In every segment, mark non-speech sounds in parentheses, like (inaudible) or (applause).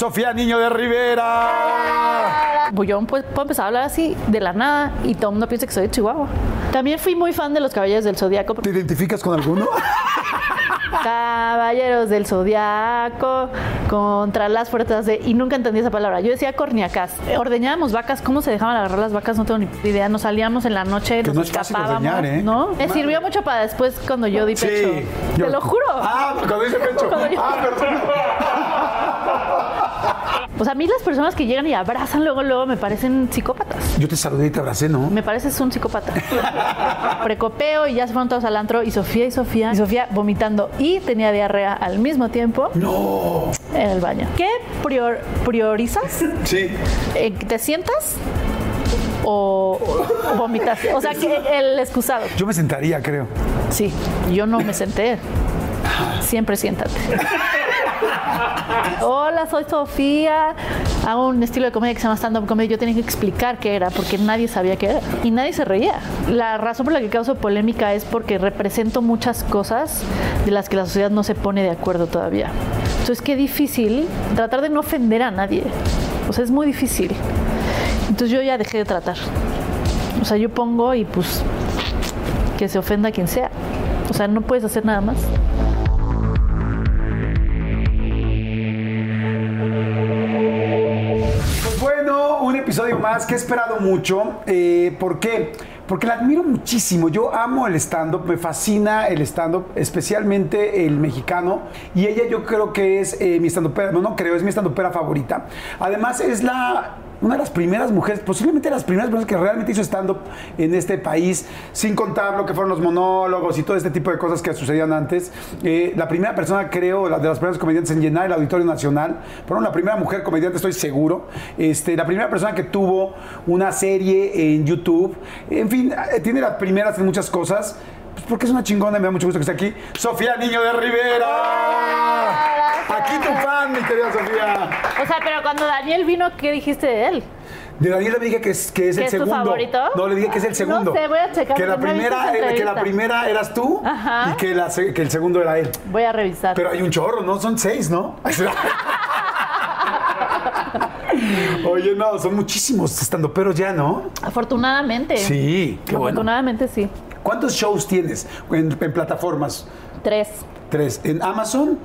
Sofía Niño de Rivera. Pues yo pues, puedo empezar a hablar así de la nada y todo el mundo piensa que soy de Chihuahua. También fui muy fan de los Caballeros del Zodiaco. ¿Te identificas con alguno? (laughs) Caballeros del Zodiaco contra las fuerzas de... Y nunca entendí esa palabra. Yo decía corniacas. Ordeñábamos vacas. ¿Cómo se dejaban agarrar las vacas? No tengo ni idea. Nos salíamos en la noche, Que nos no es fácil escapábamos. ordeñar, ¿eh? ¿No? Me sirvió mucho para después cuando yo di pecho. yo- Te lo juro. Ah, cuando dice pecho. Cuando yo- Ah, perdón. (laughs) Pues a mí las personas que llegan y abrazan luego, luego me parecen psicópatas. Yo te saludé y te abracé, ¿no? Me pareces un psicópata. (laughs) Precopeo y ya se fueron todos al antro y Sofía y Sofía y Sofía vomitando y tenía diarrea al mismo tiempo No. en el baño. ¿Qué prior- priorizas? Sí. Eh, ¿Te sientas o, o vomitas? O sea, que el excusado. Yo me sentaría, creo. Sí, yo no me senté. (laughs) Siempre siéntate. Hola, soy Sofía. Hago un estilo de comedia que se llama stand-up comedy. Yo tenía que explicar qué era porque nadie sabía qué era y nadie se reía. La razón por la que causo polémica es porque represento muchas cosas de las que la sociedad no se pone de acuerdo todavía. Entonces, qué difícil tratar de no ofender a nadie. O sea, es muy difícil. Entonces, yo ya dejé de tratar. O sea, yo pongo y pues que se ofenda a quien sea. O sea, no puedes hacer nada más. Un episodio más que he esperado mucho. Eh, ¿Por qué? Porque la admiro muchísimo. Yo amo el stand-up, me fascina el stand-up, especialmente el mexicano. Y ella yo creo que es eh, mi stand-upera, no, no creo, es mi stand-upera favorita. Además es la... Una de las primeras mujeres, posiblemente las primeras personas que realmente hizo stand-up en este país, sin contar lo que fueron los monólogos y todo este tipo de cosas que sucedían antes. Eh, la primera persona, creo, de las primeras comediantes en llenar el Auditorio Nacional. Fueron la primera mujer comediante, estoy seguro. Este, la primera persona que tuvo una serie en YouTube. En fin, eh, tiene las primeras en muchas cosas. Pues porque es una chingona y me da mucho gusto que esté aquí. Sofía Niño de Rivera. Aquí tu fan, mi querida Sofía. O sea, pero cuando Daniel vino, ¿qué dijiste de él? De Daniel le dije que es, que es ¿Que el es tu segundo. favorito? No, le dije que es el No segundo. sé, voy a checar Que la no primera, era- que la primera eras tú Ajá. y que, la se- que el segundo era él. Voy a revisar. Pero hay un chorro, ¿no? Son seis, ¿no? (laughs) Oye, no, son muchísimos estando pero ya, ¿no? Afortunadamente. Sí, qué bueno. Afortunadamente sí. ¿Cuántos shows tienes en, en plataformas? Tres. Tres. ¿En Amazon?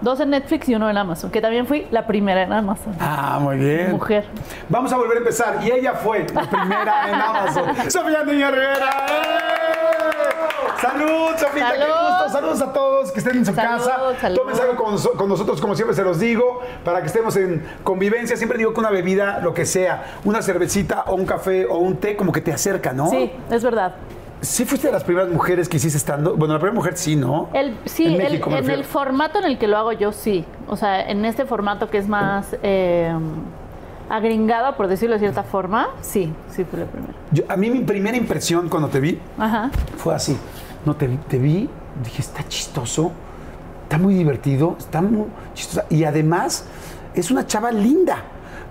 Dos en Netflix y uno en Amazon, que también fui la primera en Amazon. Ah, muy bien. Mujer. Vamos a volver a empezar. Y ella fue la primera en (laughs) Amazon. Sofía Niño Rivera. ¡Eh! Salud, Sofía, qué gusto. Saludos a todos que estén en su Salud, casa. salud. Tómense algo con, con nosotros, como siempre se los digo, para que estemos en convivencia. Siempre digo que una bebida, lo que sea, una cervecita o un café o un té, como que te acerca, ¿no? Sí, es verdad. Sí fuiste de las primeras mujeres que hiciste estando. Bueno, la primera mujer sí, ¿no? El, sí, En el- México, me en refiero. el formato en el que lo hago yo, sí. O sea, en este formato que es más eh, agringado, por decirlo de cierta forma, sí, sí fui la primera. Yo- a mí mi primera impresión cuando te vi Ajá. fue así. No, te, vi- te vi, dije, está chistoso, está muy divertido, está muy chistosa. Y además, es una chava linda,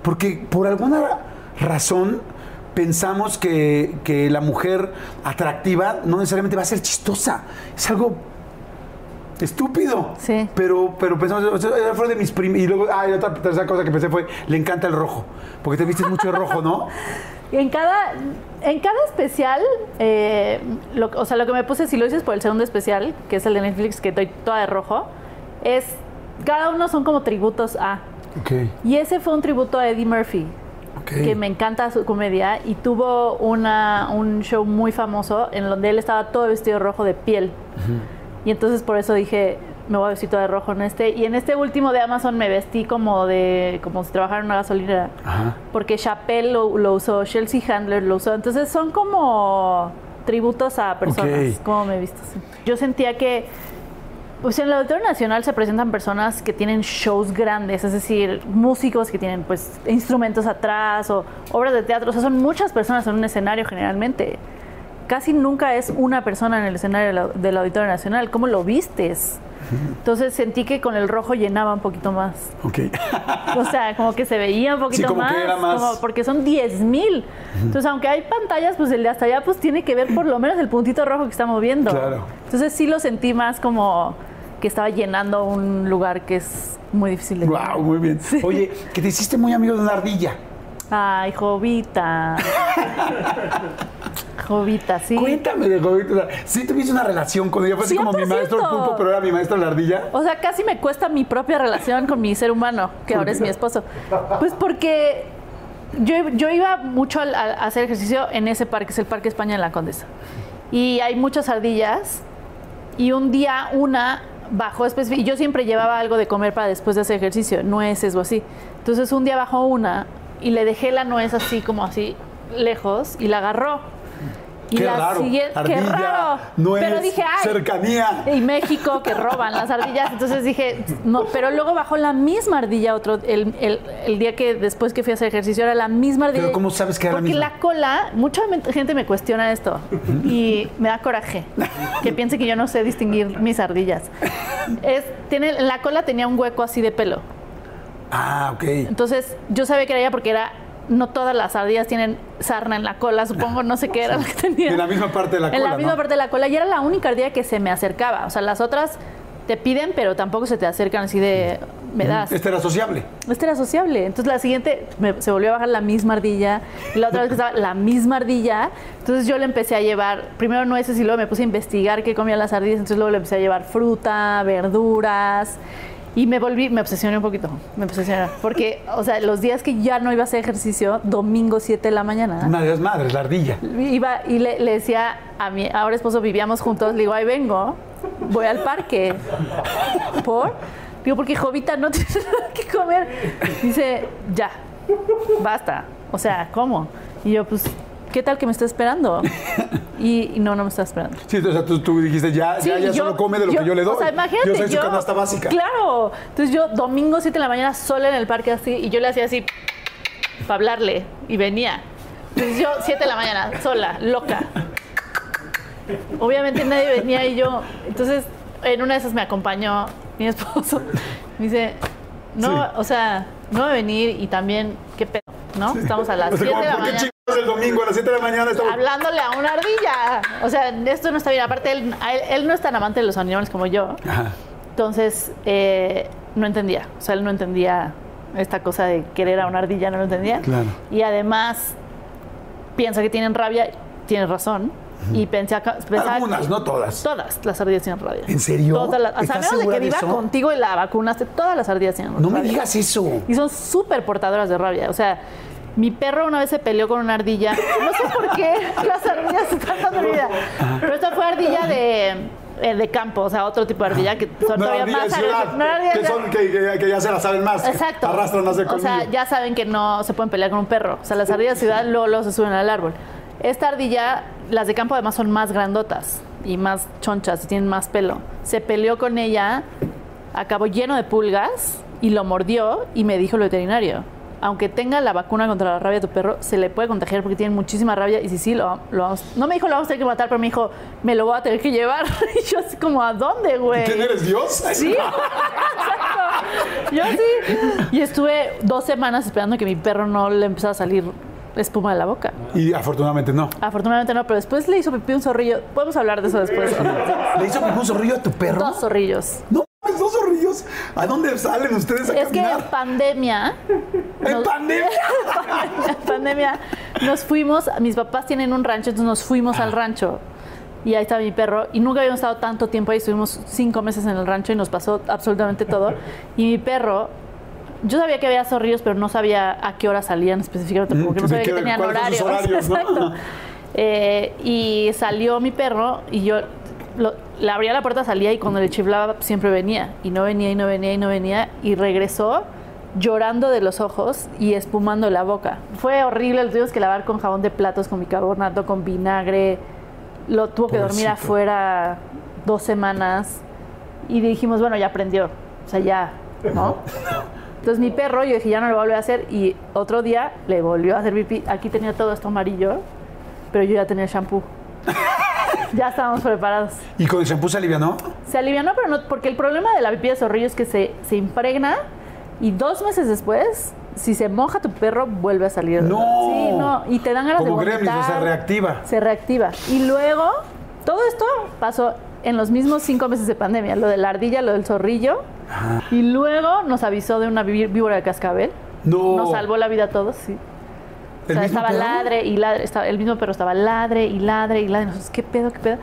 porque por alguna razón pensamos que, que la mujer atractiva no necesariamente va a ser chistosa. Es algo estúpido. Sí. Pero, pero pensamos, o sea, fue de mis prim Y luego, ah, y otra tercera cosa que pensé fue, le encanta el rojo, porque te vistes mucho de rojo, ¿no? (laughs) En cada, en cada especial, eh, lo- o sea, lo que me puse, si lo dices por el segundo especial, que es el de Netflix, que estoy toda de rojo, Es, cada uno son como tributos a. Ok. Y ese fue un tributo a Eddie Murphy, Que me encanta su comedia, y tuvo una, un show muy famoso en donde él estaba todo vestido rojo de piel. Y entonces por eso dije, me voy a vestir todo de rojo en este. Y en este último de Amazon me vestí como de como si trabajara en una gasolinera. Ajá. Porque Chappelle lo, lo usó, Chelsea Handler lo usó. Entonces son como tributos a personas, como me he visto. Yo sentía que pues en el Auditorio Nacional se presentan personas que tienen shows grandes, es decir, músicos que tienen pues instrumentos atrás o obras de teatro, o sea, son muchas personas en un escenario generalmente. Casi nunca es una persona en el escenario del, au- del Auditorio Nacional. ¿Cómo lo vistes? (laughs) Entonces sentí que con el rojo llenaba un poquito más. Ok. O sea, como que se veía un poquito como que más, era más- como- porque son 10 mil. Entonces, aunque hay pantallas, pues el de hasta allá pues tiene que ver por lo menos el puntito rojo que está moviendo. Claro. Entonces sí lo sentí más como que estaba llenando un lugar que es muy difícil de llenar. Wow, muy bien. Oye, que te hiciste muy amigo de una ardilla. Ay, Jovita. (laughs) Jovita, sí. Cuéntame de Jovita. Sí tuviste una relación con ella. Fue así como mi 100%. maestro el pulpo, pero era mi maestro la ardilla. O sea, casi me cuesta mi propia relación con mi ser humano, que ahora es mi esposo. Pues porque yo, yo iba mucho a, a hacer ejercicio en ese parque, es el Parque España en la Condesa. Y hay muchas ardillas. Y un día una bajó específic- y yo siempre llevaba algo de comer para después de hacer ejercicio, nueces o así. Entonces un día bajó una y le dejé la nuez así como así lejos y la agarró. Y Qué la raro. siguiente- qué raro. nuez, Pero dije, ay, cercanía. y México que roban las ardillas. Entonces dije, no, pero luego bajó la misma ardilla otro, el, el- el día que después que fui a hacer ejercicio era la misma ardilla. Pero ¿cómo sabes que era la Porque misma? la cola, mucha gente me cuestiona esto y me da coraje que piense que yo no sé distinguir mis ardillas. Es, tiene, la cola tenía un hueco así de pelo. Ah, ok. Entonces yo sabía que era ella porque era, no todas las ardillas tienen sarna en la cola, supongo, no sé qué era lo que tenía. En la misma parte de la En cola, la misma ¿no? parte de la cola. Y era la única ardilla que se me acercaba. O sea, las otras te piden, pero tampoco se te acercan así de, me das. Este era sociable. Este era sociable. Entonces la siguiente me- se volvió a bajar la misma ardilla. Y la otra vez que estaba la misma ardilla. Entonces yo le empecé a llevar primero nueces y luego me puse a investigar qué comían las ardillas. Entonces luego le empecé a llevar fruta, verduras. Y me volví, me obsesioné un poquito. Me obsesioné. Porque, o sea, los días que ya no iba a hacer ejercicio, domingo 7 de la mañana. Las madres, la ardilla. Iba y le, le decía a mi ahora esposo, vivíamos juntos, le digo, ahí vengo, voy al parque. ¿Por? Digo, porque Jovita no (laughs) tiene nada que comer. Dice, ya, basta. O sea, ¿cómo? Y yo, pues, ¿qué tal que me está esperando? (laughs) Y, y no, no me está esperando. Sí, o sea, tú, tú dijiste, ya, Sí, ya, ya yo- solo come de lo que yo le doy. O sea, imagínate, yo soy su canasta básica. Claro. Entonces yo, domingo 7 de la mañana, sola en el parque así, y yo le hacía así para hablarle, y venía. Entonces yo, 7 de la mañana, sola, loca. Obviamente nadie venía y yo. Entonces, en una de esas me acompañó mi esposo. (laughs) Me dice, no, Sí. o sea, no va a venir y también, ¿qué pedo? ¿No? Estamos a las O sea, 7 como, de la ¿por qué mañana el domingo a las 7 de la mañana estamos... hablándole a una ardilla. O sea, esto no está bien. Aparte, él, a él, él no es tan amante de los animales como yo. Ajá. Entonces, eh, no entendía. O sea, él no entendía esta cosa de querer a una ardilla, no lo entendía. Claro. Y además, piensa que tienen rabia. Tienes razón. Y pensé acá, pensaba Algunas, que no todas. Todas las ardillas tienen rabia. ¿En serio? Todas las, o sea, a ¿Estás menos de que viva contigo y la vacunaste, todas las ardillas tienen No me rabia. digas eso. Y son súper portadoras de rabia. O sea, mi perro una vez se peleó con una ardilla. No sé por qué (laughs) las ardillas están dando vida. Pero esta fue ardilla de, eh, de campo, o sea, otro tipo de ardilla que son No todavía de más agresivas. No que, de- son, que, que- ya se la saben más. Exacto. Arrastran más el O sea, ya saben que no se pueden pelear con un perro. O sea, las ardillas de ciudad luego, luego se suben al árbol. Esta ardilla, las de campo además son más grandotas y más chonchas y tienen más pelo. Se peleó con ella, acabó lleno de pulgas y lo mordió y me dijo el veterinario. Aunque tenga la vacuna contra la rabia de tu perro, se le puede contagiar porque tiene muchísima rabia y si sí, lo, lo vamos... No me dijo lo vamos a tener que matar, pero me dijo, me lo voy a tener que llevar. (laughs) Y yo así como, ¿a dónde, güey? ¿Quién eres Dios? Sí, (laughs) exacto. Yo sí. Y estuve dos semanas esperando que mi perro no le empezara a salir espuma de la boca. Y afortunadamente no. Afortunadamente no, pero después le hizo pipí un zorrillo. Podemos hablar de eso después. ¿Le hizo pipí un zorrillo a tu perro? Dos zorrillos. No. ¿A dónde salen ustedes a Es que en pandemia, ¡En nos- pandemia! (laughs) en pandemia, nos fuimos, mis papás tienen un rancho, entonces nos fuimos al rancho. Y ahí estaba mi perro. Y nunca habíamos estado tanto tiempo ahí. Estuvimos cinco meses en el rancho y nos pasó absolutamente todo. (laughs) Y mi perro, yo sabía que había zorrillos, pero no sabía a qué hora salían específicamente, porque no ¿de sabía que tenían horarios. (laughs) horarios, no? Exacto. Eh, y salió mi perro y yo lo- le abría la puerta, salía y cuando le chiflaba siempre venía. Y no venía y no venía y no venía. Y regresó llorando de los ojos y espumando la boca. Fue horrible, lo tuvimos que lavar con jabón de platos, con bicarbonato, con vinagre. Lo tuvo que dormir afuera dos semanas. Y dijimos, bueno, ya aprendió. O sea, ya, ¿no? (laughs) Entonces mi perro, yo dije, ya no lo volví a hacer. Y otro día le volvió a hacer pipí. Aquí tenía todo esto amarillo, pero yo ya tenía el shampoo. (laughs) (laughs) ya estábamos preparados. ¿Y con el shampoo se alivianó? Se alivianó, pero no, porque el problema de la pipí de zorrillo es que se, se impregna y dos meses después, si se moja tu perro, vuelve a salir. ¡No! Sí, no. Y te dan ganas Como de gremlins, o sea, vomitar. reactiva. Se reactiva. Y luego, todo esto pasó en los mismos cinco meses de pandemia. Lo de la ardilla, lo del zorrillo. Y luego nos avisó de una ví- víbora de cascabel. No. Nos salvó la vida a todos, sí. O ¿El sea, estaba perro? ladre y ladre, estaba, el mismo perro estaba ladre y ladre y ladre. Nosotros, ¿qué pedo, qué pedo?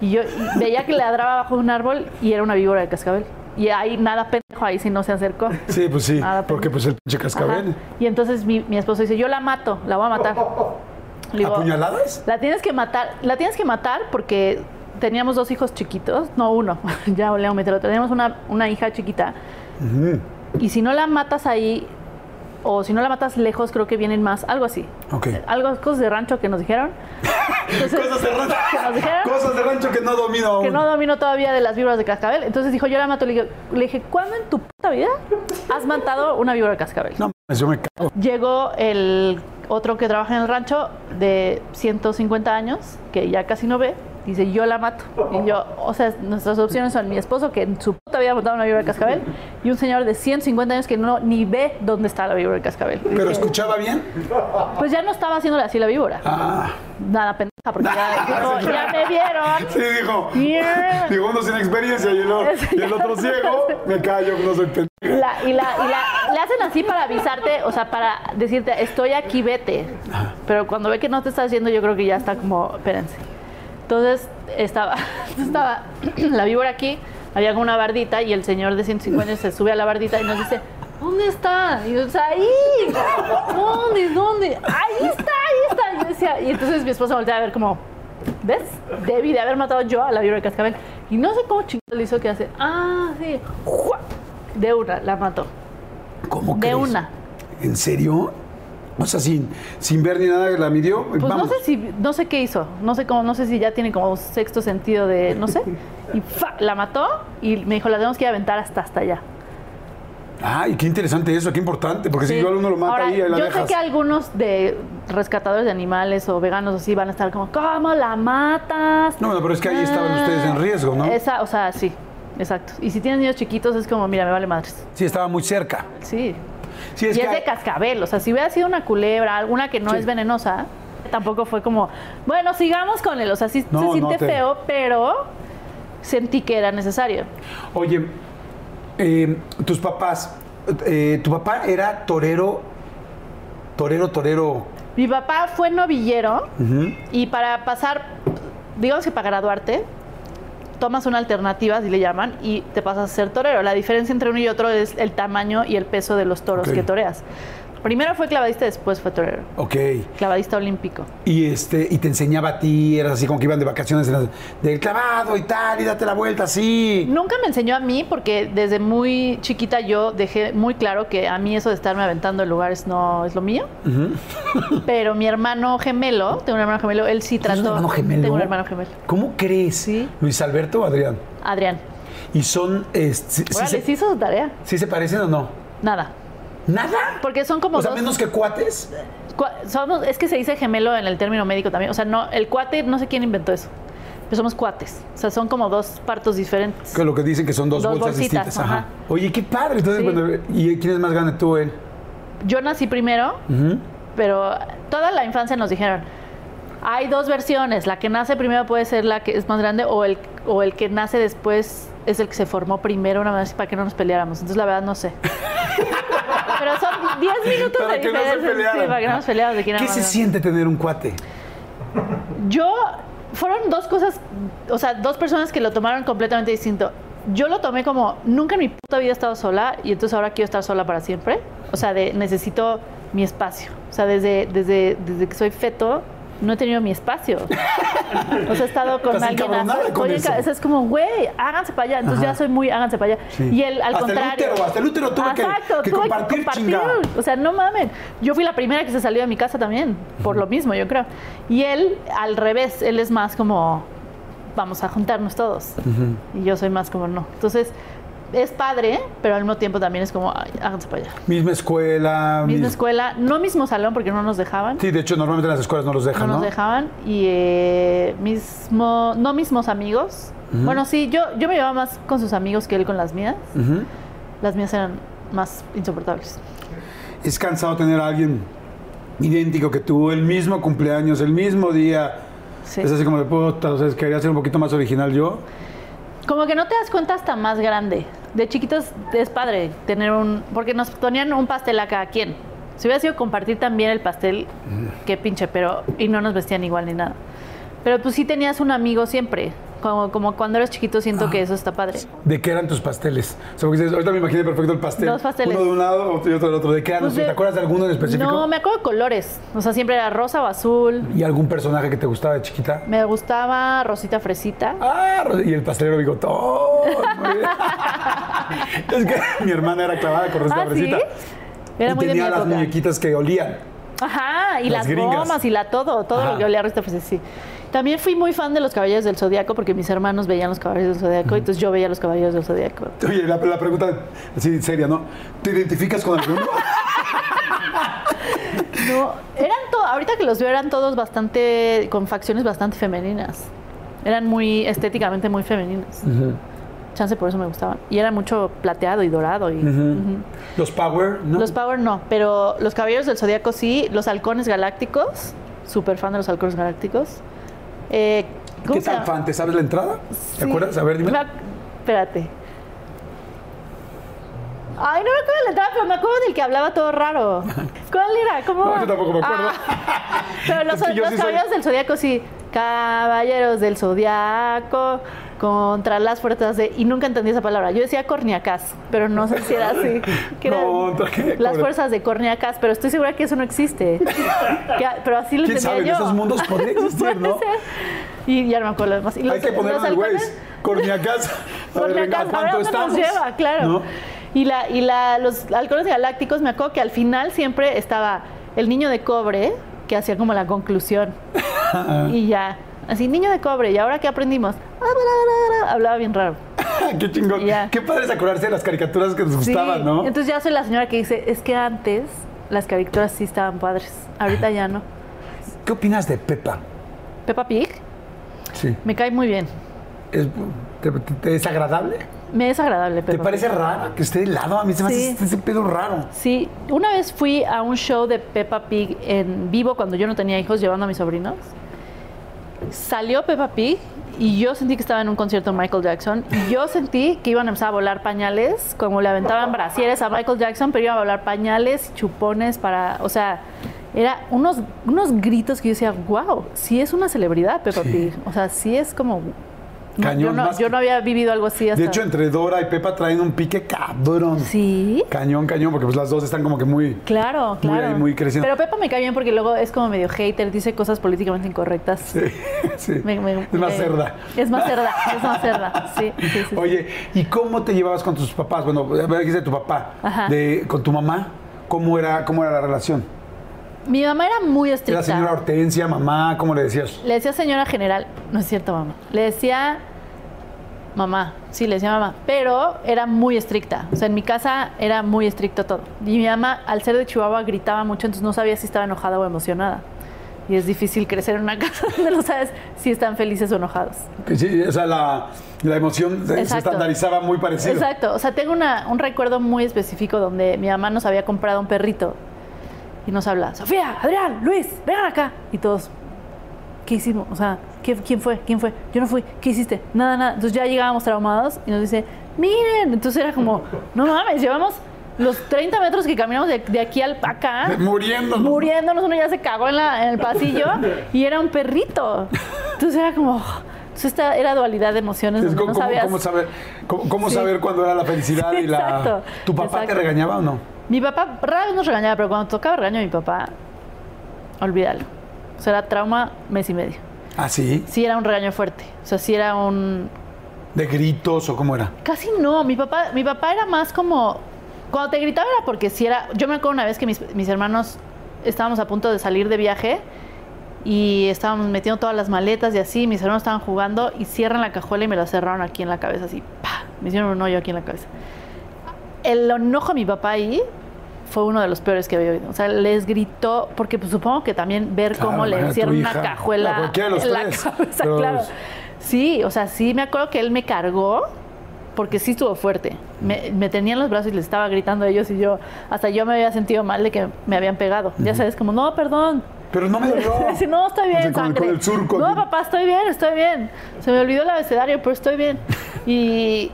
Y yo y veía que ladraba bajo un árbol y era una víbora de cascabel. Y ahí nada pendejo, ahí sí no se acercó. Sí, pues sí. Nada, porque pues el pinche Ajá. cascabel. Y entonces mi, mi esposo dice, yo la mato, la voy a matar. Digo, ¿Apuñaladas? la tienes que matar, la tienes que matar porque teníamos dos hijos chiquitos, no uno, (laughs) ya volví a meterlo, teníamos una, una hija chiquita. Y si no la matas ahí, o si no la matas lejos, creo que vienen más, algo así. Ok. Algo, cosas de rancho que nos dijeron. (laughs) Entonces, Cosas de rancho. que nos dijeron Cosas de rancho que no domino aún. que no domino todavía de las víboras de cascabel. Entonces dijo, yo la mato. Le dije, le dije, ¿cuándo en tu puta vida has matado una víbora de cascabel? No, yo me cago. Llegó el otro que trabaja en el rancho de 150 años, que ya casi no ve, dice, yo la mato. Y yo, o sea, nuestras opciones son mi esposo, que en su puta vida matado una víbora de cascabel, y un señor de 150 años que no ni ve dónde está la víbora de cascabel. ¿Pero escuchaba bien? Pues ya no estaba haciéndole así la víbora. Ah. Nada pendeja, porque ya, (laughs) dijo, ya me vieron. Sí, dijo. Yeah. Dijo uno sin experiencia y el, o- (laughs) y el otro ciego. Me callo, no soy pendejo. La- y la, y la- le hacen así para avisarte, o sea, para decirte, estoy aquí, vete. Pero cuando ve que no te está haciendo, yo creo que ya está como, espérense. Entonces estaba, (laughs) estaba (clears throat) la víbora aquí, había como una bardita y el señor de 150 se sube a la bardita y nos dice, ¿dónde está? Y yo, "Está ahí. ¿Dónde? ¿Dónde? Ahí está, ahí está. Y, yo decía, y entonces mi esposa voltea a ver como, ¿ves? Debí de haber matado yo a la víbora de cascabel. Y no sé cómo chingado le hizo que hace, ah, sí. De una, la mató. ¿Cómo De crees? una. ¿En serio? O sea, sin, sin ver ni nada, la midió. Pues Vamos. no sé si, no sé qué hizo, no sé cómo, no sé si ya tiene como sexto sentido de, no sé. (laughs) Y ¡fa! la mató y me dijo, la tenemos que ir a aventar hasta hasta allá. Ay, qué interesante eso, qué importante. Porque si igual uno lo mata Ahora, ahí, ahí la yo dejas. sé que algunos de rescatadores de animales o veganos así van a estar como, ¿cómo la matas? No, pero es que ahí estaban Ah, ustedes en riesgo, ¿no? Esa, o sea, sí, exacto. Y si tienes niños chiquitos es como, mira, me vale madres. Sí, estaba muy cerca. Sí. Sí, es y que es de cascabel, o sea, si hubiera sido una culebra, alguna que no Sí. es venenosa, tampoco fue como, bueno, sigamos con él, o sea, sí No, se no siente te- feo, pero sentí que era necesario. Oye, eh, tus papás, eh, tu papá era torero, torero, torero. Mi papá fue novillero y para pasar, digamos que para graduarte, tomas una alternativa, así le llaman, y te pasas a ser torero. La diferencia entre uno y otro es el tamaño y el peso de los toros que toreas. Primero fue clavadista, después fue torero. Ok. Clavadista olímpico. Y este, y te enseñaba a ti, eras así como que iban de vacaciones del clavado y tal, y date la vuelta así. Nunca me enseñó a mí porque desde muy chiquita yo dejé muy claro que a mí eso de estarme aventando en lugares no es lo mío. (laughs) Pero mi hermano gemelo, tengo un hermano gemelo, él sí ¿Tienes trató. un hermano gemelo? Tengo un hermano gemelo. ¿Cómo crees? Sí. Luis Alberto o Adrián. Adrián. Y son, se, sí hizo su tarea. sí se parecen o no? Nada. ¿Nada? Porque son como O sea, dos- menos que cuates. cua- somos- es que se dice gemelo en el término médico también. O sea, no, el cuate, no sé quién inventó eso. Pero somos cuates. O sea, son como dos partos diferentes. Que lo que dicen que son dos, Dos bolsas bolsitas, distintas. Ajá. ajá. Oye, qué padre. Entonces, Sí. cuando- ¿y quién es más grande tú o él? Yo nací primero, pero toda la infancia nos dijeron, hay dos versiones, la que nace primero puede ser la que es más grande o el, o el que nace después es el que se formó primero, una vez para que no nos peleáramos. Entonces la verdad no sé. (laughs) pero son 10 minutos Para de que no se diferencia. pelearan. sí, para que no nos peleáramos de quién ¿Qué se más siente tener un cuate? Yo fueron dos cosas, o sea, dos personas que lo tomaron completamente distinto. Yo lo tomé como, nunca en mi puta vida he estado sola y entonces ahora quiero estar sola para siempre. O sea, de necesito mi espacio. O sea, desde, desde, desde que soy feto, no he tenido mi espacio. o sea, he estado con Estás alguien. así, con oye, eso. Es como, güey, háganse para allá. Entonces ya soy muy, háganse para allá. Sí. Y él, al Hasta el contrario. útero, hasta el útero tuve que- Exacto, que tuve compartir, chingada. O sea, no mamen. Yo fui la primera que se salió de mi casa también, por lo mismo, yo creo. Y él, al revés, él es más como, vamos a juntarnos todos. Y yo soy más como, no. Entonces, es padre, pero al mismo tiempo también es como, "Ay, háganse para allá. Misma escuela. Misma mis- escuela, no mismo salón porque no nos dejaban. Sí, de hecho, normalmente en las escuelas no los dejan, no ¿no? nos dejaban. Y eh, mismo, no mismos amigos. Bueno, sí, yo, yo me llevaba más con sus amigos que él con las mías. Las mías eran más insoportables. Es cansado tener a alguien idéntico que tú, el mismo cumpleaños, el mismo día. Sí. Es así como de puta, o sea, quería ser un poquito más original yo. Como que no te das cuenta hasta más grande. De chiquitos es padre tener un... Porque nos ponían un pastel a cada quien. Si hubiera sido compartir también el pastel, qué pinche, pero... Y no nos vestían igual ni nada. Pero pues sí tenías un amigo siempre. Como, como cuando eres chiquito siento que eso está padre. ¿De qué eran tus pasteles? O sea, porque dices, ahorita me imaginé perfecto el pastel. Dos pasteles. Uno de un lado y otro del otro. ¿De qué eran? Pues de- ¿Te acuerdas de alguno en específico? No, me acuerdo de colores. O sea, siempre era rosa o azul. ¿Y algún personaje que te gustaba de chiquita? Me gustaba rosita fresita. Ah, y el pastelero bigotón. (laughs) Es que mi hermana era clavada con Rosita Ah, ¿sí? Fresita. Era y muy de mi tenía las muñequitas que olían. Ajá, y Las las, gomas y la todo, todo Ajá. lo que olía a Rita pues sí. También fui muy fan de los Caballeros del Zodiaco porque mis hermanos veían los Caballeros del Zodiaco, entonces yo veía los Caballeros del Zodiaco. Oye, la, la pregunta así seria, ¿no? ¿Te identificas con alguno? (laughs) No, eran todos, ahorita que los veo eran todos bastante con facciones bastante femeninas. Eran muy estéticamente muy femeninas. Chance por eso me gustaban. Y era mucho plateado y dorado y. Los Power, ¿no? Los Power no, pero los Caballeros del Zodiaco sí, los Halcones Galácticos, súper fan de los Halcones Galácticos. Eh, ¿cómo ¿Qué llama? fan? ¿Te sabes la entrada? ¿Te Sí. acuerdas? A ver, dime. Espérate. Ay, no me acuerdo de la entrada, pero me acuerdo del que hablaba todo raro. (laughs) ¿Cuál era? ¿Cómo? No, yo tampoco me acuerdo. Ah, (laughs) pero los, sí soy- caballeros del zodiaco sí. Caballeros del zodiaco contra las fuerzas de. Y nunca entendí esa palabra. Yo decía corniacas, pero no sé si era así. (laughs) Que las fuerzas de corniacas, pero estoy segura que eso no existe. (laughs) Que- pero así lo ¿Quién entendía sabe? En yo. esos mundos (laughs) podría existir, ¿no? Y ya no me acuerdo. Y Hay los- que ponerlo güey. halcones- Corniacas. A ver, venga, acá, ¿a a ver cuánto estamos? nos lleva, claro. ¿No? Y, la, y la, los halcones galácticos, me acuerdo que al final siempre estaba el niño de cobre, que hacía como la conclusión. y ya, así, niño de cobre, ¿y ahora qué aprendimos? Hablaba bien raro. (laughs) Qué chingón. Ya. Qué padre es acordarse de las caricaturas que nos Sí, gustaban, ¿no? Entonces ya soy la señora que dice, es que antes las caricaturas sí estaban padres, ahorita ya no. ¿Qué opinas de Pepa? Peppa Pig, Sí. me cae muy bien. ¿Es, te, te- te es agradable? Me es agradable Peppa ¿Te Pig. parece rara que esté de lado? A mí se me Sí. hace ese pedo raro. Sí, una vez fui a un show de Peppa Pig en vivo cuando yo no tenía hijos llevando a mis sobrinos. Salió Peppa Pig y yo sentí que estaba en un concierto de Michael Jackson y yo sentí que iban a empezar a volar pañales, como le aventaban brasieres a Michael Jackson, pero iban a volar pañales, chupones para, o sea, era unos, unos gritos que yo decía, wow, sí es una celebridad Peppa Sí. Pig, o sea, sí es como... Cañón, yo, no, más yo que- no había vivido algo así hasta... De hecho, entre Dora y Pepa traen un pique cabrón. Sí. Cañón, cañón, porque pues las dos están como que muy... Claro, Muy claro. ahí, muy creciendo. Pero Pepa me cae bien porque luego es como medio hater, dice cosas políticamente incorrectas. Sí, (laughs) sí. Me- me- es más me- cerda. Es más cerda, es más cerda. Sí, sí, sí, sí. Oye, ¿y cómo te llevabas con tus papás? Bueno, dijiste tu papá. Ajá. De, con tu mamá, ¿cómo era, ¿cómo era la relación? Mi mamá era muy ¿Era estricta. señora Hortensia, mamá? ¿Cómo le decías? Le decía señora general, no es cierto, mamá. Le decía mamá, sí, le decía mamá, pero era muy estricta. O sea, en mi casa era muy estricto todo. Y mi mamá, al ser de Chihuahua, gritaba mucho, entonces no sabía si estaba enojada o emocionada. Y es difícil crecer en una (laughs) casa donde no sabes si están felices o enojados. Sí, o sea, la, la emoción se- estandarizaba muy parecido. Exacto, o sea, tengo una- un recuerdo muy específico donde mi mamá nos había comprado un perrito y nos habla, Sofía, Adrián, Luis, vengan acá. Y todos, ¿qué hicimos? O sea, ¿qué- ¿quién fue? ¿Quién fue? Yo no fui, ¿qué hiciste? Nada, nada. Entonces ya llegábamos traumados y nos dice, miren, entonces era como, no mames, llevamos los 30 metros que caminamos de, de aquí al acá. Muriéndonos. Muriéndonos, uno ya se cagó en, la, en el pasillo y era un perrito. Entonces era como, entonces esta era dualidad de emociones. Entonces, ¿Cómo, no sabías. cómo saber, cómo, cómo Sí. saber cuándo era la felicidad y la... Exacto, ¿Tu papá te exacto. regañaba o no? Mi papá rara vez nos regañaba, pero cuando tocaba regaño a mi papá, olvídalo. O sea, era trauma mes y medio. ¿Ah, sí? Sí era un regaño fuerte. O sea, sí era un... ¿De gritos o cómo era? Casi no. Mi papá, mi papá era más como... Cuando te gritaba era porque sí era... Yo me acuerdo una vez que mis, mis hermanos estábamos a punto de salir de viaje y estábamos metiendo todas las maletas y así. Mis hermanos estaban jugando y cierran la cajuela y me la cerraron aquí en la cabeza, así. ¡pah! Me hicieron un hoyo aquí en la cabeza. El enojo de mi papá ahí fue uno de los peores que había oído. O sea, les gritó, porque pues, supongo que también ver Claro, cómo le tu una hija. cajuela A cualquiera de los en la cabeza, claro. Sí, o sea, sí me acuerdo que él me cargó porque sí estuvo fuerte. Me, me tenía en los brazos y les estaba gritando a ellos y yo, hasta yo me había sentido mal de que me habían pegado. Ya sabes, como, no, perdón. Pero no me dolió. (laughs) Sí, no, estoy bien, O sea, con, sangre. con el surco. No, papá, estoy bien, estoy bien. Se me olvidó el abecedario, pero estoy bien. Y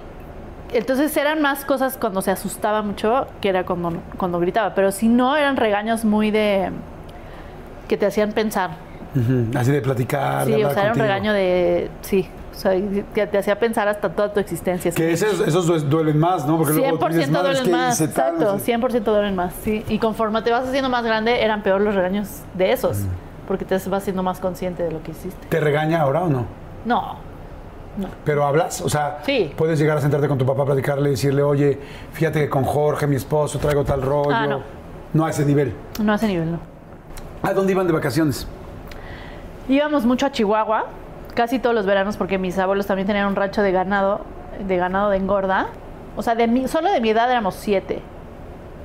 entonces eran más cosas cuando se asustaba mucho que era cuando, cuando gritaba. Pero si no, eran regaños muy de... que te hacían pensar. Así de platicar. de Sí, o sea, era un regaño de... Sí, o sea, que te hacía pensar hasta toda tu existencia. Que esos, esos du- duelen más, ¿no? Porque luego tú 100% dices, "Madre, es duelen que más, hice tal", exacto, no sé. 100% duelen más, sí. Y conforme te vas haciendo más grande, eran peor los regaños de esos, porque te vas siendo más consciente de lo que hiciste. ¿Te regaña ahora o no? No, ¿Pero hablas? O sea, Sí. puedes llegar a sentarte con tu papá, platicarle y decirle, oye, fíjate que con Jorge, mi esposo, traigo tal rollo. Ah, no. No a ese nivel. no a ese nivel, no. ¿A dónde iban de vacaciones? Íbamos mucho a Chihuahua, casi todos los veranos, porque mis abuelos también tenían un rancho de ganado, de ganado de engorda. O sea, de mi, solo de mi edad éramos siete.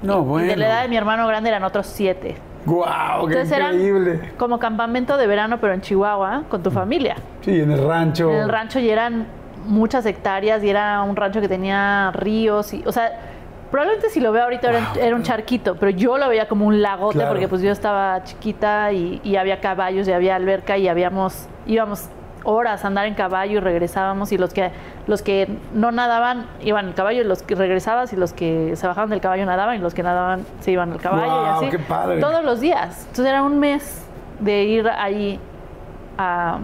No, Y bueno. de la edad de mi hermano grande eran otros siete. ¡Guau! ¡Qué Entonces eran increíble! como campamento de verano, pero en Chihuahua, con tu familia. Sí, en el rancho. En el rancho y eran muchas hectáreas y era un rancho que tenía ríos y, o sea, probablemente si lo veo ahorita era, era un charquito, pero yo lo veía como un lagote Claro. porque pues yo estaba chiquita y, y había caballos y había alberca y habíamos, íbamos horas a andar en caballo y regresábamos y los que los que no nadaban iban al caballo y los que regresabas y los que se bajaban del caballo nadaban y los que nadaban se iban al caballo y así qué padre. todos los días entonces era un mes de ir ahí a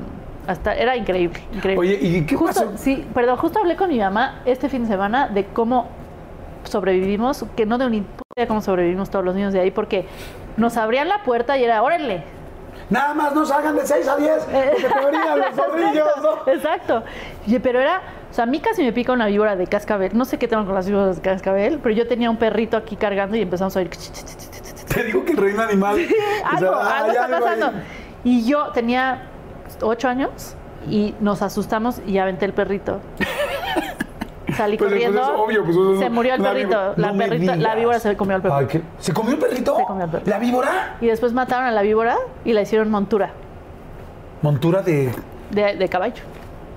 hasta era increíble, increíble. Oye, ¿y qué justo, pasó? Sí, perdón, justo hablé con mi mamá este fin de semana de cómo sobrevivimos, que no de puta idea cómo sobrevivimos todos los niños de ahí, porque nos abrían la puerta y era, órale. Nada más no salgan de 6 a 10, porque te brillan los (laughs) zorrillos, ¿no? Exacto, Pero era, o sea, a mí casi me pica una víbora de cascabel. No sé qué tengo con las víboras de cascabel, pero yo tenía un perrito aquí cargando y empezamos a oír. Te digo que el reino animal. (laughs) o sea, algo, está ahí. pasando. Y yo tenía ocho años y nos asustamos y aventé el perrito. Salí Pues, pues, corriendo. es obvio, pues, uno- se murió el perrito. La, no perrita, la víbora se comió al perrito. Ay, ¿qué? ¿Se comió el perrito? Se comió el perrito. ¿La víbora? Y después mataron a la víbora y la hicieron montura Montura de. de, de caballo.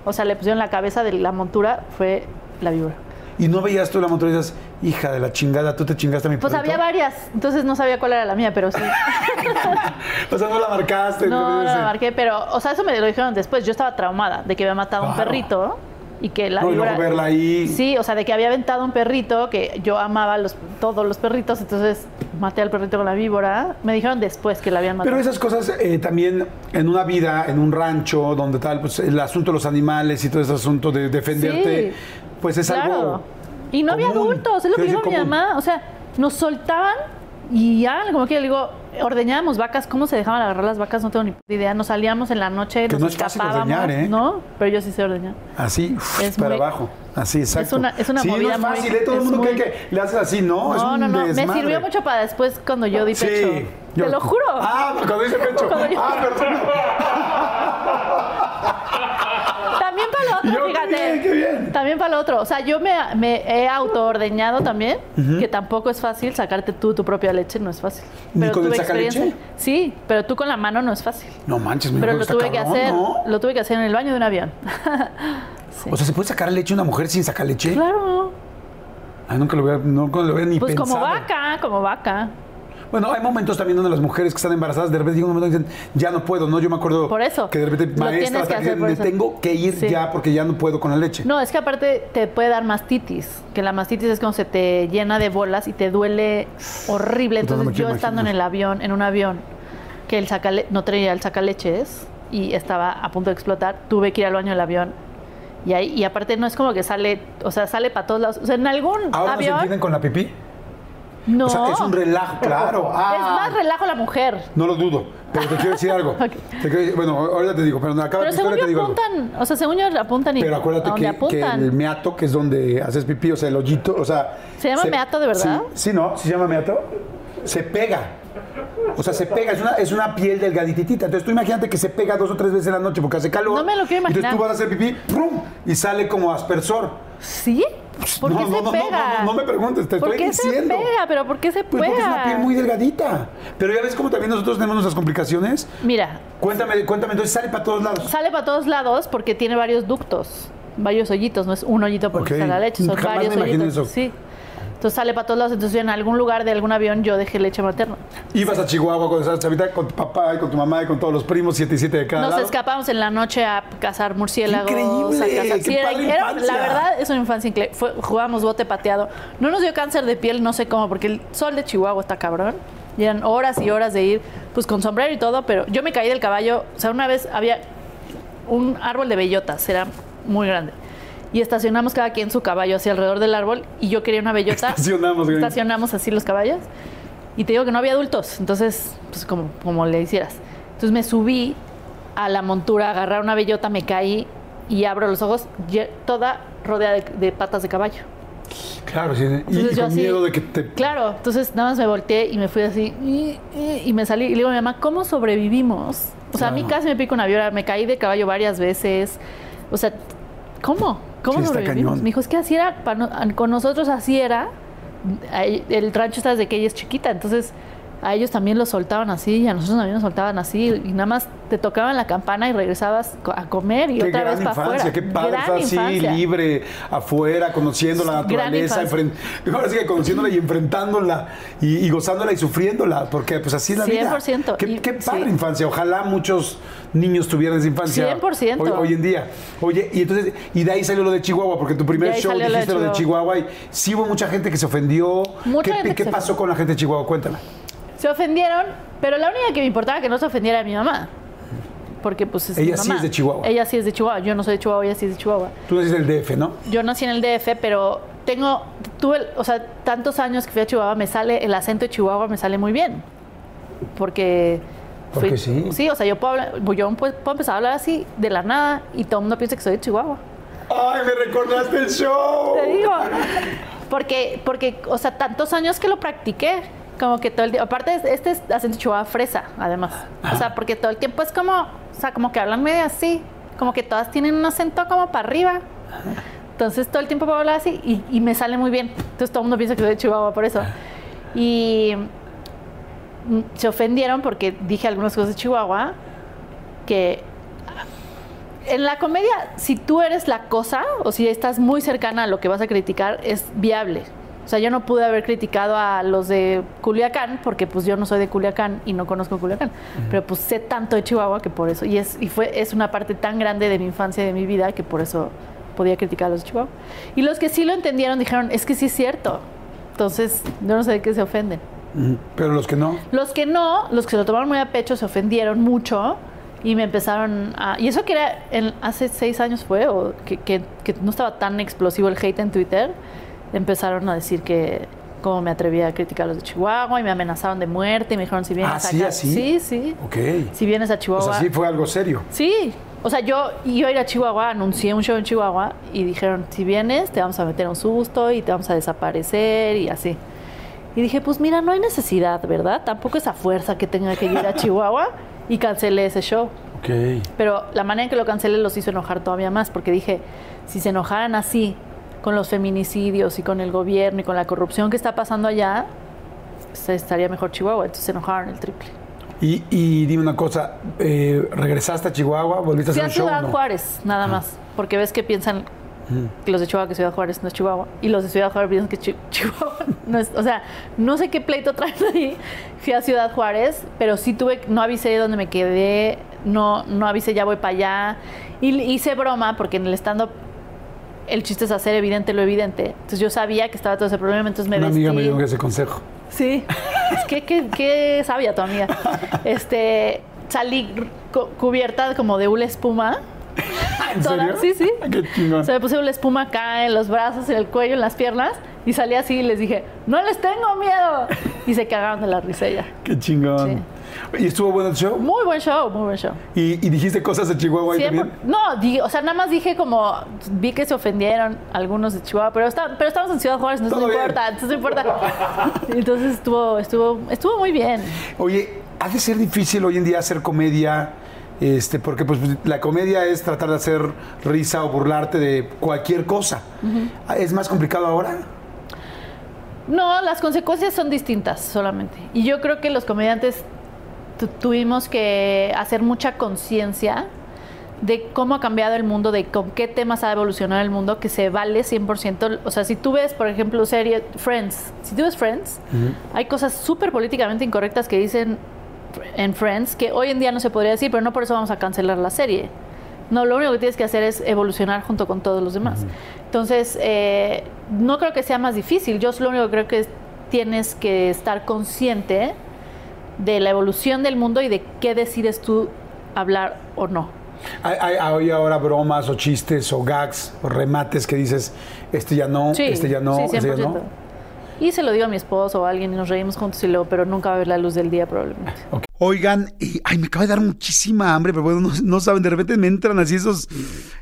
O sea, le pusieron la cabeza de la montura, fue la víbora. Y no veías tú la montura y dices, hija de la chingada, tú te chingaste a mi Pues perrito. había varias, entonces no sabía cuál era la mía, pero sí. (laughs) O sea, no la marcaste. No, no la marqué, pero, o sea, eso me lo dijeron después. Yo estaba traumada de que había matado a un perrito y que la No, y luego verla ahí. Sí, o sea, de que había aventado un perrito, que yo amaba los, todos los perritos, entonces maté al perrito con la víbora. Me dijeron después que la habían matado. Pero esas cosas eh, también en una vida, en un rancho, donde tal, pues el asunto de los animales y todo ese asunto de defenderte, Sí. pues es claro. algo. Y no había adultos, es lo que dijo mi mamá. O sea, nos soltaban y ya, como que le digo, ordeñábamos vacas, ¿cómo se dejaban agarrar las vacas? No tengo ni idea. Nos salíamos en la noche, Que nos no es fácil escapábamos. ordeñar, ¿eh? No, pero yo sí sé ordeñar. Así, Es para muy- abajo. Así, exacto. una- es una sí, movida no es fácil, muy- ¿eh? Todo el es mundo muy- cree que le haces así, ¿no? es No, un no, no. Me desmadre. sirvió mucho para después cuando yo di Sí. pecho. yo- Te lo juro. Ah, cuando dice pecho. Cuando yo- Ah, perdón. (laughs) También para lo otro, fíjate. bien. También para lo otro. O sea, yo me, me he autoordeñado también, que tampoco es fácil sacarte tú tu propia leche, no es fácil. ¿Ni con el tuve sacaleche? Sí, pero tú con la mano no es fácil. No manches, mi Pero lo tuve que hacer, ¿no? lo tuve que hacer en el baño de un avión. (laughs) Sí. O sea, ¿se puede sacar leche una mujer sin sacar leche? Claro. Ay, nunca lo voy a, nunca lo voy a ni Pues como vaca, como vaca. Bueno, hay momentos también donde las mujeres que están embarazadas de repente llegan un momento y dicen, ya no puedo, ¿no? Yo me acuerdo Por eso. que de repente, maestra, que que me tengo que ir Sí. ya porque ya no puedo con la leche. No, es que aparte te puede dar mastitis, que la mastitis es cuando se te llena de bolas y te duele horrible. Me Entonces yo estando en el avión, en un avión, que el sacale no traía el sacaleches y estaba a punto de explotar. Tuve que ir al baño del avión. Y, ahí, y aparte no es como que sale, o sea, sale para todos lados. O sea, en algún ¿Ahora no se avión... entienden con la pipí? No. O sea, es un relajo, claro. Es Ah. más relajo la mujer. No lo dudo, pero te quiero decir algo. (laughs) Ok. Te quiero- bueno, ahorita te digo, pero acaba Pero según yo te digo algo. apuntan, o sea, según yo apuntan y Pero acuérdate que, que el meato, que es donde haces pipí, o sea, el hoyito, o sea... ¿Se llama meato de verdad? Sí, sí, ¿no? ¿Sí se llama meato? Se pega. O sea, se pega, es una, es una piel delgadititita. Entonces tú imagínate que se pega dos o tres veces en la noche porque hace calor. No me lo quiero imaginar. Entonces tú vas a hacer pipí, ¡prum! Y sale como aspersor. ¿Sí? ¿Por No, qué no, se no, pega? no, me preguntes, te ¿Por estoy qué diciendo. se pega? ¿Pero por qué se Pues pega? porque es una piel muy delgadita. Pero ya ves cómo también nosotros tenemos nuestras complicaciones. Mira, Cuéntame, cuéntame, entonces sale para todos lados. sale para todos lados porque tiene varios ductos, varios hoyitos, no es un hoyito porque Ok. está la leche, son Jamás varios me hoyitos. eso. Sí. Entonces sale para todos lados. Entonces en algún lugar de algún avión yo dejé leche materna. Ibas a Chihuahua cuando estabas chavita con tu papá y con tu mamá y con todos los primos, siete y siete de cada Nos lado. escapamos en la noche a cazar murciélagos. ¡Qué increíble! a cazar- ¡Qué Sí, era- padre era- infancia! la verdad es una infancia increíble. Fue- Jugábamos bote pateado. No nos dio cáncer de piel, no sé cómo, porque el sol de Chihuahua está cabrón. Y eran horas y horas de ir, pues con sombrero y todo, pero yo me caí del caballo. O sea, una vez había un árbol de bellotas, era muy grande. Y estacionamos cada quien su caballo hacia alrededor del árbol y yo quería una bellota. (laughs) Estacionamos, güey. Estacionamos así los caballos. Y te digo que no había adultos, entonces, pues como, como le hicieras. Entonces me subí a la montura, agarrar una bellota, me caí y abro los ojos, toda rodeada de, de patas de caballo. Claro, sí. Y, Entonces y yo con así- miedo de que te. Claro, entonces nada más me volteé y me fui así y, y- y me salí y le digo a mi mamá, ¿cómo sobrevivimos? O sea, a mí casi me pica una viola, me caí de caballo varias veces. O sea, ¿cómo? ¿Cómo Sí, sobrevivimos? Me dijo, es que así era, pa- no- con nosotros así era. El rancho está desde que ella es chiquita, entonces a ellos también los soltaban así y a nosotros también nos soltaban así y nada más te tocaban la campana y regresabas a comer y Qué otra gran vez para infancia, afuera. qué padre Gran estar así, infancia. libre, afuera, conociendo la naturaleza, ahora sí que conociéndola y enfrentándola y, y gozándola y sufriéndola, porque pues así es la vida. 100%. Qué, padre sí. infancia, ojalá muchos niños tuvieran esa infancia 100%. Hoy, hoy en día. Oye, y entonces, y de ahí salió lo de Chihuahua, porque tu primer show de dijiste lo de Chihuahua y sí hubo mucha gente que se ofendió. Mucha ¿Qué, gente qué pasó con la gente de Chihuahua? Cuéntame. Se ofendieron, pero la única que me importaba que no se ofendiera era mi mamá. Porque pues es mi Ella sí es de Chihuahua. Ella sí es de Chihuahua. Yo no soy de Chihuahua, ella sí es de Chihuahua. Tú naciste en el DF, ¿no? Yo nací en el DF, pero tengo, tuve, o sea, tantos años que fui a Chihuahua, me sale, el acento de Chihuahua me sale muy bien. Porque... Porque sí. Sí, o sea, yo puedo, hablar- yo puedo, puedo empezar a hablar así de la nada y todo el mundo piensa que soy de Chihuahua. ¡Ay, me recordaste el show! Te digo. Porque, porque, o sea, tantos años que lo practiqué, como que todo el tiempo. Aparte, este es acento chihuahua fresa, además. O sea, porque todo el tiempo es como, o sea, como que hablan medio así, como que todas tienen un acento como para arriba. Entonces, todo el tiempo puedo hablar así y, y me sale muy bien. Entonces, todo el mundo piensa que soy de Chihuahua por eso. Y mm, se ofendieron porque dije algunas cosas de Chihuahua que en la comedia, si tú eres la cosa o si estás muy cercana a lo que vas a criticar, es viable. O sea, yo no pude haber criticado a los de Culiacán porque pues yo no soy de Culiacán y no conozco Culiacán, pero pues sé tanto de Chihuahua que por eso y es y fue es una parte tan grande de mi infancia y de mi vida que por eso podía criticar a los de Chihuahua. Y los que sí lo entendieron dijeron, "Es que sí es cierto." Entonces, yo no sé de qué se ofenden. Pero los que no. Los que no, los que se lo tomaron muy a pecho, se ofendieron mucho y me empezaron a... Y eso que era en- hace seis años fue, o que, que- que no estaba tan explosivo el hate en Twitter, empezaron a decir que cómo me atrevía a criticar a los de Chihuahua y me amenazaron de muerte y me dijeron si vienes Ah, ¿sí, acá- así? Sí, sí. Ok. Si vienes a O Chihuahua... sea, sí fue algo serio. Sí, o sea, yo iba a ir a Chihuahua, anuncié un show en Chihuahua y dijeron, si vienes, te vamos a meter un susto y te vamos a desaparecer y así. Y dije, pues mira, no hay necesidad, ¿verdad? Tampoco esa fuerza que tenga que ir a (laughs) Chihuahua y cancelé ese show. Ok. Pero la manera en que lo cancelé los hizo enojar todavía más, porque dije, si se enojaran así con los feminicidios y con el gobierno y con la corrupción que está pasando allá, se estaría mejor Chihuahua. Entonces se enojaron el triple. Y, y dime una cosa, eh, ¿regresaste a Chihuahua? ¿Volviste a Fui hacer a un show? Ciudad no? Juárez, nada más. Porque ves que piensan que los de Chihuahua que Ciudad Juárez no es Chihuahua. Y los de Ciudad Juárez piensan que Chi- (laughs) Chihuahua no es. O sea, no sé qué pleito traen ahí. Fui a Ciudad Juárez, pero sí tuve. No avisé dónde me quedé. No, no avisé ya voy para allá. Y hice broma porque en el stand-up. El chiste es hacer evidente lo evidente. Entonces yo sabía que estaba todo ese problema, entonces me Una vestí. amiga me dio ese consejo. Sí, es que qué, qué sabia tu amiga. (laughs) Este, salí cu- cubierta como de una espuma. ¿En Toda- serio? Sí, sí. (laughs) Qué chingón. Se me puse una espuma acá en los brazos, en el cuello, en las piernas. Y salí así y les dije, no les tengo miedo. Y se cagaron de la risa ya. Qué chingón. ¿Y estuvo bueno el show? Muy buen show, muy buen show. ¿Y, y dijiste cosas de Chihuahua ahí también? no, di- o sea, nada más dije como, vi que se ofendieron algunos de Chihuahua, pero, está- pero estamos en Ciudad Juárez, no bien. importa, entonces no importa. (laughs) Entonces estuvo, estuvo, estuvo muy bien. Oye, ha de ser difícil hoy en día hacer comedia, este, porque pues la comedia es tratar de hacer risa o burlarte de cualquier cosa. ¿Es más complicado ahora? No, las consecuencias son distintas solamente. Y yo creo que los comediantes tuvimos que hacer mucha conciencia de cómo ha cambiado el mundo, de con qué temas ha evolucionado el mundo, que se vale 100%. O sea, si tú ves, por ejemplo, serie Friends, si tú ves Friends, hay cosas súper políticamente incorrectas que dicen en Friends que hoy en día no se podría decir, pero no por eso vamos a cancelar la serie. No, lo único que tienes que hacer es evolucionar junto con todos los demás. Entonces, eh, no creo que sea más difícil. Yo lo único que creo que es- tienes que estar consciente de la evolución del mundo y de qué decides tú hablar o no. ¿Hay, hay, hay ahora bromas o chistes o gags o remates que dices, este ya no, este ya no, sí, este ya no? Y se lo digo a mi esposo o a alguien y nos reímos juntos y luego, pero nunca va a ver la luz del día probablemente. Oigan, ay, me acaba de dar muchísima hambre, pero bueno, no, no saben, de repente me entran así esos,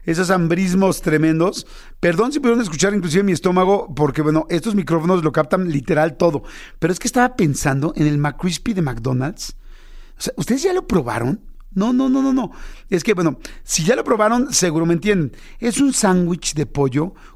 esos hambrismos tremendos. Perdón si pudieron escuchar inclusive mi estómago, porque bueno, estos micrófonos lo captan literal todo. Pero es que estaba pensando en el McCrispy de McDonald's. O sea, ¿ustedes ya lo probaron? No, no, no, no, no. Es que, bueno, si ya lo probaron, seguro me entienden. Es un sándwich de pollo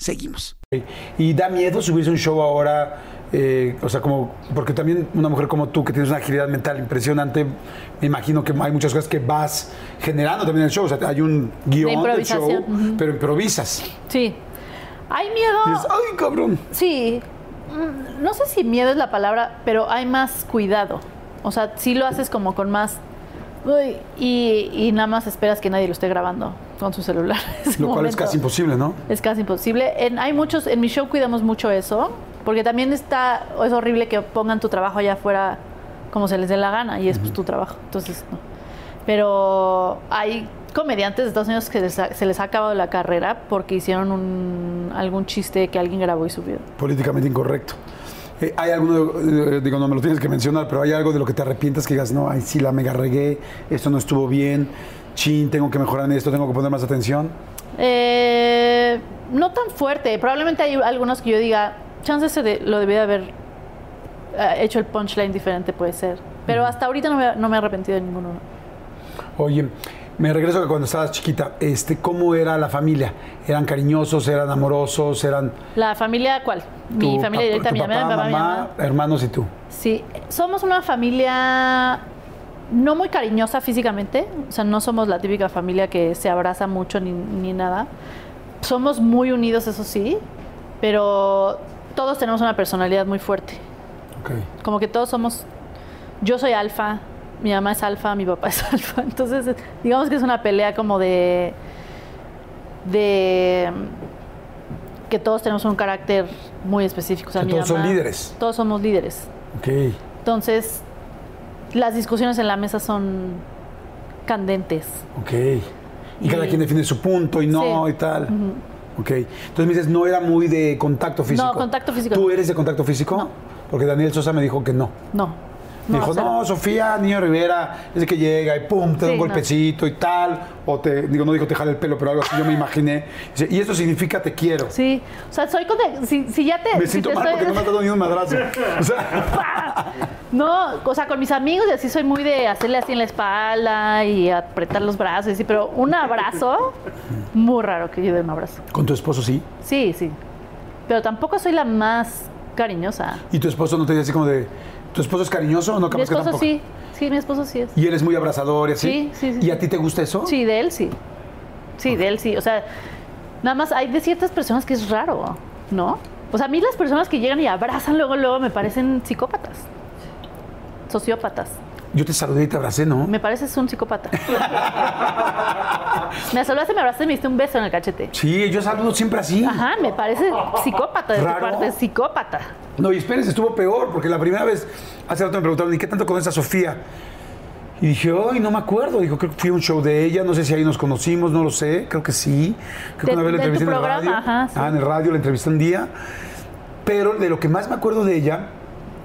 Seguimos. Y da miedo subirse a un show ahora, eh, o sea, como, porque también una mujer como tú que tienes una agilidad mental impresionante, me imagino que hay muchas cosas que vas generando también en el show, o sea, hay un guion del show, pero improvisas. Sí. ¿Hay miedo? dices, ay, cabrón. Sí. Mm, No sé si miedo es la palabra, pero hay más cuidado. O sea, sí lo haces como con más... Uy, y, y nada más esperas que nadie lo esté grabando con su celular. Lo cual es casi imposible, ¿no? Es casi imposible. En, hay muchos, en mi show cuidamos mucho eso, porque también está, es horrible que pongan tu trabajo allá afuera como se les dé la gana y es pues, tu trabajo. Entonces, no. Pero hay comediantes de Estados Unidos que les ha- se les ha acabado la carrera porque hicieron un, algún chiste que alguien grabó y subió. Políticamente incorrecto. Eh, ¿Hay alguno, eh, digo, no me lo tienes que mencionar, pero hay algo de lo que te arrepientas que digas, no, ay, sí, la mega regué, esto no estuvo bien, chin, tengo que mejorar en esto, tengo que poner más atención? Eh, no tan fuerte. Probablemente hay algunos que yo diga, chance ese de- lo debía haber eh, hecho el punchline diferente, puede ser. Pero hasta ahorita no me, no me he arrepentido de ninguno. Oye, me regreso a que cuando estabas chiquita, este, ¿cómo era la familia? ¿Eran cariñosos, eran amorosos, eran ¿La familia cuál? Mi tu familia directa, tu mi mamá, mi papá, papá, mi mamá, mamá. hermanos y tú? Sí, somos una familia no muy cariñosa físicamente, o sea, no somos la típica familia que se abraza mucho ni, ni nada. Somos muy unidos, eso sí, pero todos tenemos una personalidad muy fuerte. Ok. Como que todos somos. Yo soy alfa, mi mamá es alfa, mi papá (laughs) es alfa. Entonces, digamos que es una pelea como de. de. que todos tenemos un carácter muy específico. O sea, Que mi todos son mamá- líderes. Todos somos líderes. Ok. Entonces, las discusiones en la mesa son candentes. Ok. Y cada quien define su punto y no Sí. y tal. Ok. Entonces me dices, no era muy de contacto físico. No, contacto físico ¿Tú no. eres de contacto físico? Porque Daniel Sosa me dijo que no. No. Me dijo, no, Sofía Niño Rivera, es de que llega y pum, te da Sí, un no. golpecito y tal. O te, digo, no dijo te jala el pelo, pero algo así yo me imaginé. Dice, y eso significa te quiero. Sí, o sea, soy conte- si, si ya te Me si siento te mal estoy- porque no me ha dado ni un madrazo. O sea, (laughs) No, o sea, con mis amigos y así soy muy de hacerle así en la espalda y apretar los brazos, y así, pero un abrazo, muy raro que yo dé un abrazo. con tu esposo sí. Sí, sí. Pero tampoco soy la más cariñosa. Y tu esposo no te dice así como de, ¿tu esposo es cariñoso o no? Mi Capaz que esposo sí, sí, mi esposo sí es. Y él es muy abrazador y así. Sí, sí, sí, ¿Y a ti te gusta eso? Sí, de él sí. Sí, de él sí. O sea, nada más hay de ciertas personas que es raro, ¿no? O sea, a mí las personas que llegan y abrazan luego, luego me parecen psicópatas. Sociópatas. Yo te saludé y te abracé, ¿no? Me pareces un psicópata. (laughs) me saludaste, me abrazaste y me diste un beso en el cachete. Sí, yo saludo siempre así. Ajá, me parece psicópata de tu parte, psicópata. No, y espérense, estuvo peor, porque la primera vez, hace rato me preguntaron, ¿y qué tanto conoces a Sofía? Y dije, ay, no me acuerdo. Dijo, creo que fui a un show de ella, no sé si ahí nos conocimos, no lo sé, creo que sí. Creo que una vez la entrevisté en el radio. ajá, sí. Ah, en el radio la entrevisté un día. Pero de lo que más me acuerdo de ella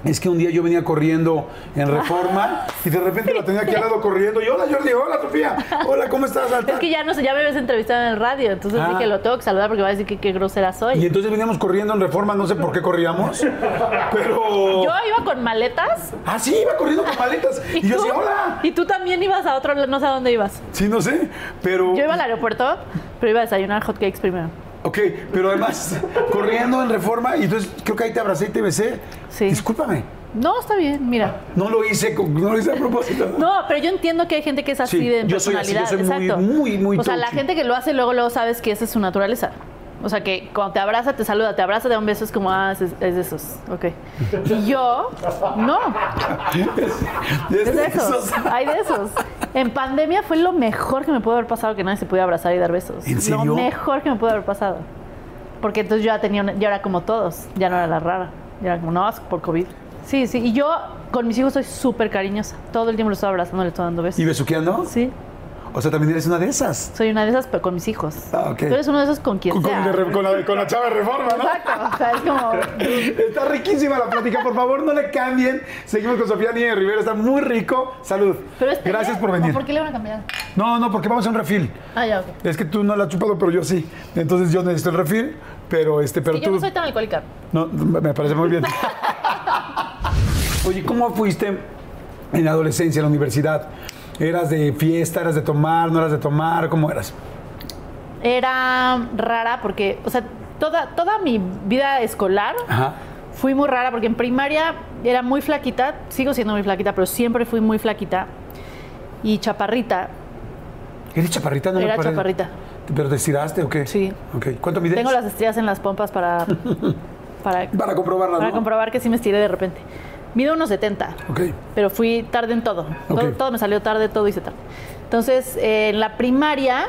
es que un día yo venía corriendo en Reforma y de repente la tenía aquí al lado corriendo. Y hola Jordi, hola Sofía, hola, ¿cómo estás? Alta?" Es que ya no sé, ya me habías entrevistado en el radio, entonces Ah. dije, lo tengo que saludar porque va a decir que qué grosera soy. Y entonces veníamos corriendo en Reforma, no sé por qué corríamos, pero... Yo iba con maletas. Ah, sí, iba corriendo con maletas. (laughs) Y, yo decía, hola. y tú también ibas a otro, no sé a dónde ibas. Sí, no sé, pero... Yo iba al aeropuerto, pero iba a desayunar hotcakes primero. Ok, pero además, (laughs) corriendo en reforma, y entonces creo que ahí te abracé y te besé. Sí. Discúlpame, No, está bien, mira. no lo hice, con- no lo hice a propósito. No, pero yo entiendo que hay gente que es así Sí, de yo soy así, yo personalidad. soy muy, exacto. muy, muy O sea, la gente que lo hace luego, luego sabes que esa es su naturaleza. O sea, que cuando te abraza, te saluda, te abraza, te da un beso, es como, ah, es, es de esos. Ok. Y yo, no. Es (laughs) Es de esos. Hay de esos. En pandemia fue lo mejor que me pudo haber pasado que nadie se pudiera abrazar y dar besos. ¿En serio? Lo mejor que me pudo haber pasado. Porque entonces yo ya tenía, una- ya era como todos, ya no era la rara. Ya era como, no, es por COVID. Sí, sí. Y yo con mis hijos soy súper cariñosa. Todo el tiempo los estoy abrazando, les estoy dando besos. ¿Y besuqueando? Sí. O sea, también eres una de esas. Soy una de esas, pero con mis hijos. Ah, ok. Tú eres uno de esos con quien Con, con sea. la, con la chava de reforma, ¿no? Exacto. O sea, es como... (laughs) Está riquísima la plática, por favor, no le cambien. Seguimos con Sofía Niña de Rivera, está muy rico. Salud. Pero este Gracias por venir. ¿o ¿Por qué le van a cambiar? No, no, porque vamos a un refil. Ah, ya, ok. Es que tú no la has chupado, pero yo sí. Entonces yo necesito el refil, pero este, pero yo tú. no soy tan alcohólica. No, me parece muy bien. (laughs) Oye, ¿cómo fuiste en la adolescencia, en la universidad? ¿Eras de fiesta, eras de tomar, no eras de tomar? ¿Cómo eras? Era rara porque, o sea, toda, toda mi vida escolar Ajá. fui muy rara porque en primaria era muy flaquita, sigo siendo muy flaquita, pero siempre fui muy flaquita y chaparrita. ¿Eres chaparrita? No Era chaparrita. ¿Pero te estiraste o qué? Sí. Ok. ¿Cuánto mides? Tengo las estrellas en las pompas para, (laughs) para, Para comprobarlas, para ¿no? comprobar que sí me estiré de repente. Mido unos 70. Ok. pero fui tarde en todo. Todo. todo me salió tarde, todo hice tarde. Entonces, eh, en la primaria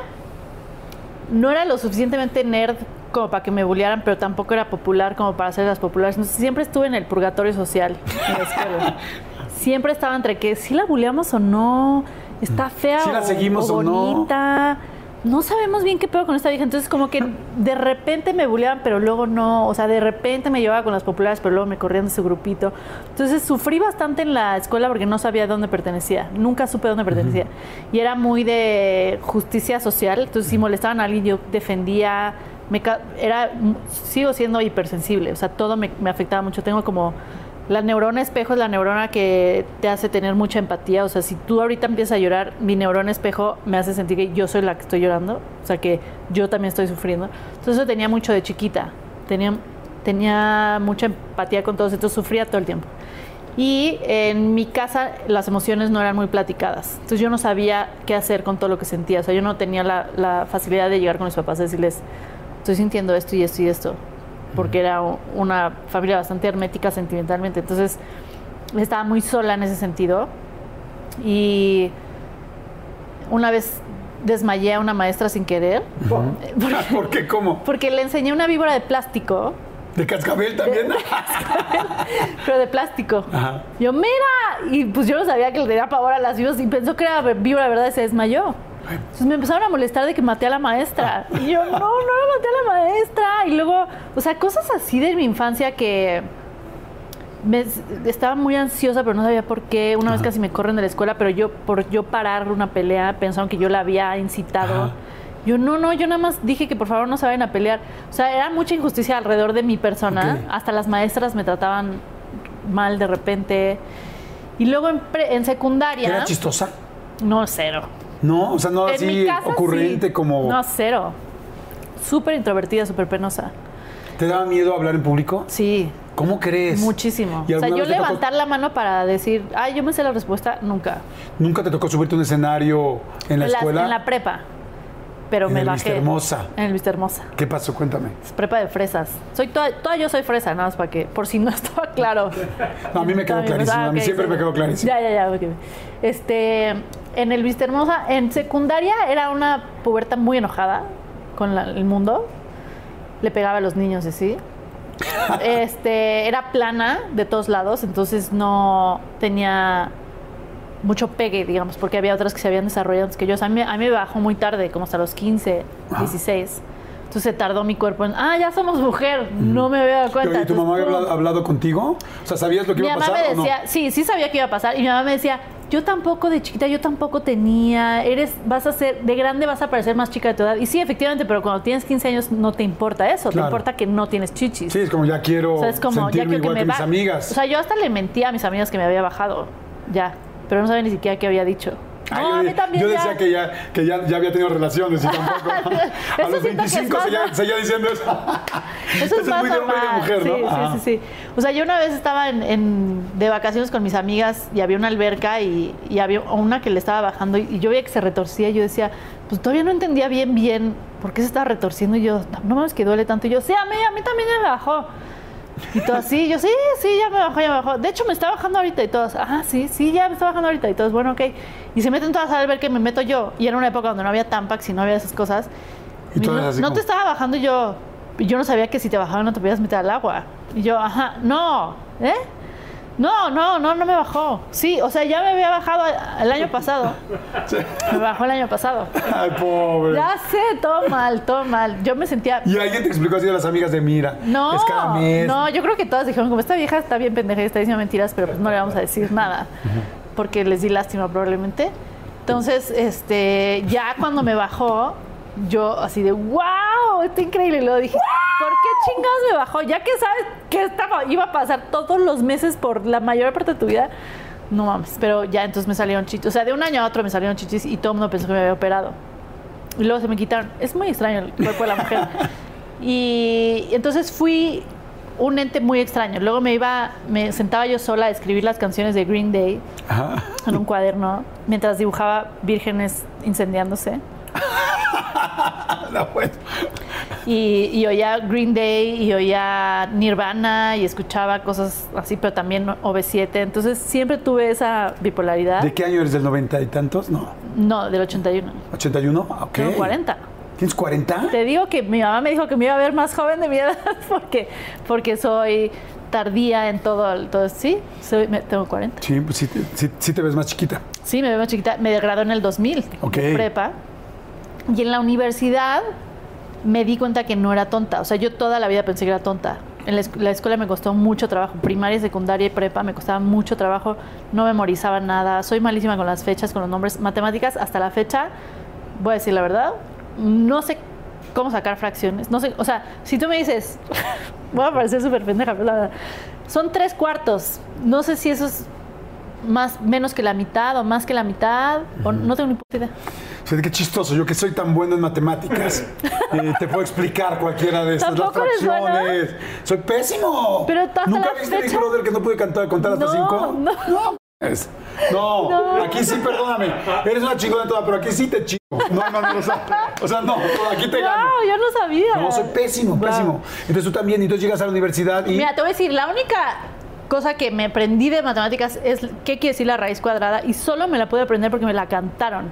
no era lo suficientemente nerd como para que me bullearan, pero tampoco era popular como para hacer las populares. Entonces, siempre estuve en el purgatorio social en la escuela. (laughs) siempre estaba entre que si la bulleamos o no, está fea ¿Sí la o- seguimos o no? bonita. No sabemos bien qué pedo con esta vieja. Entonces, como que (laughs) de repente me bulleaban, pero luego no. O sea, de repente me llevaba con las populares, pero luego me corrían de su grupito. Entonces, sufrí bastante en la escuela porque no sabía dónde pertenecía. Nunca supe dónde pertenecía. Y era muy de justicia social. Entonces, si molestaban a alguien, yo defendía. Me, era, sigo siendo hipersensible. O sea, todo me, me afectaba mucho. Tengo como. La neurona espejo es la neurona que te hace tener mucha empatía. O sea, si tú ahorita empiezas a llorar, mi neurona espejo me hace sentir que yo soy la que estoy llorando. O sea, que yo también estoy sufriendo. Entonces, eso tenía mucho de chiquita. Tenía, tenía mucha empatía con todos. Entonces, sufría todo el tiempo. Y en mi casa las emociones no eran muy platicadas. Entonces, yo no sabía qué hacer con todo lo que sentía. O sea, yo no tenía la, la facilidad de llegar con mis papás y decirles, estoy sintiendo esto y esto y esto porque era una familia bastante hermética sentimentalmente. Entonces, estaba muy sola en ese sentido. Y una vez desmayé a una maestra sin querer, porque, (laughs) ¿Por qué? ¿Cómo? porque le enseñé una víbora de plástico, ¿De cascabel también? (laughs) pero de plástico. Ajá. Yo, mira, y pues yo no sabía que le tenía pavor a las víboras y pensó que era víbora, de verdad, y se desmayó. Entonces me empezaron a molestar de que maté a la maestra. Y yo, no, no la maté a la maestra. Y luego, o sea, cosas así de mi infancia que me, estaba muy ansiosa, pero no sabía por qué. Una vez casi me corren de la escuela, pero yo, por yo parar una pelea, pensaron que yo la había incitado. Ajá. Yo, no, no, yo nada más dije que por favor no se vayan a pelear. O sea, era mucha injusticia alrededor de mi persona. Ok. Hasta las maestras me trataban mal de repente. Y luego en, pre- en secundaria. ¿Era chistosa? No, cero. No, o sea, no En así casa, ocurrente sí. como... No, cero. Súper introvertida, súper penosa. ¿Te daba miedo hablar en público? Sí, ¿Cómo crees? muchísimo. ¿Y O sea, yo tocó- levantar la mano para decir, ay, yo me sé la respuesta, nunca. ¿Nunca te tocó subirte a un escenario en la escuela? en la prepa. pero En me el bajé. Vista Hermosa. En el Vista Hermosa. ¿Qué pasó? Cuéntame. Es prepa de fresas. Soy toda, toda yo soy fresa, nada más para que, por si no (laughs) estaba claro. No, a mí me quedó clarísimo, a mí siempre sí. me quedó clarísimo. Ya, ya, ya. ok. Este, en el Vista Hermosa, en secundaria era una puberta muy enojada con la- el mundo. Le pegaba a los niños y así. (laughs) este, era plana de todos lados, entonces no tenía mucho pegue, digamos, porque había otras que se habían desarrollado antes que yo. O sea, a mí, a mí me bajó muy tarde, como hasta los 15, 16. Entonces tardó mi cuerpo en, ah, ya somos mujer, no me había dado cuenta. Oye, ¿tu mamá había hablado, hablado contigo? O sea, ¿sabías lo que Mi iba a mamá pasar me o no? decía, sí, sí sabía que iba a pasar. Y mi mamá me decía, yo tampoco de chiquita, yo tampoco tenía, eres, vas a ser, de grande vas a parecer más chica de tu edad. Y sí, efectivamente, pero cuando tienes 15 años no te importa eso, Claro. te importa que no tienes chichis. Sí, es como ya quiero O sea, es como, ya sentirme quiero que igual me que mis amigas. O sea, yo hasta le mentía a mis amigas que me había bajado, ya. Pero no sabía ni siquiera qué había dicho. No, yo, a mí también yo ya. decía que ya, que ya, ya había tenido relaciones y tampoco. (laughs) a Eso los siento que es 25 más- seguía, seguía diciendo eso. (laughs) Eso es más muy de hombre y de normal. mujer, sí, ¿no? sí, Ajá. sí, sí. O sea, yo una vez estaba en, en- de vacaciones con mis amigas y había una alberca y, y había una que le estaba bajando y, y yo veía que se retorcía y yo decía, pues todavía no entendía bien, bien por qué se estaba retorciendo y yo, no mames que duele tanto. Y yo, sí, a mí, a mí también me bajó. Y todo así, yo, sí, sí, ya me bajó, ya me bajó. De hecho, me está bajando ahorita y todos, ah, sí, sí, ya me está bajando ahorita y todos, bueno, ok. Y se meten todas a ver que me meto yo. Y era una época donde no había Tampax y no había esas cosas. Y Y todas no, así no como- te estaba bajando y yo. Yo no sabía que si te bajaba no te podías meter al agua. Y yo, ajá, no, ¿eh? No, no, no, no me bajó. Sí, o sea, ya me había bajado el año pasado. (laughs) Me bajó el año pasado. Ay, pobre. Ya sé, todo mal, todo mal. Yo me sentía. Y alguien te explicó así a las amigas de mira. No, es cada mes. no, yo creo que todas dijeron, como esta vieja está bien pendeja y está diciendo mentiras, pero pues no le vamos a decir nada, porque les di lástima probablemente. Entonces, este, ya cuando me bajó, yo así de, wow, está increíble. Y luego dije, ¿por qué chingados me bajó? Ya que sabes que estaba, iba a pasar todos los meses por la mayor parte de tu vida. No mames, pero ya entonces me salieron chichis. O sea, de un año a otro me salieron chichis y todo el mundo pensó que me había operado. Y luego se me quitaron. Es muy extraño el cuerpo de la mujer. (laughs) Y entonces fui un ente muy extraño. Luego me iba, me sentaba yo sola a escribir las canciones de Green Day Ajá. en un cuaderno mientras dibujaba vírgenes incendiándose. (laughs) (laughs) No, bueno. Y, y oía Green Day y oía Nirvana y escuchaba cosas así, pero también OV7. Entonces siempre tuve esa bipolaridad. ¿De qué año eres? ¿Del 90 y tantos? No. No, del 81. ¿81? Ah, Ok. Tengo 40. ¿Tienes 40? Te digo que mi mamá me dijo que me iba a ver más joven de mi edad (laughs) porque, porque soy tardía en todo. el- todo sí, soy, me- tengo 40. Sí, pues sí, te- sí, sí te ves más chiquita. Sí, me veo más chiquita. Me gradué en el 2000, Ok. de prepa. Y en la universidad me di cuenta que no era tonta. O sea, yo toda la vida pensé que era tonta. En la, la escuela me costó mucho trabajo. Primaria, secundaria y prepa me costaba mucho trabajo. No memorizaba nada. Soy malísima con las fechas, con los nombres. Matemáticas, hasta la fecha, voy a decir la verdad, no sé cómo sacar fracciones. No sé, o sea, si tú me dices, (laughs) voy a parecer súper pendeja, pero la verdad, son tres cuartos. No sé si eso es más, menos que la mitad o más que la mitad, o no tengo ni puta idea. Fíjate qué chistoso, yo que soy tan bueno en matemáticas, (laughs) eh, te puedo explicar cualquiera de estas, las fracciones. Soy pésimo. Pero hasta ¿Nunca la viste fecha- Brother que no pude cantar, contar hasta No, cinco? no. Es- No, aquí sí, perdóname. Eres una chingona toda, pero aquí sí te chingo. No, no, no, o sea, o sea, no, aquí te gano. No, yo no sabía. No, soy pésimo, Wow. pésimo. Entonces tú también, y entonces llegas a la universidad y... Mira, te voy a decir, la única cosa que me aprendí de matemáticas es qué quiere decir la raíz cuadrada y solo me la pude aprender porque me la cantaron.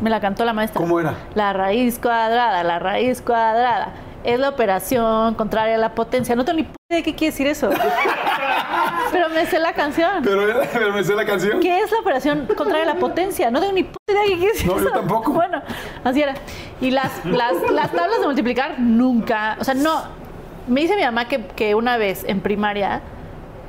Me la cantó la maestra. ¿Cómo era? La raíz cuadrada, la raíz cuadrada. Es la operación contraria a la potencia. No tengo ni puta idea de qué quiere decir eso. (laughs) Pero me sé la canción. Pero, pero me sé la canción. ¿Qué es la operación contraria a la potencia? No tengo ni puta idea de qué quiere decir No, yo eso. tampoco. Bueno, así era. Y las, las, las tablas de multiplicar nunca. O sea, no. Me dice mi mamá que, que una vez en primaria,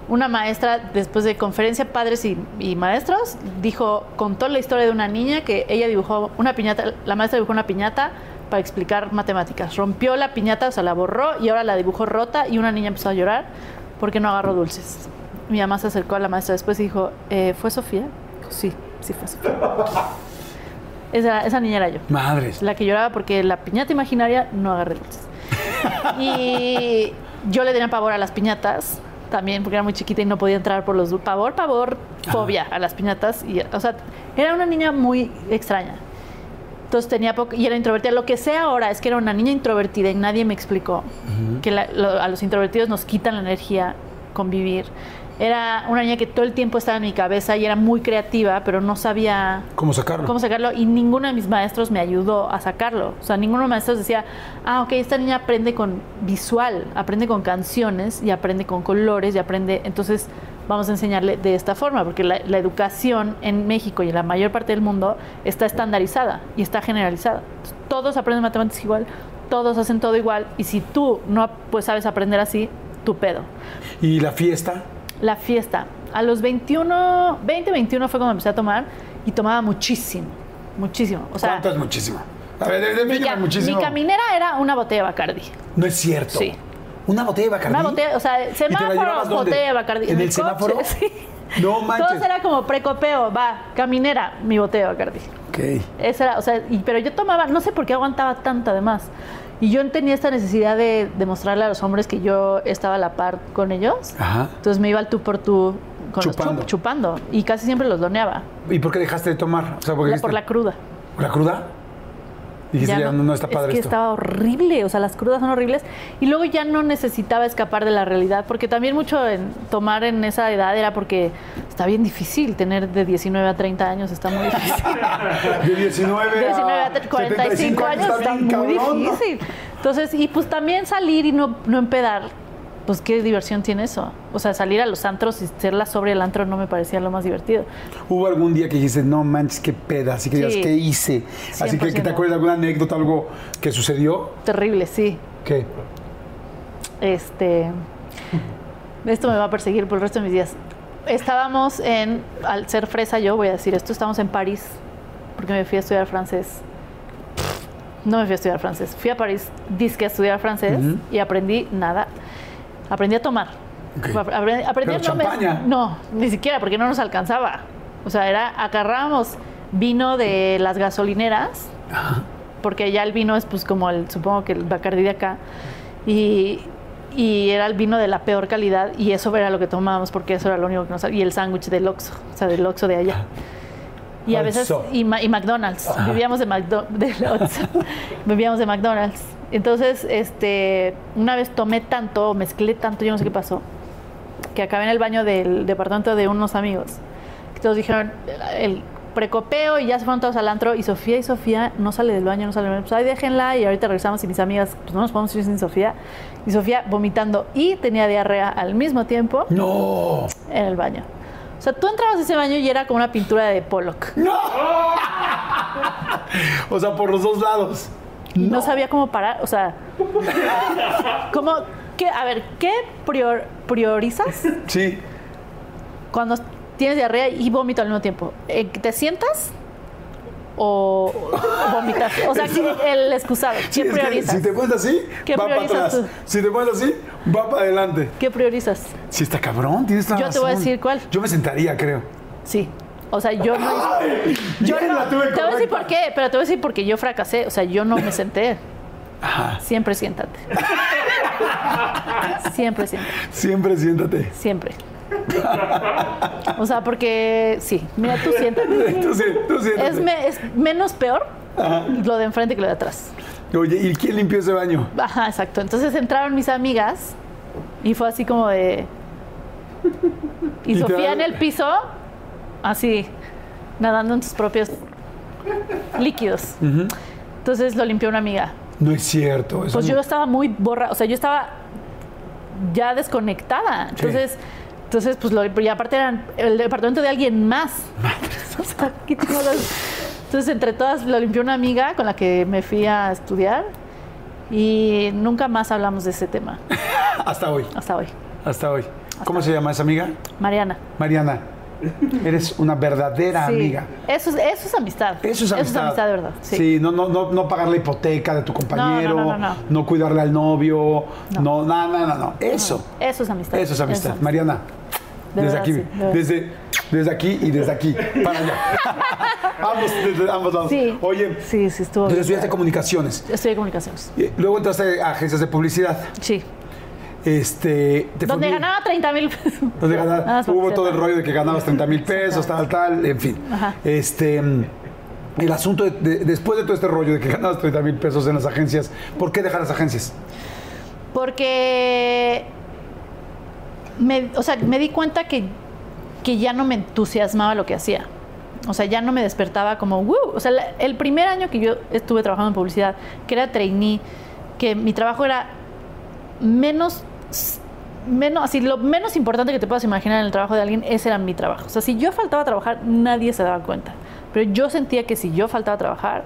una maestra, después de conferencia padres y, y maestros, dijo, contó la historia de una niña que ella dibujó una piñata, la maestra dibujó una piñata para explicar matemáticas. Rompió la piñata, o sea, la borró y ahora la dibujó rota y una niña empezó a llorar porque no agarró dulces. Mi mamá se acercó a la maestra después y dijo, "Eh, ¿fue Sofía? Sí, sí fue Sofía. Esa, esa niña era yo. Madres. La que lloraba porque la piñata imaginaria no agarré dulces. Y yo le tenía pavor a las piñatas también porque era muy chiquita y no podía entrar por los pavor, pavor, fobia a las piñatas y o sea, era una niña muy extraña. Entonces tenía poco, y era introvertida. Lo que sé ahora es que era una niña introvertida y nadie me explicó que la- lo- a los introvertidos nos quitan la energía convivir. Era una niña que todo el tiempo estaba en mi cabeza y era muy creativa, pero no sabía ¿Cómo sacarlo? cómo sacarlo y ninguno de mis maestros me ayudó a sacarlo. O sea, ninguno de mis maestros decía, ah, ok, esta niña aprende con visual, aprende con canciones y aprende con colores y aprende, entonces vamos a enseñarle de esta forma, porque la, la educación en México y en la mayor parte del mundo está estandarizada y está generalizada. Entonces, Todos aprenden matemáticas igual, todos hacen todo igual y si tú no pues sabes aprender así, tu pedo ¿Y la fiesta? La fiesta. A los 21, 20, 21 fue cuando empecé a tomar y tomaba muchísimo, muchísimo. O sea, ¿Cuánto es muchísimo? A ver, de- mi, muchísimo. mi caminera era una botella de Bacardi. No es cierto. Sí. ¿Una botella de Bacardí? Una botella, o sea, ¿Y te la semáforo, botella de Bacardi. ¿En el semáforo? (laughs) Sí. No manches. Todo era como precopeo, va, caminera, mi botella de Bacardi. Ok. Esa era, o sea, y- pero yo tomaba, no sé por qué aguantaba tanto además. Y yo tenía esta necesidad de demostrarle a los hombres que yo estaba a la par con ellos. Ajá. Entonces me iba al tú por tú con los Chupando. chup- chupando. Y casi siempre los doneaba. ¿Y por qué dejaste de tomar? O sea, porque La- por la cruda. ¿Por la cruda? Dijiste, ya, no, no está padre es que esto. estaba horrible, o sea, las crudas son horribles. Y luego ya no necesitaba escapar de la realidad, porque también mucho en tomar en esa edad era porque está bien difícil tener de 19 a 30 años, está muy difícil. (laughs) De 19 De 19 a a 45 años está muy difícil. Entonces, y pues también salir y no, no empedar, pues qué diversión tiene eso. O sea, salir a los antros y ser la sobre el antro no me parecía lo más divertido. ¿Hubo algún día que dijiste, no manches, qué peda? Así que digas, Sí. ¿qué hice? Así que, que te 100%. acuerdas de alguna anécdota, algo que sucedió. Terrible, sí. ¿Qué? Este. Esto me va a perseguir por el resto de mis días. Estábamos en. Al ser fresa, yo voy a decir esto, estábamos en París, porque me fui a estudiar francés. No me fui a estudiar francés. Fui a París, disque a estudiar francés y aprendí nada. Aprendí a tomar. Aprendí, aprendí Pero no, ni siquiera, porque no nos alcanzaba. O sea, era agarrábamos vino de las gasolineras, porque ya el vino es pues como el, supongo que el Bacardi de acá, y, y era el vino de la peor calidad, y eso era lo que tomábamos, porque eso era lo único que nos... Y el sándwich del Oxxo, o sea, del Oxxo de allá. Y a veces, y, ma- y McDonald's, vivíamos de, McDo- Oxxo. (laughs) vivíamos de McDonald's. Entonces, este, una vez tomé tanto, mezclé tanto, yo no sé qué pasó, que acabé en el baño del departamento de unos amigos. Todos dijeron, el precopeo y ya se fueron todos al antro y Sofía y Sofía no sale del baño, no sale del baño. Pues ahí déjenla y ahorita regresamos y mis amigas, pues no nos podemos ir sin Sofía. Y Sofía vomitando y tenía diarrea al mismo tiempo No. en el baño. O sea, tú entrabas a ese baño y era como una pintura de Pollock. (laughs) O sea, por los dos lados. Y no, sabía cómo parar, o sea, ¿cómo, qué, a ver, ¿qué prior- priorizas Sí. cuando tienes diarrea y vómito al mismo tiempo? Eh, ¿Te sientas o vomitas? O sea, ¿qué- el excusado, Sí, ¿qué que priorizas? si te pones así, ¿Qué va para atrás. tú? Si te pones así, va para adelante. ¿Qué priorizas? Sí, está cabrón, tienes toda Yo te voy a decir cuál. Yo me sentaría, creo. Sí. O sea, yo no. Yo no. la tuve Te voy a decir por qué, pero te voy a decir porque yo fracasé. O sea, yo no me senté. Ajá. Siempre siéntate. (laughs) Siempre siéntate. Siempre siéntate. Siempre. O sea, porque sí, mira, tú siéntate. (laughs) Tú, tú siéntate. Es, me- es menos peor lo de enfrente que lo de atrás. Oye, ¿y quién limpió ese baño? Ajá, exacto. Entonces entraron mis amigas y fue así como de. Y, Sofía en el piso, así, nadando en sus propios líquidos. Entonces lo limpió una amiga. No es cierto. Eso Pues no- yo estaba muy borra, o sea, yo estaba ya desconectada. Entonces, entonces pues lo, y aparte eran el departamento de alguien más. (laughs) O. Entonces, entre todas lo limpió una amiga con la que me fui a estudiar y nunca más hablamos de ese tema (laughs) Hasta hoy. hasta hoy. Hasta hoy. ¿Cómo se llama esa amiga? Mariana. Mariana. Eres una verdadera Sí. amiga. Eso es, eso es amistad. Eso es amistad. Eso es amistad de verdad. Sí. no, no, no, no pagar la hipoteca de tu compañero, no, no, no, no. cuidarle al novio, no, no, no, no, no. Eso, Eso es amistad. eso es amistad. Mariana, De desde verdad, aquí, sí, de verdad. desde, desde aquí y desde aquí, para allá. (laughs) ambos, desde ambos lados. Sí. Oye, Sí, sí, estuvo entonces estudiaste comunicaciones. Estudié comunicaciones. Y Luego entraste a agencias de publicidad. Sí. Este, te Donde ganaba 30 mil pesos. Donde ganaba- hubo todo el rollo de que ganabas 30 mil pesos, tal, tal, en fin. Ajá. Este, el asunto de, de- después de todo este rollo de que ganabas 30 mil pesos en las agencias, ¿por qué dejar las agencias? Porque me, o sea, me di cuenta que, que ya no me entusiasmaba lo que hacía. O sea, ya no me despertaba como, "Woo". O sea, el primer año que yo estuve trabajando en publicidad, que era trainee, que mi trabajo era menos, menos, así, lo menos importante que te puedas imaginar en el trabajo de alguien, ese era mi trabajo. O sea, si yo faltaba a trabajar, nadie se daba cuenta. Pero yo sentía que si yo faltaba a trabajar,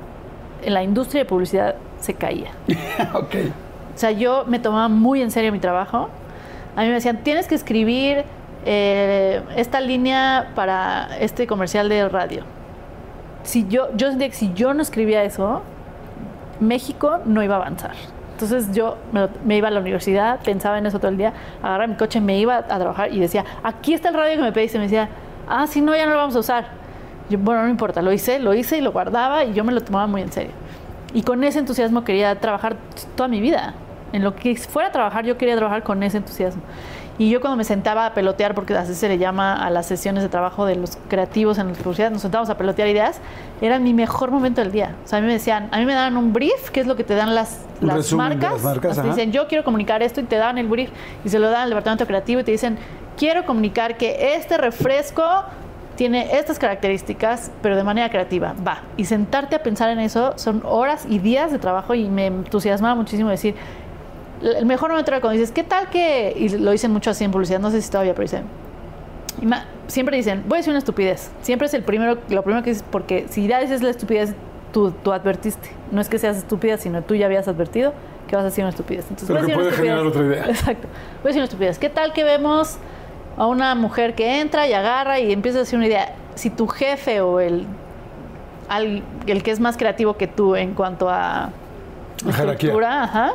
en la industria de publicidad se caía. (laughs) ok. O sea, yo me tomaba muy en serio mi trabajo. A mí me decían, tienes que escribir eh, esta línea para este comercial de radio. Si yo, yo sentía que si yo no escribía eso, México no iba a avanzar. Entonces yo me, me iba a la universidad, pensaba en eso todo el día, agarraba mi coche, me iba a trabajar y decía, aquí está el radio que me pediste. Me decía, ah, si no, ya no lo vamos a usar. Yo, bueno, no importa, lo hice, lo hice y lo guardaba y yo me lo tomaba muy en serio. Y con ese entusiasmo quería trabajar toda mi vida. En lo que fuera a trabajar, yo quería trabajar con ese entusiasmo. Y yo cuando me sentaba a pelotear, porque así se le llama a las sesiones de trabajo de los creativos en la publicidad, nos sentábamos a pelotear ideas, era mi mejor momento del día. O sea, a mí me decían, a mí me daban un brief, que es lo que te dan las, las marcas. las ajá. dicen, yo quiero comunicar esto y te dan el brief y se lo dan al departamento creativo y te dicen, quiero comunicar que este refresco tiene estas características, pero de manera creativa. Va. Y sentarte a pensar en eso son horas y días de trabajo y me entusiasmaba muchísimo decir, el mejor momento era cuando dices, ¿qué tal que? Y lo dicen mucho así en publicidad, no sé si todavía, pero dicen, siempre dicen, voy a decir una estupidez. Siempre es el primero, lo primero que dices, porque si ya dices la estupidez, tú, tú advertiste. No es que seas estúpida, sino tú ya habías advertido que vas a decir una estupidez. Entonces, Pero voy a que puede generar otra idea. Exacto. Voy a decir una estupidez. ¿Qué tal que vemos a una mujer que entra y agarra y empieza a decir una idea? Si tu jefe o el, al- el que es más creativo que tú en cuanto a La jerarquía. ajá,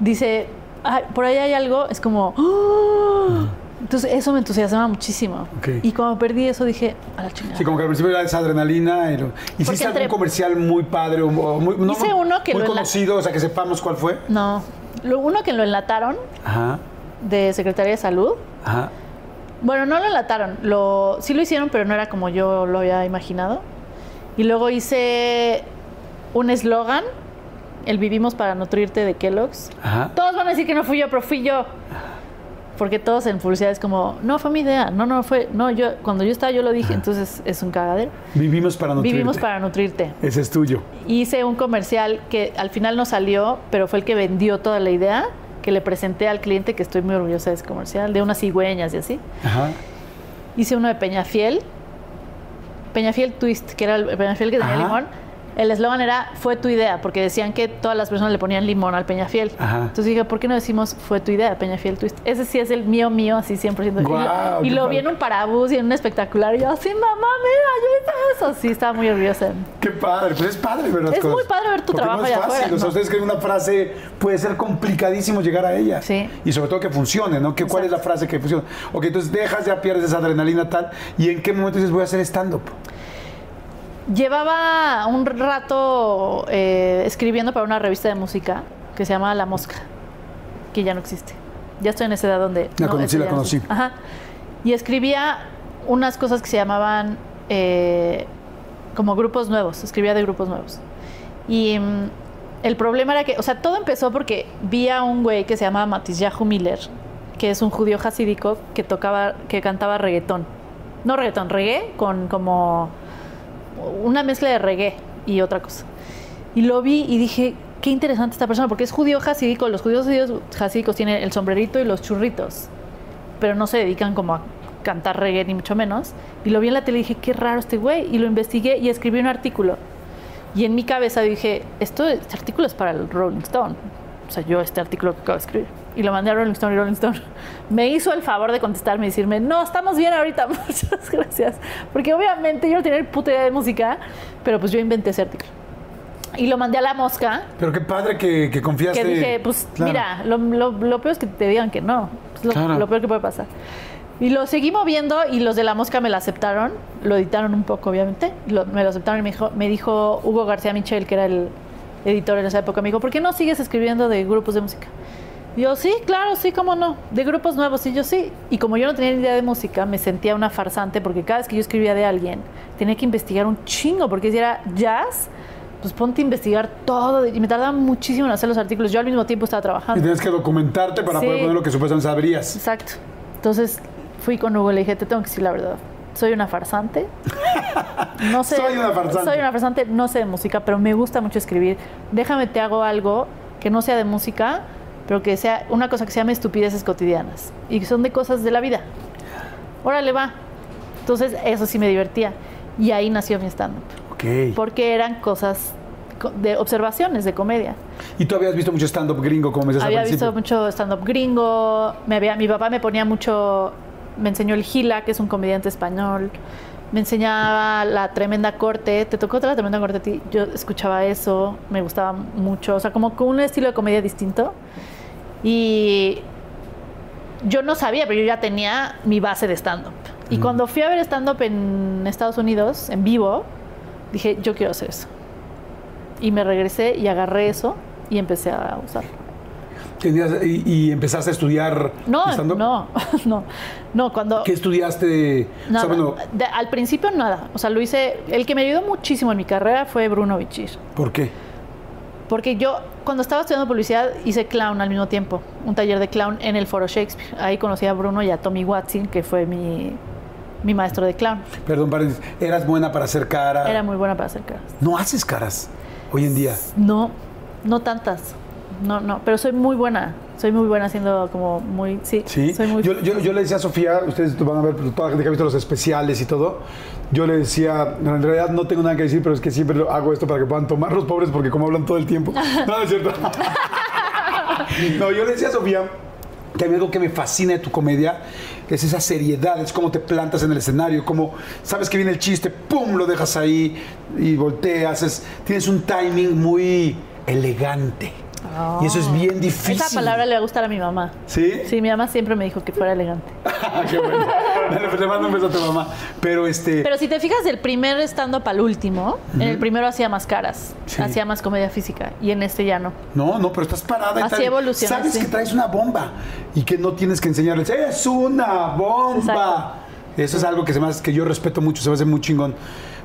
dice, "Ay, por ahí hay algo, es como, "Ah". entonces eso me entusiasma muchísimo. Y cuando perdí eso dije, a la chingada. Sí, como que al principio era esa adrenalina. Y lo- ¿Hiciste algún entre- comercial muy padre o muy, no, Hice uno que muy lo enla- conocido? O sea, que sepamos cuál fue. No, lo uno que lo enlataron Ajá, de Secretaría de Salud. ajá. Bueno, no lo enlataron, lo, sí lo hicieron, pero no era como yo lo había imaginado. Y luego hice un eslogan, el vivimos para nutrirte de Kellogg's. Ajá. Todos van a decir que no fui yo, pero fui yo. Porque todos en publicidad es como, no fue mi idea, no, no fue, no, yo, cuando yo estaba yo lo dije, entonces es un cagadero. Vivimos para nutrirte. Vivimos para nutrirte. Ese es tuyo. Hice un comercial que al final no salió, pero fue el que vendió toda la idea, que le presenté al cliente, que estoy muy orgullosa de ese comercial, de unas cigüeñas y así. Ajá. Hice uno de Peñafiel, Peñafiel Twist, que era el Peñafiel que tenía limón. El eslogan era fue tu idea, porque decían que todas las personas le ponían limón al Peñafiel. Ajá. Entonces dije, ¿por qué no decimos fue tu idea, Peñafiel Twist? Ese sí es el mío, mío, así 100%. Y Guau, lo- y qué lo vi en un parabús y en un espectacular. Y yo, sí, mamá, mira, yo hice eso. Sí, estaba muy orgullosa. Qué padre, pero es padre ver las Es cosas. muy padre ver tu Porque trabajo no es allá fácil, afuera, O sea, ¿no? ustedes creen una frase, puede ser complicadísimo llegar a ella. Sí. Y sobre todo que funcione, ¿no? Que, ¿Cuál es la frase que funciona? Ok, entonces dejas, ya pierdes esa adrenalina tal. ¿Y en qué momento dices, voy a hacer stand-up? Llevaba un rato eh, escribiendo para una revista de música que se llama La Mosca, que ya no existe. Ya estoy en esa edad donde... La no, conocí, la no conocí. Ajá. Y escribía unas cosas que se llamaban eh, como grupos nuevos, escribía de grupos nuevos. Y mm, el problema era que, o sea, todo empezó porque vi a un güey que se llama Matisyahu Miller, que es un judío hasídico que tocaba, que cantaba reggaetón. No reggaetón, reggae con como una mezcla de reggae y otra cosa. Y lo vi y dije, qué interesante esta persona, porque es judío hasídico. Los judíos hasídicos tienen el sombrerito y los churritos, pero no se dedican como a cantar reggae ni mucho menos. Y lo vi en la tele y dije, qué raro este güey. Y lo investigué y escribí un artículo. Y en mi cabeza dije, esto, este artículo es para el Rolling Stone. O sea, yo este artículo que acabo de escribir. Y lo mandé a Rolling Stone y Rolling Stone (laughs) me hizo el favor de contestarme y decirme, no, estamos bien ahorita, (laughs) muchas gracias. Porque obviamente yo no tenía ni puta idea de música, pero pues yo inventé ese artículo. Y lo mandé a la mosca, Pero qué padre que, que confiaste. que dije, pues Claro. mira, lo, lo- lo peor es que te digan que no. Es lo, Claro. lo peor que puede pasar. Y lo seguí moviendo y los de la mosca me lo aceptaron, lo editaron un poco, obviamente. Lo- me lo aceptaron y me dijo, me dijo Hugo García Michel, que era el editor en esa época, me dijo, ¿por qué no sigues escribiendo de grupos de música? Y yo, sí, claro, sí, cómo no. De grupos nuevos, y yo sí. Y como yo no tenía ni idea de música, me sentía una farsante porque cada vez que yo escribía de alguien, tenía que investigar un chingo, porque si era jazz, pues ponte a investigar todo. Y me tardaba muchísimo en hacer los artículos. Yo al mismo tiempo estaba Y trabajando. tienes que documentarte para Sí. poder poner lo que supuestamente sabrías. Exacto. Entonces fui con Hugo y le dije, te tengo que decir la verdad. Soy una farsante. (laughs) No sé. Soy una farsante. Soy una farsante, no sé de música, pero me gusta mucho escribir. Déjame te hago algo que no sea de música, pero que sea una cosa que se llame estupideces cotidianas. Y que son de cosas de la vida. Órale, va. Entonces, eso sí me divertía. Y ahí nació mi stand-up. Ok. Porque eran cosas co- de observaciones, de comedia. Y tú habías visto mucho stand-up gringo, como me Había al visto mucho stand-up gringo. Me había, mi papá me ponía mucho. Me enseñó el Gila, que es un comediante español. Me enseñaba la tremenda corte. ¿Te tocó la tremenda corte a ti? Yo escuchaba eso. Me gustaba mucho. O sea, como con un estilo de comedia distinto. Y yo no sabía, pero yo ya tenía mi base de stand-up. Y cuando fui a ver stand-up en Estados Unidos, en vivo, dije, yo quiero hacer eso. Y me regresé y agarré eso y empecé a usarlo. Y, y empezaste a estudiar No, stand-up. no, (laughs) no, no, cuando... ¿Qué estudiaste? O sea, nada, bueno, de- al principio nada, o sea, lo hice, el que me ayudó muchísimo en mi carrera fue Bruno Bichir, ¿por qué? Porque yo cuando estaba estudiando publicidad hice clown al mismo tiempo, un taller de clown en el Foro Shakespeare, ahí conocí a Bruno y a Tommy Watson, que fue mi, mi maestro de clown, Perdón, paréntesis. ¿Eras buena para hacer cara? era muy buena para hacer caras. No haces caras hoy en día. No, no tantas, no, no, pero soy muy buena, soy muy buena haciendo como muy, sí, Sí. soy muy... Yo, yo- yo le decía a Sofía, ustedes van a ver, toda la gente que ha visto los especiales y todo. Yo le decía, en realidad no tengo nada que decir, pero es que siempre lo- hago esto para que puedan tomar los pobres, porque como hablan todo el tiempo. No, (laughs) no es cierto. (laughs) no, yo le decía a Sofía que a mí algo que me fascina de tu comedia es esa seriedad, es cómo te plantas en el escenario, cómo sabes que viene el chiste, pum, lo dejas ahí y volteas. es- tienes un timing muy elegante. Y eso es bien difícil. Esa palabra le va a gustar a mi mamá. ¿Sí? Sí, mi mamá siempre me dijo que fuera elegante. (laughs) Qué bueno. Dale, pues le mando un beso a tu mamá. Pero este. Pero si te fijas del primer stand-up al último, en el primero hacía más caras, Sí. hacía más comedia física y en este ya no. no, no, pero estás parada y Así tal. evoluciona, Sabes sí. que traes una bomba y que no tienes que enseñarles. ¡Es una bomba! Exacto. Eso es algo que, se me hace- que yo respeto mucho, se me hace muy chingón.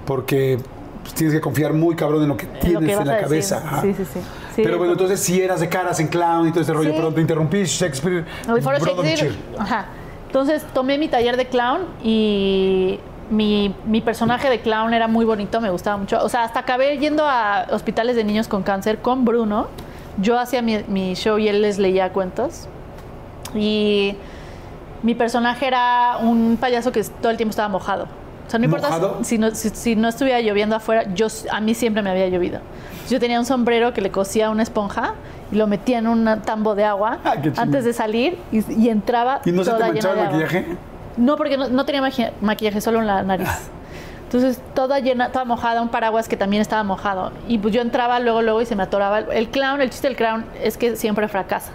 Porque pues, tienes que confiar muy cabrón en lo que En lo tienes que en vas la cabeza. Sí, sí, sí. Sí, pero bueno, entonces si eras de caras en clown y todo ese rollo, Sí. pero te interrumpí, Shakespeare. El Foro Shakespeare. Ajá. Entonces tomé mi taller de clown y mi, mi personaje de clown era muy bonito, me gustaba mucho. O sea, hasta acabé yendo a hospitales de niños con cáncer con Bruno. Yo hacía mi, mi show y él les leía cuentos. Y mi personaje era un payaso que todo el tiempo estaba mojado. O sea, no importa si no, si, si no estuviera lloviendo afuera, yo, a mí siempre me había llovido. Yo tenía un sombrero que le cosía una esponja y lo metía en un tambo de agua Ah, antes de salir y, y entraba ¿Y no se te manchaba el agua. maquillaje? No, porque no, no tenía maqui- maquillaje, solo en la nariz. Entonces, toda llena, toda mojada, un paraguas que también estaba mojado. Y pues yo entraba luego, luego y se me atoraba. El, el clown, el chiste del clown es que siempre fracasa.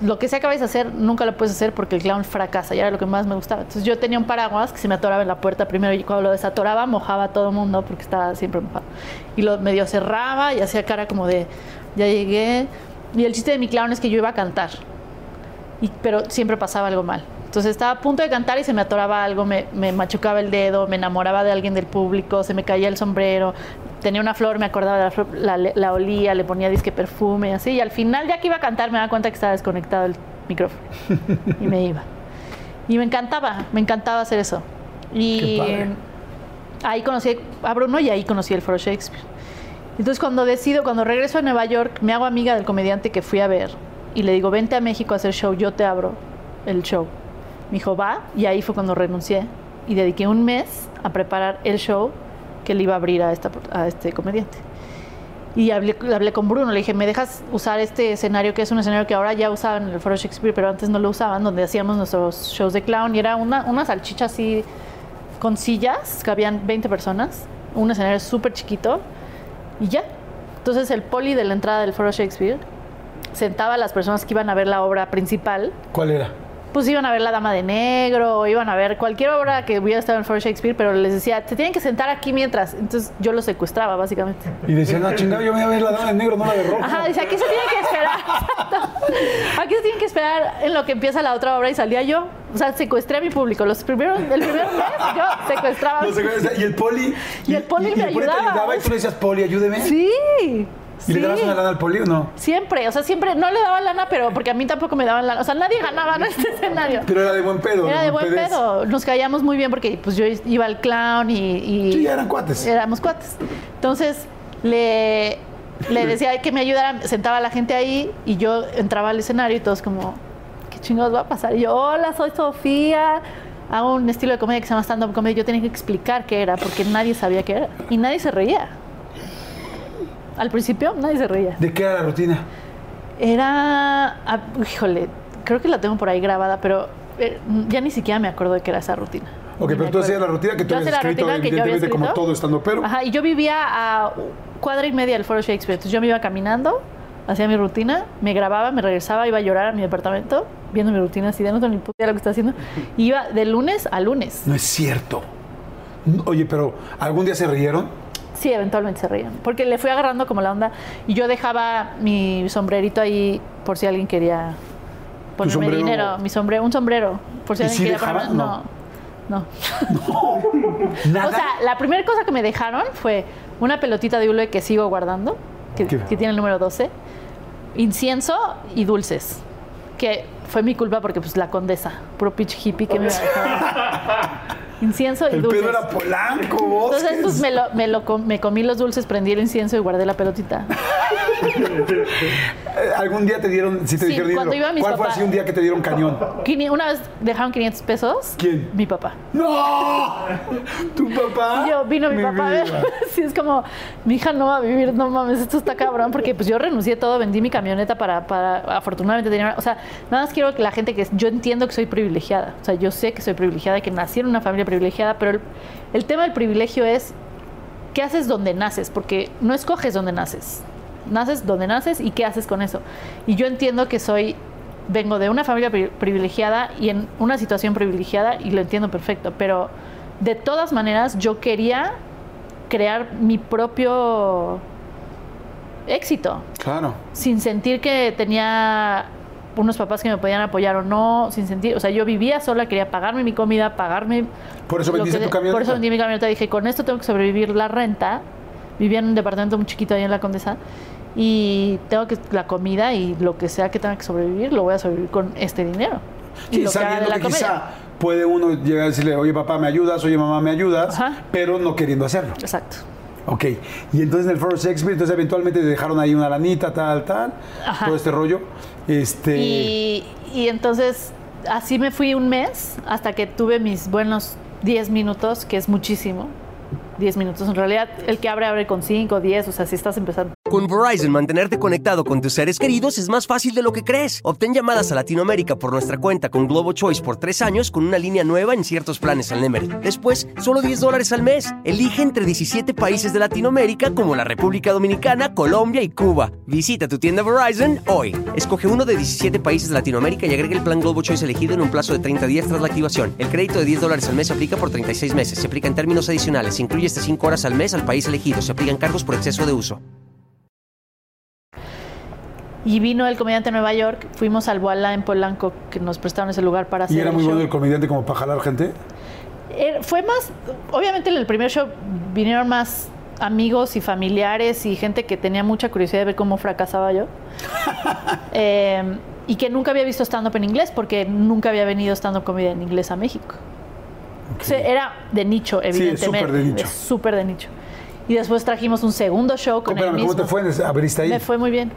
Lo que sea que vayas a hacer, nunca lo puedes hacer porque el clown fracasa. Y era lo que más me gustaba. Entonces, yo tenía un paraguas que se me atoraba en la puerta primero y cuando lo desatoraba, mojaba a todo el mundo porque estaba siempre mojado. Y lo medio cerraba y hacía cara como de, ya llegué. Y el chiste de mi clown es que yo iba a cantar pero siempre pasaba algo mal. Entonces estaba a punto de cantar y se me atoraba algo, me, me machucaba el dedo, me enamoraba de alguien del público, se me caía el sombrero, tenía una flor, me acordaba de la flor, la, la olía, le ponía disque perfume así. Y al final, ya que iba a cantar, me daba cuenta que estaba desconectado el micrófono y me iba. Y me encantaba, me encantaba hacer eso. Y ahí conocí a Bruno y ahí conocí el Foro Shakespeare. Entonces cuando decido, cuando regreso a Nueva York, me hago amiga del comediante que fui a ver y le digo, vente a México a hacer show, yo te abro el show. Me dijo, va, y ahí fue cuando renuncié y dediqué un mes a preparar el show que le iba a abrir a, esta, a este comediante. Y hablé, hablé con Bruno, le dije, ¿me dejas usar este escenario que es un escenario que ahora ya usaban en el Foro Shakespeare, pero antes no lo usaban, donde hacíamos nuestros shows de clown y era una, una salchicha así con sillas, que habían 20 personas, un escenario súper chiquito y ya. Entonces el poli de la entrada del Foro Shakespeare sentaba a las personas que iban a ver la obra principal, ¿Cuál era? Pues iban a ver La Dama de Negro, iban a ver cualquier obra que hubiera estado en For Shakespeare, pero les decía, te tienen que sentar aquí mientras. Entonces yo los secuestraba, básicamente. Y decían, no, chingado, yo voy a ver La Dama de Negro, no la de rojo. Ajá, dice, aquí se tienen que esperar. (laughs) Exacto. Aquí se tienen que esperar en lo que empieza la otra obra y salía yo. O sea, secuestré a mi público. Los primeros, el primer mes yo secuestraba. No y el poli. Y el poli me y el poli te ayudaba. ayudaba y tú le decías, poli, ayúdeme. Sí. ¿Y le sí. dabas una lana al poli o no? Siempre, o sea, siempre no le daban lana, pero porque a mí tampoco me daban lana. O sea, nadie ganaba en este escenario. Pero era de buen pedo. Era de buen pedo. Nos caíamos muy bien porque pues yo iba al clown y, y- Sí, ya eran cuates. éramos cuates. Entonces le, le (laughs) decía que me ayudara, sentaba la gente ahí y yo entraba al escenario y todos como, ¿qué chingados va a pasar? Y yo, hola, soy Sofía. Hago un estilo de comedia que se llama stand-up comedy. Yo tenía que explicar qué era porque nadie sabía qué era. Y nadie se reía. Al principio nadie se reía. ¿De qué era la rutina? Era, ah, híjole, creo que la tengo por ahí grabada, pero eh, ya ni siquiera me acuerdo de qué era esa rutina. Ok, pero tú hacías la rutina que tú habías escrito, evidentemente, como todo estando pero. Ajá, y yo vivía a cuadra y media del Foro Shakespeare. Entonces yo me iba caminando, hacía mi rutina, me grababa, me regresaba, iba a llorar a mi departamento, viendo mi rutina así de no tengo ni puta lo que está haciendo. Y iba de lunes a lunes. No es cierto. Oye, pero ¿algún día se rieron? Sí, eventualmente se reían. Porque le fui agarrando como la onda. Y yo dejaba mi sombrerito ahí por si alguien quería ponerme sombrero? dinero. Mi sombrero, un sombrero. Por si ¿Y alguien quería ponerme. No. No. No. (laughs) ¿Nada? O sea, la primera cosa que me dejaron fue una pelotita de hule que sigo guardando, que, tiene el número 12, incienso y dulces. Que fue mi culpa porque, pues, la condesa, puro pitch hippie que me dejar. (laughs) Incienso y el dulces. pedo era polanco, vos. Entonces, pues me, lo, me, lo com- me comí los dulces, prendí el incienso y guardé la pelotita. (laughs) ¿Algún día te dieron, si te Sí, dijeron cuando iba mis ¿Cuál fue así un día que te dieron cañón? Una vez dejaron 500 pesos. ¿Quién? Mi papá. ¡No! ¿Tu papá? Y yo, vino mi, papá a ver. vida. (laughs) Sí, es como, mi hija no va a vivir, no mames, esto está cabrón, porque pues yo renuncié a todo, vendí mi camioneta para, para afortunadamente tener, o sea, nada más quiero que la gente que, yo entiendo que soy privilegiada, o sea, yo sé que soy privilegiada, que nací en una familia privilegiada, pero el, el tema del privilegio es, ¿qué haces donde naces? Porque no escoges donde naces, naces donde naces y qué haces con eso. Y yo entiendo que soy vengo de una familia pri- privilegiada y en una situación privilegiada y lo entiendo perfecto, pero de todas maneras yo quería crear mi propio éxito Claro. sin sentir que tenía unos papás que me podían apoyar o no, sin sentir, o sea, yo vivía sola, quería pagarme mi comida, pagarme Por eso vendiste que- tu camioneta. Por eso vendí mi camioneta, dije, con esto tengo que sobrevivir la renta. Vivía en un departamento muy chiquito ahí en la Condesa y tengo que la comida y lo que sea que tenga que sobrevivir, lo voy a sobrevivir con este dinero. Y Sí, lo haga sabiendo la que quizá puede uno llegar a decirle, oye papá, ¿me ayudas? Oye mamá, ¿me ayudas? Ajá. Pero no queriendo hacerlo. Exacto. Ok. Y entonces en el Foro Shakespeare, entonces eventualmente te dejaron ahí una lanita, tal, tal, Ajá. todo este rollo. Este. Y, y entonces así me fui un mes hasta que tuve mis buenos 10 minutos, que es muchísimo. 10 minutos. En realidad, el que abre, abre con 5, 10. O sea, si estás empezando. Con Verizon, mantenerte conectado con tus seres queridos es más fácil de lo que crees. Obtén llamadas a Latinoamérica por nuestra cuenta con Globo Choice por tres años con una línea nueva en ciertos planes al Nemery. Después, solo 10 dólares al mes. Elige entre 17 países de Latinoamérica como la República Dominicana, Colombia y Cuba. Visita tu tienda Verizon hoy. Escoge uno de 17 países de Latinoamérica y agrega el plan Globo Choice elegido en un plazo de 30 días tras la activación. El crédito de 10 dólares al mes se aplica por 36 meses. Se aplica en términos adicionales. Se incluye hasta 5 horas al mes al país elegido. Se aplican cargos por exceso de uso. Y vino el comediante de Nueva York. Fuimos al Boala en Polanco, que nos prestaron ese lugar para hacer. ¿Y era el muy show. bueno el comediante como para jalar gente? Era- fue más, obviamente en el primer show vinieron más amigos y familiares y gente que tenía mucha curiosidad de ver cómo fracasaba yo. (laughs) Eh, y que nunca había visto stand-up en inglés porque nunca había venido stand-up comedy en inglés a México. O sea, era de nicho, evidentemente. súper de nicho. Súper de nicho. Y después trajimos un segundo show con el mismo. ¿cómo te fue? ¿Abriste ahí? Me fue muy bien.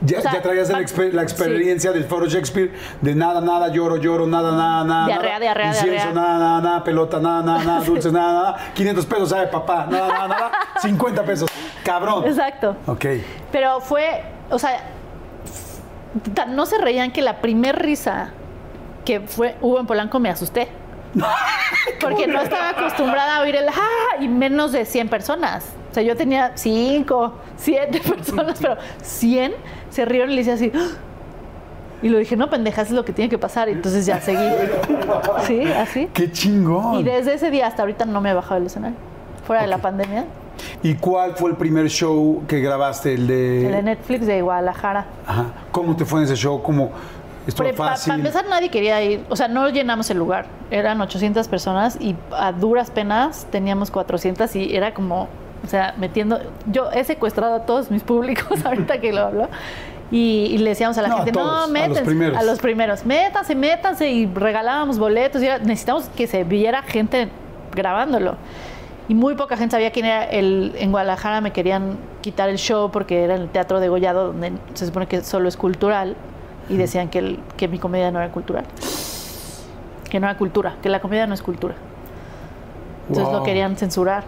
Ya, o sea, ya traías la, pa- exper- la experiencia del foro Shakespeare de nada, nada, lloro, lloro, nada, nada, nada. Diarrea, diarrea, incienso, nada, nada, nada, pelota, nada, nada, nada, dulces, nada, nada. 500 pesos, ¿sabe, papá? Nada, nada, nada. 50 pesos. Cabrón. Exacto. Ok. Pero fue, o sea, no se reían que la primer risa que fue hubo en Polanco me asusté. (laughs) Porque no estaba acostumbrada a oír el ¡ah! y menos de 100 personas. O sea, yo tenía 5, 7 (laughs) personas, pero 100 se rieron y le decía así. (gasps) Y lo dije, no, pendeja, eso es lo que tiene que pasar. Y entonces ya seguí. (laughs) Sí, así. ¡Qué chingón! Y desde ese día hasta ahorita no me he bajado del escenario. Fuera de la pandemia. ¿Y cuál fue el primer show que grabaste? El de... El de Netflix de Guadalajara. Ajá. ¿Cómo te fue en ese show? ¿Cómo Para fácil? empezar, nadie quería ir. O sea, no llenamos el lugar. Eran 800 personas y a duras penas teníamos 400 y era como, o sea, metiendo. Yo he secuestrado a todos mis públicos (laughs) ahorita que lo hablo. Y, y le decíamos a la No, a gente, todos, a no, los métanse. primeros. A los primeros, métanse, métanse. Y regalábamos boletos. Y era- necesitamos que se viera gente grabándolo. Y muy poca gente sabía quién era el. En Guadalajara me querían quitar el show porque era en el Teatro de Gollado, donde se supone que solo es cultural. Y decían que, el- que mi comedia no era cultural. Que no era cultura, que la comedia no es cultura. Entonces Wow. lo querían censurar.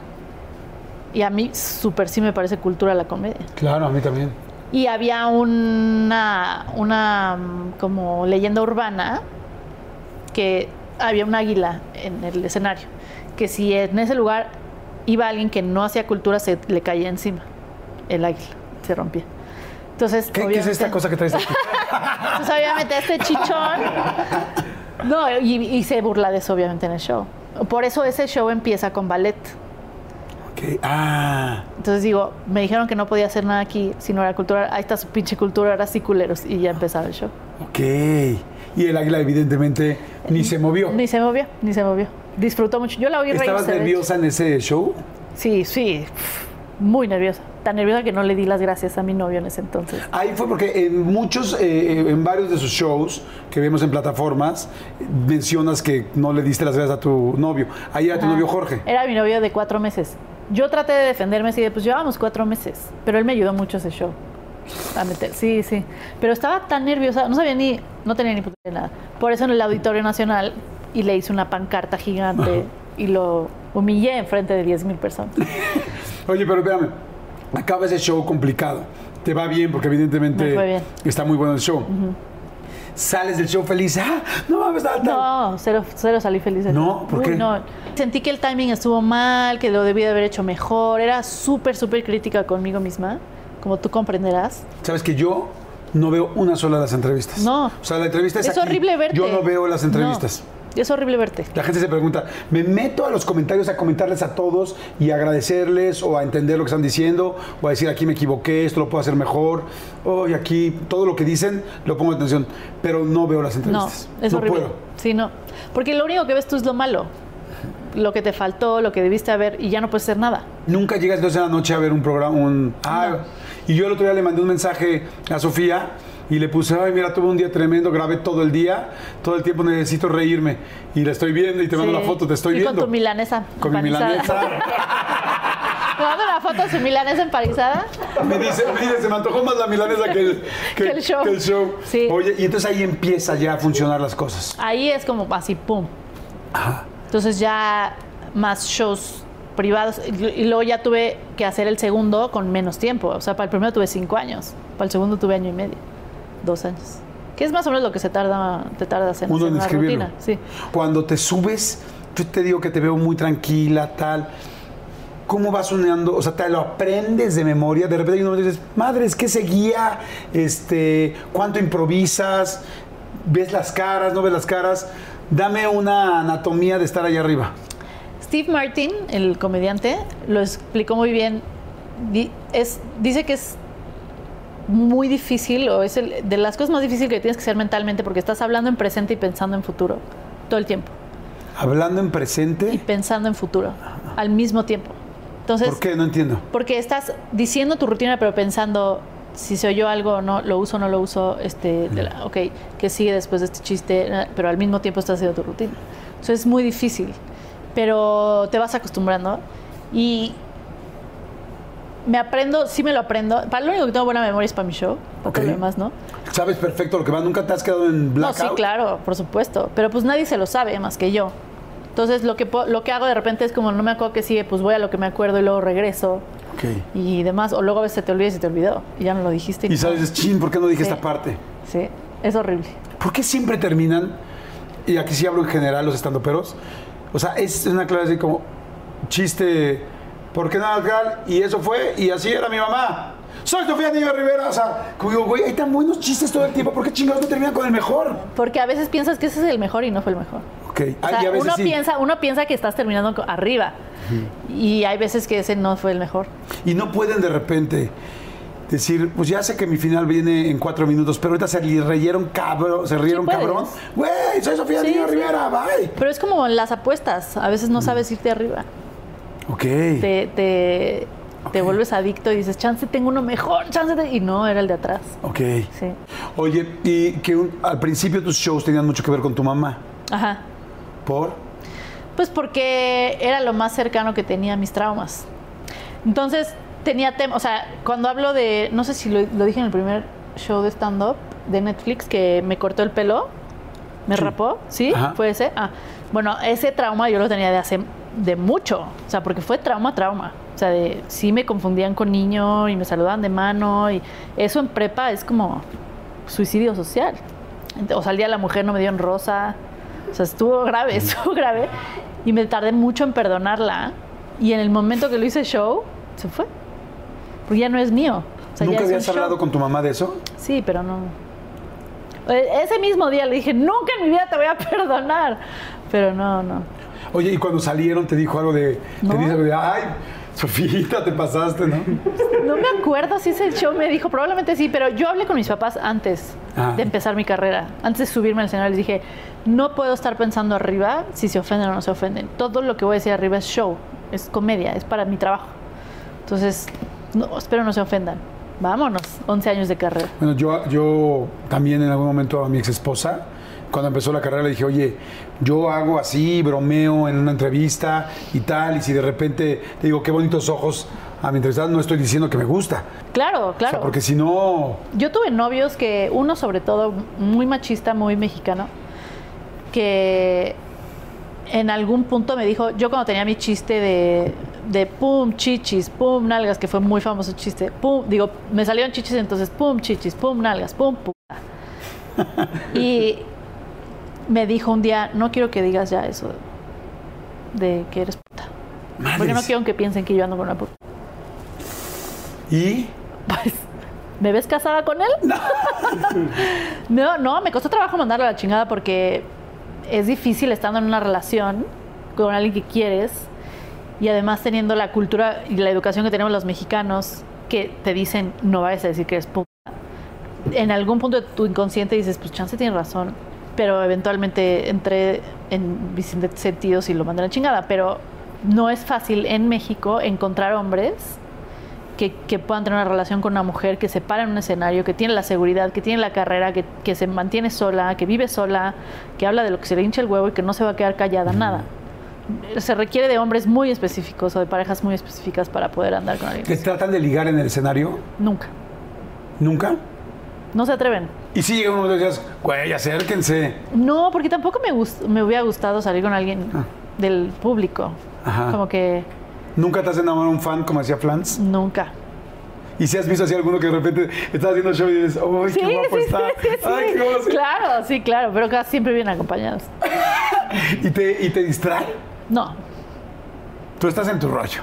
Y a mí súper sí me parece cultura la comedia. Claro, a mí también. Y había una, una mm, como leyenda urbana que había un águila en el escenario, que si en ese lugar iba alguien que no hacía cultura, se le caía encima el águila, se rompía. Entonces, ¿Qué, qué es esta cosa que traes aquí? (laughs) Entonces, obviamente, este chichón. No, y, y se burla de eso, obviamente, en el show. Por eso ese show empieza con ballet. Ok. Ah, Entonces digo, me dijeron que no podía hacer nada aquí si no era cultura. Ahí está su pinche cultura, ahora sí culeros. Y ya empezaba el show. ok. Y el águila evidentemente ni se movió. Ni se movió, ni se movió. Disfrutó mucho. Yo la oí ¿Estabas reírse. nerviosa en ese show? Sí, sí. Muy nerviosa. Tan nerviosa que no le di las gracias a mi novio en ese entonces. Ahí fue porque en muchos, eh, en varios de sus shows que vemos en plataformas, mencionas que no le diste las gracias a tu novio. Ahí era tu Ajá. novio Jorge. Era mi novio de cuatro meses. Yo traté de defenderme así de, pues llevábamos cuatro meses. Pero él me ayudó mucho ese show. A meter, sí, sí. Pero estaba tan nerviosa, no sabía ni, no tenía ni puta de nada. Por eso en el Auditorio Nacional y le hice una pancarta gigante y lo humillé en frente de 10 mil personas. (laughs) Oye, pero espérame, acaba ese show complicado. Te va bien porque evidentemente bien. está muy bueno el show. Sales del show feliz. ¡Ah! No mames, tal, tal. No, cero, cero salí feliz. No. ¿por Uy, qué? no. Sentí que el timing estuvo mal, que lo debí de haber hecho mejor. Era súper, súper crítica conmigo misma, como tú comprenderás. Sabes que yo no veo una sola de las entrevistas. No. O sea, la entrevista es, Es aquí. horrible verte. Yo no veo las entrevistas. No, es horrible verte. La gente se pregunta, ¿me meto a los comentarios a comentarles a todos y agradecerles o a entender lo que están diciendo o a decir aquí me equivoqué, esto lo puedo hacer mejor? O y aquí todo lo que dicen lo pongo en atención, pero no veo las No, entrevistas. es no horrible. puedo. Sí, no. Porque lo único que ves tú es lo malo. Lo que te faltó, lo que debiste haber y ya no puedes hacer nada. Nunca llegas entonces en la noche a ver un programa, un... Ah, y yo el otro día le mandé un mensaje a Sofía y le puse, ay, mira, tuve un día tremendo, grabé todo el día, todo el tiempo necesito reírme. Y la estoy viendo y te mando Sí. una foto, te estoy y viendo. con tu milanesa. Con mi milanesa. (laughs) ¿Me manda una foto de su milanesa empanizada? Me dice, mire, se me antojó más la milanesa que el, Que el show. que el show. Sí. Oye, y entonces ahí empieza ya a funcionar las cosas. Ahí es como así, pum. Entonces ya más shows privados. Y luego ya tuve que hacer el segundo con menos tiempo. O sea, para el primero tuve cinco años. Para el segundo tuve año y medio. Dos años. Que es más o menos lo que se tarda, te tardas en Uno hacer en una rutina. Sí. Cuando te subes, yo te digo que te veo muy tranquila, tal. ¿Cómo vas soñando? O sea, te lo aprendes de memoria. De repente hay un momento y dices, madre, es que seguía, este, ¿cuánto improvisas? ¿Ves las caras? ¿No ves las caras? Dame una anatomía de estar allá arriba. Steve Martin, el comediante, lo explicó muy bien. Di- es, dice que es muy difícil, o es el- de las cosas más difíciles que tienes que hacer mentalmente, porque estás hablando en presente y pensando en futuro todo el tiempo. Hablando en Y presente. pensando en futuro al mismo tiempo. Entonces, ¿Por qué? No entiendo. porque estás diciendo tu rutina, pero pensando si se oyó algo o no, lo uso o no lo uso, este, de la- ok, que sigue después de este chiste, pero al mismo tiempo estás haciendo tu rutina. Entonces es muy difícil, pero te vas acostumbrando y me aprendo, sí me lo aprendo. Para lo único que tengo buena memoria es para mi show, para todo Ok. lo demás, ¿no? Sabes perfecto lo que va. Nunca te has quedado en No, blackout. sí, claro, por supuesto. Pero pues nadie se lo sabe más que yo. Entonces lo que, lo que hago de repente es como no me acuerdo que sigue, pues voy a lo que me acuerdo y luego regreso Ok. y demás. O luego a veces te olvida y te olvidó y ya no lo dijiste. Y no. sabes, chin, ¿por qué no dije Sí. esta parte? Sí, es horrible. ¿Por qué siempre terminan, y aquí sí hablo en general, los estandoperos? O sea, es una clase así como chiste, ¿por qué nada tal? Y eso fue, y así era mi mamá. Soy Sofía Niño Rivera. O sea, como digo, güey, hay tan buenos chistes todo el tiempo. ¿Por qué chingados no terminan con el mejor? Porque a veces piensas que ese es el mejor y no fue el mejor. Ok. O Ah, sea, y a veces uno, sí. piensa, uno piensa que estás terminando arriba. Y hay veces que ese no fue el mejor. Y no pueden de repente decir, pues ya sé que mi final viene en cuatro minutos, pero ahorita se reyeron cabrón, se rieron puedes. cabrón. Güey, soy Sofía Sí, Niño sí. Rivera, bye. Pero es como las apuestas. A veces no sabes irte arriba. Ok. Te, te, vuelves adicto y dices, chance tengo uno mejor, chance te-". Y no, era el de atrás. Ok. Sí. Oye, y que un- al principio tus shows tenían mucho que ver con tu mamá. Ajá. ¿Por? Pues porque era lo más cercano que tenía a mis traumas. Entonces, tenía temas, o sea, cuando hablo de, no sé si lo, lo dije en el primer show de stand-up de Netflix, que me cortó el pelo, me rapó, ¿sí? Ajá. ¿Fue ese? Ah, bueno, ese trauma yo lo tenía de hace, de mucho, o sea, porque fue trauma, trauma. O sea, de, sí me confundían con niño y me saludaban de mano y eso en prepa es como suicidio social. O sea, el día de la mujer no me dio en rosa. O sea, estuvo grave, (laughs) estuvo grave. Y me tardé mucho en perdonarla. Y en el momento que lo hice show, se fue. Porque ya no es mío. O sea, ya ¿Nunca habías show. hablado con tu mamá de eso? Sí, pero no. Eh, Ese mismo día le dije, nunca en mi vida te voy a perdonar. Pero no, no. Oye, y cuando salieron te dijo algo de, No. te dice algo de, ay, Sofita, te pasaste, ¿no? No me acuerdo si ese show me dijo, probablemente sí, pero yo hablé con mis papás antes Ah. de empezar mi carrera, antes de subirme al escenario, les dije, no puedo estar pensando arriba si se ofenden o no se ofenden. Todo lo que voy a decir arriba es show, es comedia, es para mi trabajo. Entonces, no, espero no se ofendan. Vámonos, 11 años de carrera. Bueno, yo, yo también en algún momento a mi ex esposa, cuando empezó la carrera, le dije, oye, yo hago así, bromeo en una entrevista y tal, y si de repente te digo, qué bonitos ojos a mi entrevistada, no estoy diciendo que me gusta. Claro, O claro. sea, porque si no, Yo tuve novios que, uno sobre todo, muy machista, muy mexicano, que en algún punto me dijo, yo cuando tenía mi chiste de, de pum, chichis, pum, nalgas, que fue muy famoso chiste, pum, digo, me salieron chichis, entonces pum, chichis, pum, nalgas, pum, puta. (laughs) y me dijo un día, no quiero que digas ya eso de que eres puta. Porque no quiero que piensen que yo ando con una puta. ¿Y? Pues, ¿me ves casada con él? No. (laughs) no, me costó trabajo mandarlo a la chingada porque es difícil estando en una relación con alguien que quieres y además teniendo la cultura y la educación que tenemos los mexicanos que te dicen no vayas a decir que eres puta. En algún punto de tu inconsciente dices, pues chance tiene razón, pero eventualmente entré en mis sentidos y lo mandé a la chingada, pero no es fácil en México encontrar hombres que, que puedan tener una relación con una mujer que se para en un escenario, que tiene la seguridad, que tiene la carrera, que, que se mantiene sola, que vive sola, que habla de lo que se le hincha el huevo y que no se va a quedar callada, nada. Se requiere de hombres muy específicos o de parejas muy específicas para poder andar con alguien. ¿Te tratan de ligar en el escenario? Nunca. ¿Nunca? No se atreven. Y si llega uno y dices, güey, acérquense. No, porque tampoco me, gust- me hubiera gustado salir con alguien del público. Ajá. Como que ¿Nunca te has enamorado de un fan, como decía Flans? nunca. Y si has visto así alguno que de repente estás haciendo show y dices, ¡ay, Sí, qué guapo sí, está! sí, ¡Ay, sí. qué guapo! Claro, sí, claro, pero casi siempre vienen acompañados. (laughs) ¿Y te, y te distrae. No, Tú estás en tu rollo.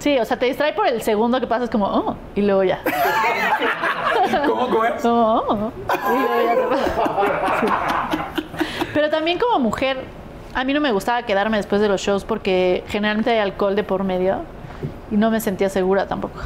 Sí, o sea, te distrae por el segundo que pasas como, oh, y luego ya. (laughs) ¿Cómo, cómo es? Como, oh, y luego ya te pasa. Sí. Pero también como mujer, a mí no me gustaba quedarme después de los shows porque generalmente hay alcohol de por medio y no me sentía segura tampoco.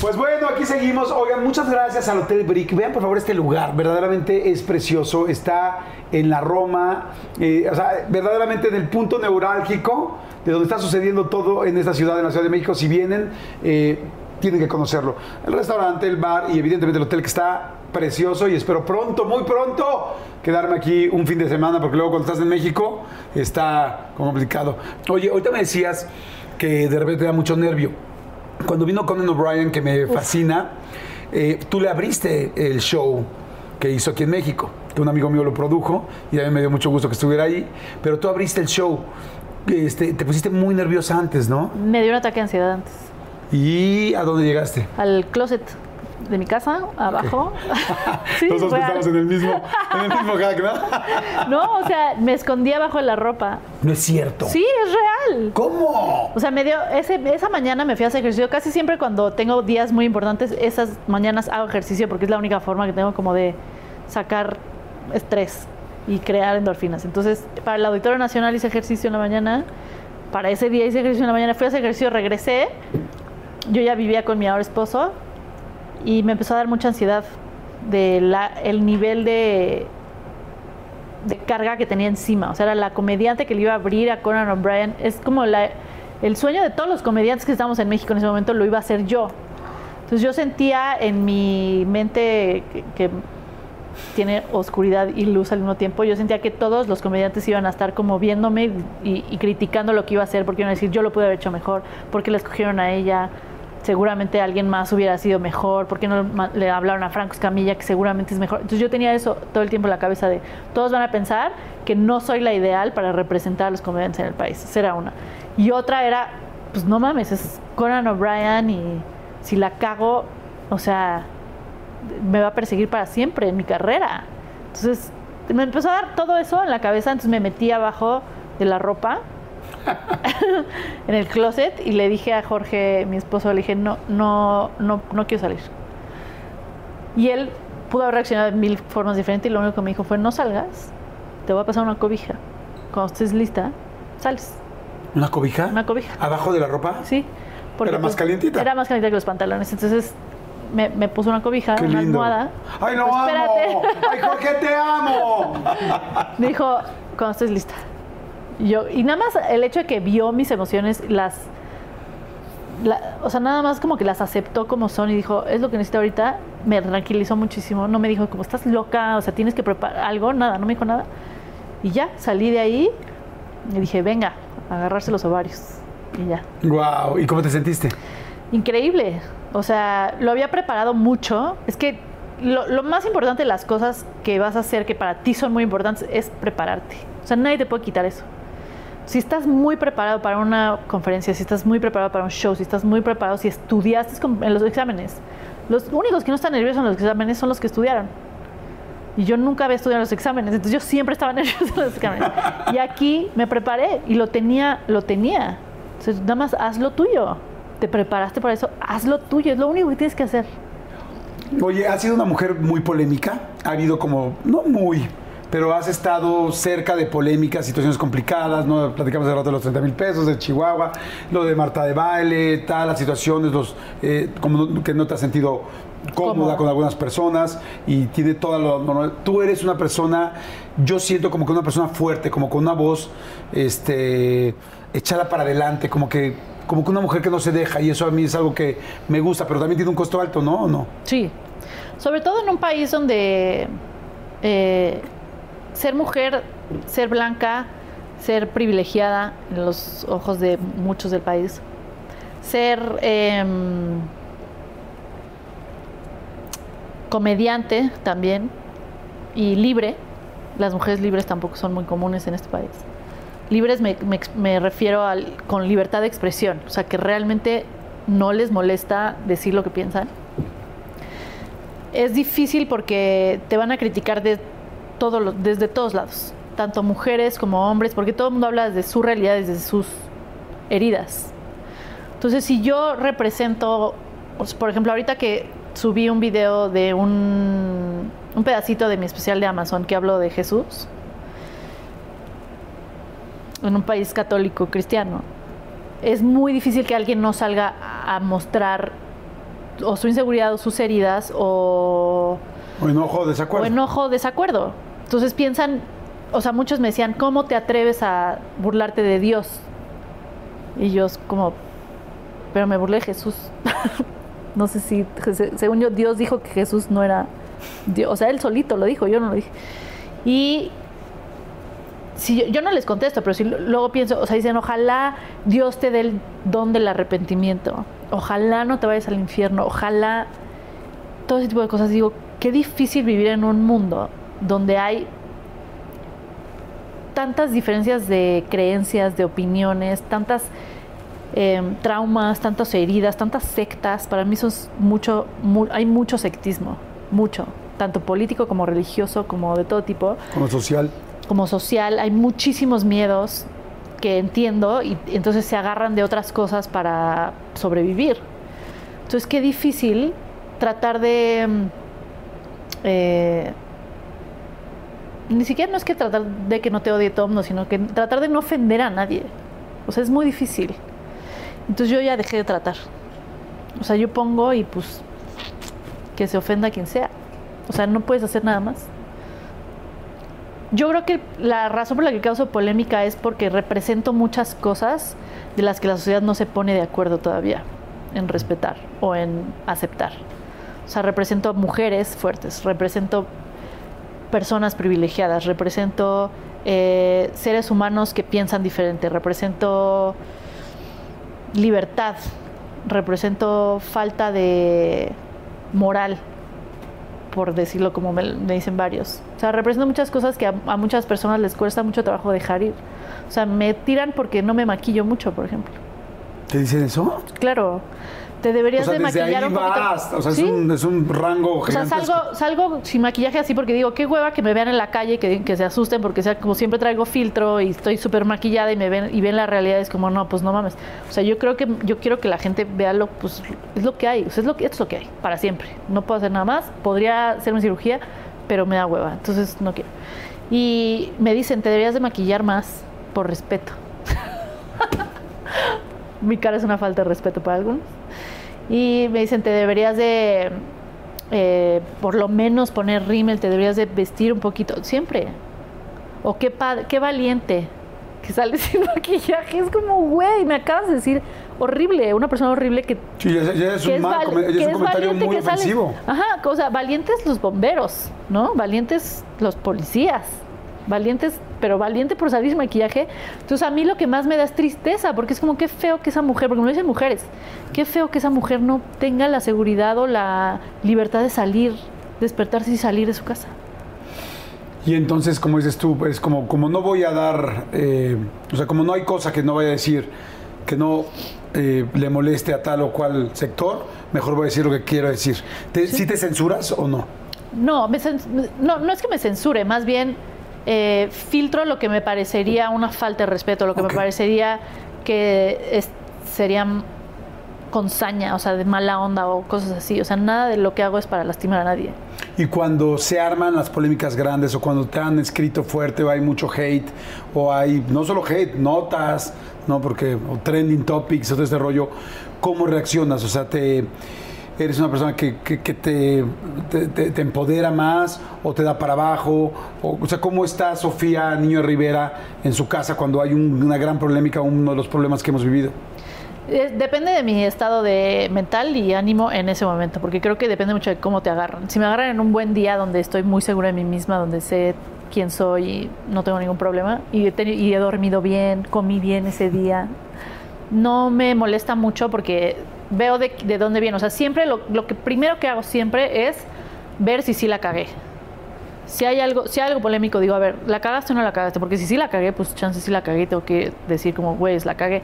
Pues bueno, aquí seguimos. Oigan, muchas gracias al Hotel Brick. Vean por favor este lugar, verdaderamente es precioso. Está en la Roma, eh, o sea, verdaderamente en el punto neurálgico de donde está sucediendo todo en esta ciudad, en la Ciudad de México. Si vienen, eh, tienen que conocerlo. El restaurante, el bar y evidentemente el hotel que está precioso y espero pronto, muy pronto, quedarme aquí un fin de semana porque luego cuando estás en México está complicado. Oye, ahorita me decías que de repente te da mucho nervio. Cuando vino Conan O'Brien, que me fascina, eh, tú le abriste el show que hizo aquí en México, que un amigo mío lo produjo y a mí me dio mucho gusto que estuviera ahí, pero tú abriste el show. Este, te pusiste muy nerviosa antes, ¿no? Me dio un ataque de ansiedad antes. ¿Y a dónde llegaste? Al closet. De mi casa, abajo. (laughs) Sí, Nosotros real. estamos en el mismo, (laughs) en el mismo hack, ¿no? No, o sea, me escondía abajo de la ropa. No es cierto. Sí, es real. ¿Cómo? O sea, me dio, ese, esa mañana me fui a hacer ejercicio. Casi siempre cuando tengo días muy importantes, esas mañanas hago ejercicio porque es la única forma que tengo como de sacar estrés y crear endorfinas. Entonces, para el Auditorio Nacional hice ejercicio en la mañana. Para ese día hice ejercicio en la mañana. Fui a hacer ejercicio, regresé. Yo ya vivía con mi ahora esposo y me empezó a dar mucha ansiedad de la, el nivel de, de carga que tenía encima. O sea, era la comediante que le iba a abrir a Conan O'Brien. Es como la, el sueño de todos los comediantes que estamos en México en ese momento lo iba a hacer yo. Entonces yo sentía en mi mente que, que tiene oscuridad y luz al mismo tiempo, yo sentía que todos los comediantes iban a estar como viéndome y, y criticando lo que iba a hacer, porque iban a decir, yo lo pude haber hecho mejor, porque la escogieron a ella, seguramente alguien más hubiera sido mejor, porque no ma- le hablaron a Franco Escamilla, que seguramente es mejor. Entonces yo tenía eso todo el tiempo en la cabeza de, todos van a pensar que no soy la ideal para representar a los comediantes en el país. Esa era una. Y otra era, pues no mames, es Conan O'Brien y si la cago, o sea, me va a perseguir para siempre en mi carrera. Entonces me empezó a dar todo eso en la cabeza, entonces me metí abajo de la ropa (laughs) en el closet y le dije a Jorge, mi esposo, le dije, no, no, no, no quiero salir. Y él pudo haber reaccionado de mil formas diferentes y lo único que me dijo fue, no salgas, te voy a pasar una cobija. Cuando estés lista, sales. ¿Una cobija? Una cobija. ¿Abajo de la ropa? Sí. Era más calientita. Era más calientita que los pantalones. Entonces me, me puso una cobija, Qué una lindo. almohada. ¡Ay, lo Pues, amo! ¡Ay, Jorge, te amo! (laughs) Me dijo, cuando estés lista. Y yo, y nada más el hecho de que vio mis emociones, las. la- o sea, nada más como que las aceptó como son y dijo, es lo que necesito ahorita, me tranquilizó muchísimo. No me dijo, como estás loca, o sea, tienes que preparar algo, nada, no me dijo nada. Y ya, salí de ahí y dije, venga, agarrarse los ovarios. Y ya. Wow, ¿y cómo te sentiste? Increíble. O sea, lo había preparado mucho. Es que lo, lo más importante de las cosas que vas a hacer, que para ti son muy importantes, es prepararte. O sea, nadie te puede quitar eso. Si estás muy preparado para una conferencia, si estás muy preparado para un show, si estás muy preparado, si estudiaste en los exámenes, los únicos que no están nerviosos en los exámenes son los que estudiaron. Y yo nunca había estudiado en los exámenes, entonces yo siempre estaba (laughs) nerviosa en los exámenes. Y aquí me preparé y lo tenía, lo tenía. Entonces, nada más haz lo tuyo. Te preparaste para eso, haz lo tuyo, es lo único que tienes que hacer. Oye, has sido una mujer muy polémica. Ha habido como, no muy, pero has estado cerca de polémicas, situaciones complicadas, ¿no? Platicamos de rato de los 30 mil pesos, de Chihuahua, lo de Marta de baile, tal, las situaciones, los, eh, como no- que no te has sentido cómoda con algunas personas y tiene toda lo normal. Tú eres una persona, yo siento como que una persona fuerte, como con una voz, este, echada para adelante, como que, como que una mujer que no se deja y eso a mí es algo que me gusta, pero también tiene un costo alto, ¿no? ¿O no? Sí. Sobre todo en un país donde eh, ser mujer, ser blanca, ser privilegiada en los ojos de muchos del país, ser em, comediante también y libre. Las mujeres libres tampoco son muy comunes en este país. Libres me, me me refiero al, con libertad de expresión, o sea, que realmente no les molesta decir lo que piensan. Es difícil porque te van a criticar de todo lo- desde todos lados, tanto mujeres como hombres, porque todo el mundo habla desde su realidad, desde sus heridas. Entonces, si yo represento, sea, por ejemplo, ahorita que subí un video de un, un pedacito de mi especial de Amazon que hablo de Jesús, en un país católico cristiano, es muy difícil que alguien no salga a mostrar o su inseguridad o sus heridas o, O enojo, desacuerdo. o enojo o desacuerdo. Entonces piensan, o sea, muchos me decían, ¿cómo te atreves a burlarte de Dios? Y yo como, pero me burlé de Jesús. (laughs) no sé si, se- según yo, Dios dijo que Jesús no era Dios. O sea, él solito lo dijo, yo no lo dije. Y si yo, yo no les contesto, pero si luego pienso, o sea, dicen, ojalá Dios te dé el don del arrepentimiento. Ojalá no te vayas al infierno. Ojalá todo ese tipo de cosas. Digo, qué difícil vivir en un mundo donde hay tantas diferencias de creencias, de opiniones, tantas em, traumas, tantas heridas, tantas sectas. Para mí son mucho, hay mucho sectismo, mucho, tanto político como religioso, como de todo tipo. Como social. Como social, hay muchísimos miedos que entiendo y, entonces se agarran de otras cosas para sobrevivir. Entonces, qué difícil tratar de... Em, eh, ni siquiera no es que tratar de que no te odie Tom, no, sino que tratar de no ofender a nadie. O sea, es muy difícil. Entonces yo ya dejé de tratar. O sea, yo pongo y pues que se ofenda a quien sea. O sea, no puedes hacer nada más. Yo creo que la razón por la que causo polémica es porque represento muchas cosas de las que la sociedad no se pone de acuerdo todavía en respetar o en aceptar. O sea, represento mujeres fuertes, represento personas privilegiadas, represento eh, seres humanos que piensan diferente, represento libertad, represento falta de moral, por decirlo como me, dicen varios. O sea, represento muchas cosas que a, a, muchas personas les cuesta mucho trabajo dejar ir. O sea, me tiran porque no me maquillo mucho, por ejemplo. ¿Te dicen eso? Claro te deberías o sea, de maquillar un poquito. o sea, es, un, es, un, rango O sea, salgo, salgo sin maquillaje así porque digo, qué hueva que me vean en la calle y que, que se asusten porque sea, como siempre traigo filtro y estoy súper maquillada y me ven y ven la realidad es como, no, pues no mames. O sea, yo creo que yo quiero que la gente vea lo, pues es lo que hay, o sea, es lo que, es lo que hay, para siempre. No puedo hacer nada más, podría hacer una cirugía, pero me da hueva, entonces no quiero. Y me dicen, te deberías de maquillar más por respeto. (laughs) Mi cara es una falta de respeto para algunos. Y me dicen, te deberías de, eh, por lo menos poner rímel, te deberías de vestir un poquito, siempre. O qué, qué valiente que sale (laughs) sin maquillaje. Es como, güey, me acabas de decir horrible, una persona horrible que. Sí, ya, es, un, mal, es un comentario muy ofensivo. Ajá, o sea, valientes los bomberos, ¿no? Valientes los policías valientes, pero valiente por salir sin maquillaje. Entonces a mí lo que más me da es tristeza, porque es como qué feo que esa mujer, porque no dicen mujeres, qué feo que esa mujer no tenga la seguridad o la libertad de salir, despertarse y salir de su casa. Y entonces, como dices tú, es como, como no voy a dar, eh, o sea, como no hay cosa que no vaya a decir que no eh, le moleste a tal o cual sector, mejor voy a decir lo que quiero decir. ¿Te, ¿Sí? te censuras o no? No, no, no es que me censure, más bien eh, filtro lo que me parecería una falta de respeto, lo que me parecería que sería con saña, o sea, de mala onda o cosas así. O sea, nada de lo que hago es para lastimar a nadie. Y cuando se arman las polémicas grandes o cuando te han escrito fuerte o hay mucho hate o hay, no solo hate, notas, ¿no? Porque, o trending topics o todo este rollo, ¿cómo reaccionas? O sea, te eres una persona que, te, empodera más o te da para abajo? O, sea, ¿cómo está Sofía Niño Rivera en su casa cuando hay una gran polémica, uno de los problemas que hemos vivido? Depende de mi estado de mental y ánimo en ese momento, porque creo que depende mucho de cómo te agarran. Si me agarran en un buen día donde estoy muy segura de mí misma, donde sé quién soy y no tengo ningún problema, y he, y he dormido bien, comí bien ese día, no me molesta mucho porque veo de, dónde viene. O sea, siempre lo, lo, que primero que hago siempre es ver si sí la cagué. Si hay algo, si algo polémico, digo, a ver, ¿la cagaste o no la cagaste? Porque si sí la cagué, pues chance sí la cagué, tengo que decir como, güey, la cagué.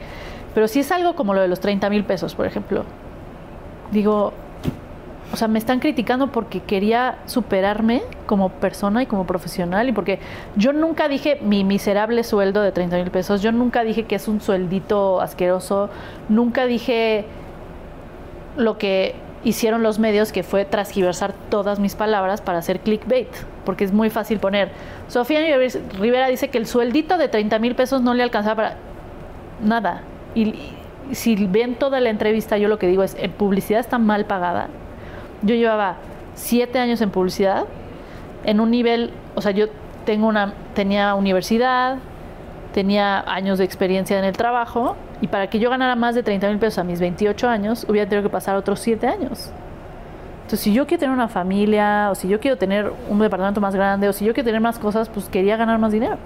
Pero si es algo como lo de los 30 mil pesos, por ejemplo, digo, o sea, me están criticando porque quería superarme como persona y como profesional y porque yo nunca dije mi miserable sueldo de 30 mil pesos, yo nunca dije que es un sueldito asqueroso, nunca dije lo que hicieron los medios, que fue transgiversar todas mis palabras para hacer clickbait, porque es muy fácil poner. Sofía Rivera dice que el sueldito de 30 mil pesos no le alcanzaba para nada. Y, si ven toda la entrevista, yo lo que digo es, publicidad está mal pagada. Yo llevaba siete años en publicidad, en un nivel, o sea, yo tengo una, tenía universidad, tenía años de experiencia en el trabajo y para que yo ganara más de 30 mil pesos a mis 28 años, hubiera tenido que pasar otros 7 años. Entonces, si yo quiero tener una familia, o si yo quiero tener un departamento más grande, o si yo quiero tener más cosas, pues quería ganar más dinero.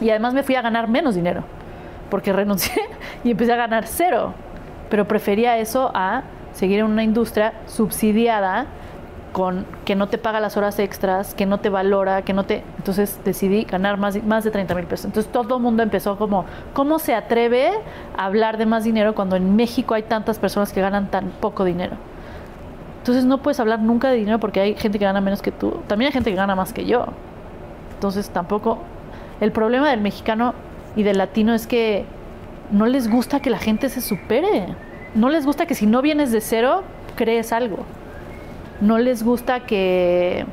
Y además me fui a ganar menos dinero, porque renuncié (laughs) y empecé a ganar cero. Pero prefería eso a seguir en una industria subsidiada que no te paga las horas extras, que no te valora, que no te... Entonces decidí ganar más, más de 30 mil pesos. Entonces todo el mundo empezó como, ¿cómo se atreve a hablar de más dinero cuando en México hay tantas personas que ganan tan poco dinero? Entonces no puedes hablar nunca de dinero porque hay gente que gana menos que tú. También hay gente que gana más que yo. Entonces tampoco... El problema del mexicano y del latino es que no les gusta que la gente se supere. No les gusta que si no vienes de cero, crees algo no les gusta que,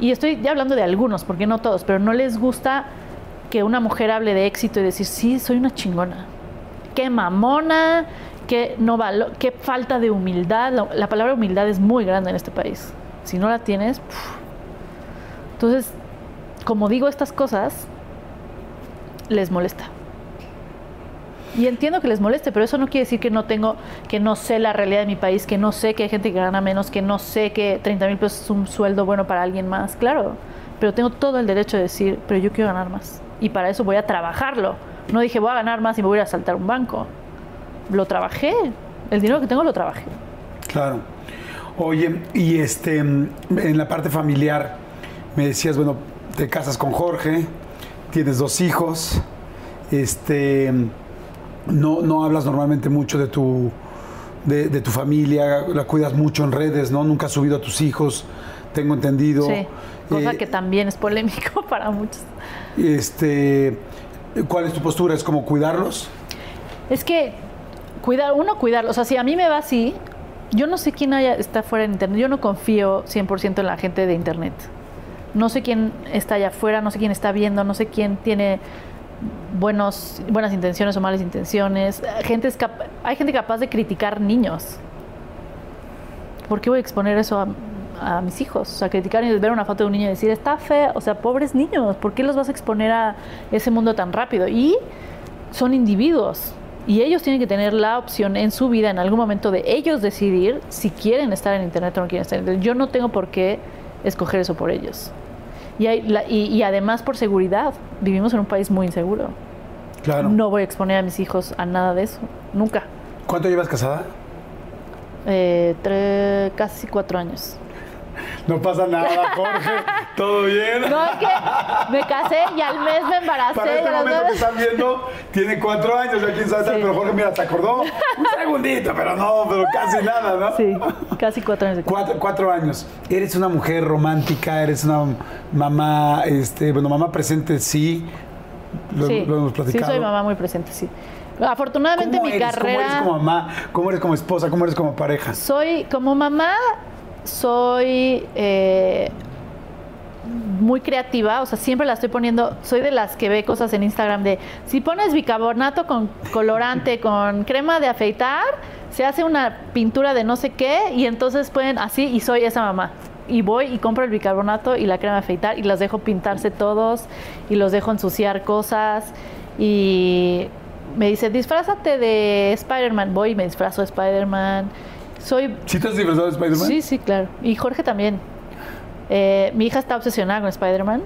y estoy ya hablando de algunos, porque no todos, pero no les gusta que una mujer hable de éxito y decir, sí, soy una chingona. Qué mamona, qué, no qué falta de humildad. La, palabra humildad es muy grande en este país. Si no la tienes, entonces, como digo estas cosas, les molesta. Y entiendo que les moleste, pero eso no quiere decir que no tengo, que no sé la realidad de mi país, que no sé que hay gente que gana menos, que no sé que 30 mil pesos es un sueldo bueno para alguien más. Claro, pero tengo todo el derecho de decir, pero yo quiero ganar más. Y para eso voy a trabajarlo. No dije, voy a ganar más y me voy a saltar un banco. Lo trabajé. El dinero que tengo lo trabajé. Claro. Oye, y este, en la parte familiar, me decías, bueno, te casas con Jorge, tienes dos hijos, este no, no hablas normalmente mucho de tu, de, tu familia, la cuidas mucho en redes, ¿no? Nunca has subido a tus hijos, tengo entendido. Sí, cosa eh, que también es polémico (laughs) para muchos. Este, ¿Cuál es tu postura? ¿Es como cuidarlos? Es que cuidar, uno cuidarlos, o sea, si a mí me va así, yo no sé quién haya, está fuera de internet, yo no confío 100% en la gente de internet. No sé quién está allá afuera, no sé quién está viendo, no sé quién tiene buenos, buenas intenciones o malas intenciones. Gente hay gente capaz de criticar niños. ¿Por qué voy a exponer eso a, mis hijos? O sea, criticar y ver una foto de un niño y decir, está feo. O sea, pobres niños, ¿por qué los vas a exponer a ese mundo tan rápido? Y son individuos. Y ellos tienen que tener la opción en su vida, en algún momento, de ellos decidir si quieren estar en Internet o no quieren estar en Internet. Yo no tengo por qué escoger eso por ellos. Y, y, además por seguridad. Vivimos en un país muy inseguro. Claro. No voy a exponer a mis hijos a nada de eso. Nunca. ¿Cuánto llevas casada? Eh, casi cuatro años. No pasa nada, Jorge. ¿Todo bien? No, es que me casé y al mes me embaracé. Para este momento que están viendo, tiene cuatro años, ya quién sabe, pero Jorge, mira, se acordó un segundito, pero no, pero casi nada, ¿no? Sí, casi cuatro años. Cuatro, cuatro años. Eres una mujer romántica, eres una mamá, este, bueno, mamá presente, sí. Lo, sí, lo hemos platicado. Sí, soy mamá muy presente, sí. Afortunadamente mi carrera. ¿Cómo eres como mamá? ¿Cómo eres como esposa? ¿Cómo eres como pareja? Soy como mamá, soy eh, muy creativa, o sea, siempre la estoy poniendo, soy de las que ve cosas en Instagram de, si pones bicarbonato con colorante, (laughs) con crema de afeitar, se hace una pintura de no sé qué y entonces pueden así y soy esa mamá. Y voy y compro el bicarbonato y la crema de afeitar y las dejo pintarse todos y los dejo ensuciar cosas. Y me dice, disfrázate de Spider-Man, voy y me disfrazo de Spider-Man soy... ¿Sí te has disfrazado de Spider-Man? Sí, sí, claro. Y Jorge también. Eh, mi hija está obsesionada con Spider-Man.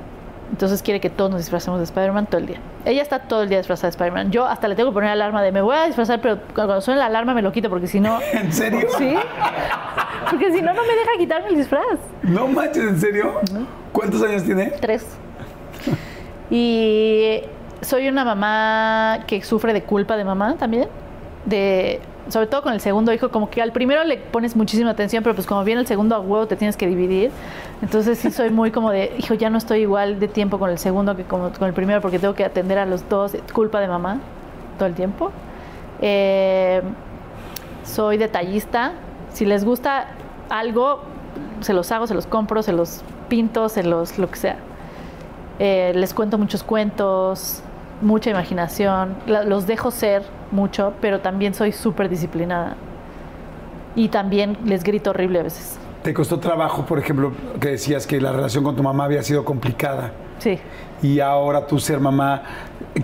Entonces quiere que todos nos disfracemos de Spider-Man todo el día. Ella está todo el día disfrazada de Spider-Man. Yo hasta le tengo que poner alarma de me voy a disfrazar, pero cuando suena la alarma me lo quito porque si no. (laughs) ¿En serio? Sí. Porque si no, no me deja quitarme el disfraz. No manches, ¿en serio? ¿Cuántos años tiene? Tres. Y soy una mamá que sufre de culpa de mamá también. De sobre todo con el segundo hijo, como que al primero le pones muchísima atención, pero pues como viene el segundo a huevo te tienes que dividir. Entonces sí soy muy como de, hijo, ya no estoy igual de tiempo con el segundo que con, el primero porque tengo que atender a los dos, culpa de mamá, todo el tiempo. Eh, soy detallista. Si les gusta algo, se los hago, se los compro, se los pinto, se los lo que sea. Eh, les cuento muchos cuentos, mucha imaginación, los dejo ser mucho, pero también soy súper disciplinada. Y también les grito horrible a veces. ¿Te costó trabajo, por ejemplo, que decías que la relación con tu mamá había sido complicada? Sí. Y ahora tu ser mamá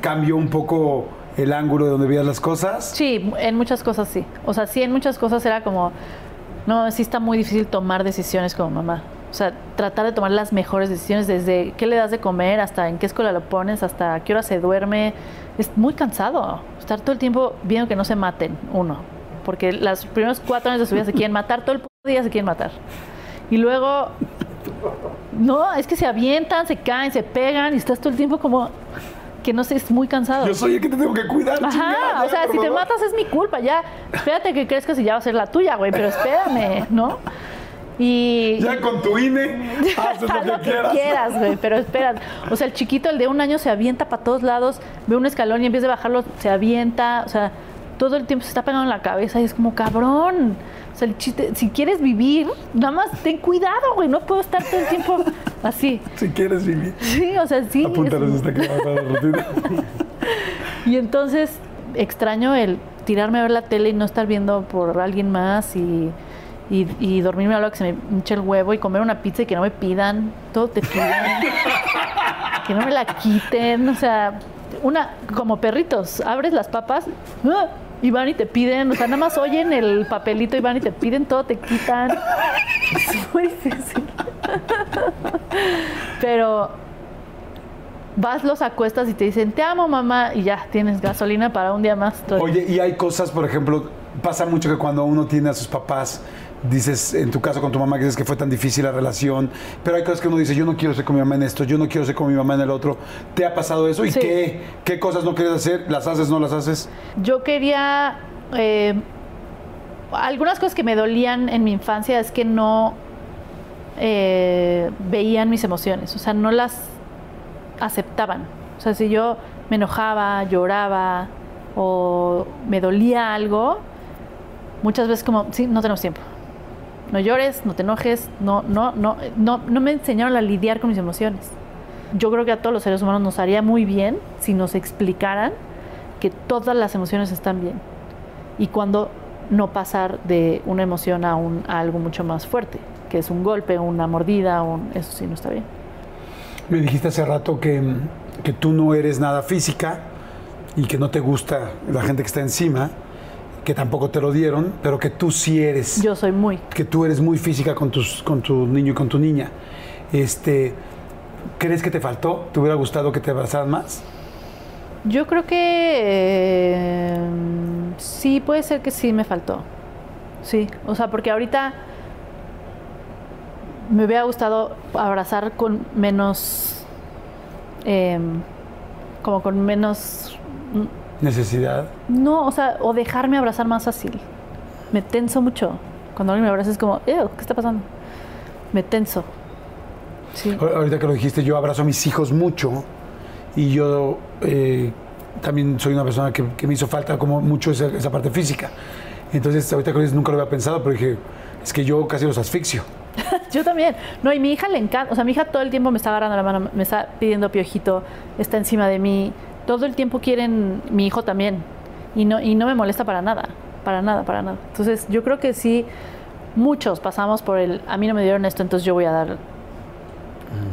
cambió un poco el ángulo de donde veías las cosas? Sí, en muchas cosas sí. O sea, sí, en muchas cosas era como, no, sí está muy difícil tomar decisiones como mamá. O sea, tratar de tomar las mejores decisiones desde qué le das de comer hasta en qué escuela lo pones, hasta qué hora se duerme. Es muy cansado estar todo el tiempo viendo que no se maten, uno. Porque los primeros cuatro años de su vida se quieren matar, todo el día se quieren matar. Y luego, no, es que se avientan, se caen, se pegan y estás todo el tiempo como que no sé, es muy cansado. Yo soy el que te tengo que cuidar. Ajá, chingada, o sea, si te matas es mi culpa, ya. Espérate que crezcas y ya va a ser la tuya, güey, pero espérame, ¿no? Y Ya con tu INE, (laughs) haces lo que quieras. güey, pero espera. O sea, el chiquito, el de un año, se avienta para todos lados, ve un escalón y en vez de bajarlo, se avienta. O sea, todo el tiempo se está pegando en la cabeza y es como, cabrón. O sea, el chiste, si quieres vivir, nada más ten cuidado, güey. No puedo estar todo el tiempo así. Si quieres vivir. Sí, o sea, sí. Apúntales es- esta a (laughs) y entonces extraño el tirarme a ver la tele y no estar viendo por alguien más y, y, y dormirme a lo que se me hinche el huevo y comer una pizza y que no me pidan, todo te piden, (laughs) que no me la quiten, o sea, una como perritos, abres las papas ¡ah! y van y te piden, o sea, nada más oyen el papelito y van y te piden, todo te quitan. Es muy difícil. Pero vas, los acuestas y te dicen, te amo mamá, y ya tienes gasolina para un día más. Oye, y hay cosas, por ejemplo, pasa mucho que cuando uno tiene a sus papás, dices, en tu caso con tu mamá, que dices que fue tan difícil la relación, pero hay cosas que uno dice, yo no quiero ser con mi mamá en esto, yo no quiero ser con mi mamá en el otro. ¿Te ha pasado eso? ¿Y Sí. qué, qué cosas no quieres hacer? ¿Las haces, no las haces? Yo quería... eh, algunas cosas que me dolían en mi infancia es que no eh, veían mis emociones, o sea, no las aceptaban. O sea, si yo me enojaba, lloraba o me dolía algo, muchas veces como, sí, no tenemos tiempo. No llores, no te enojes, no, no, no, no, no me enseñaron a lidiar con mis emociones. Yo creo que a todos los seres humanos nos haría muy bien si nos explicaran que todas las emociones están bien y cuando no pasar de una emoción a, un, a algo mucho más fuerte, que es un golpe, una mordida, eso sí no está bien. Me dijiste hace rato que, que tú no eres nada física y que no te gusta la gente que está encima, que tampoco te lo dieron, pero que tú sí eres. Yo soy muy que tú eres muy física con, tus, con tu niño y con tu niña. Este, ¿Crees que te faltó? ¿Te hubiera gustado que te abrazaran más? Yo creo que eh, sí, puede ser que sí me faltó. Sí, o sea, porque ahorita me hubiera gustado abrazar con menos, eh, como con menos, Necesidad. no, o sea, o dejarme abrazar más fácil. Me tenso mucho. Cuando alguien me abraza es como, "Ew, ¿qué está pasando? Me tenso. Sí. Ahor- Ahorita que lo dijiste, yo abrazo a mis hijos mucho y yo eh, también soy una persona que, que me hizo falta como mucho esa, esa parte física. Entonces, ahorita que lo dices, nunca lo había pensado, pero dije, es que yo casi los asfixio. (laughs) Yo también. No, y mi hija le encanta. O sea, mi hija todo el tiempo me está agarrando la mano, me está pidiendo piojito, está encima de mí. Todo el tiempo quieren mi hijo también. Y no, y no me molesta para nada. Para nada, para nada. Entonces, yo creo que sí, muchos pasamos por el. A mí no me dieron esto, entonces yo voy a dar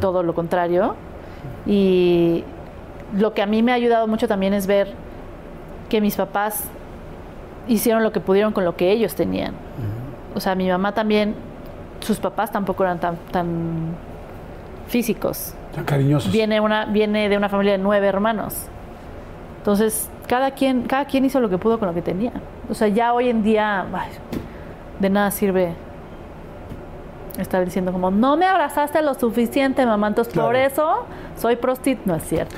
todo lo contrario. Y lo que a mí me ha ayudado mucho también es ver que mis papás hicieron lo que pudieron con lo que ellos tenían. O sea, mi mamá también, sus papás tampoco eran tan, tan físicos. Tan cariñosos. Viene, una, viene de una familia de nueve hermanos. Entonces, cada quien, cada quien hizo lo que pudo con lo que tenía. O sea, ya hoy en día, ay, de nada sirve estar diciendo como, no me abrazaste lo suficiente, mamá, entonces por eso soy prostit. No es cierto.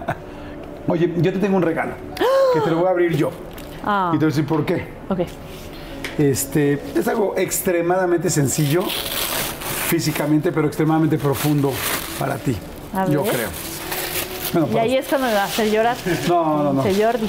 (laughs) Oye, yo te tengo un regalo que te lo voy a abrir yo. Ah, Y te voy a decir por qué. ok. Este, es algo extremadamente sencillo físicamente, pero extremadamente profundo para ti. Yo creo. Y ahí es cuando me va a hacer llorar. No, no, no. Pinche Jordi.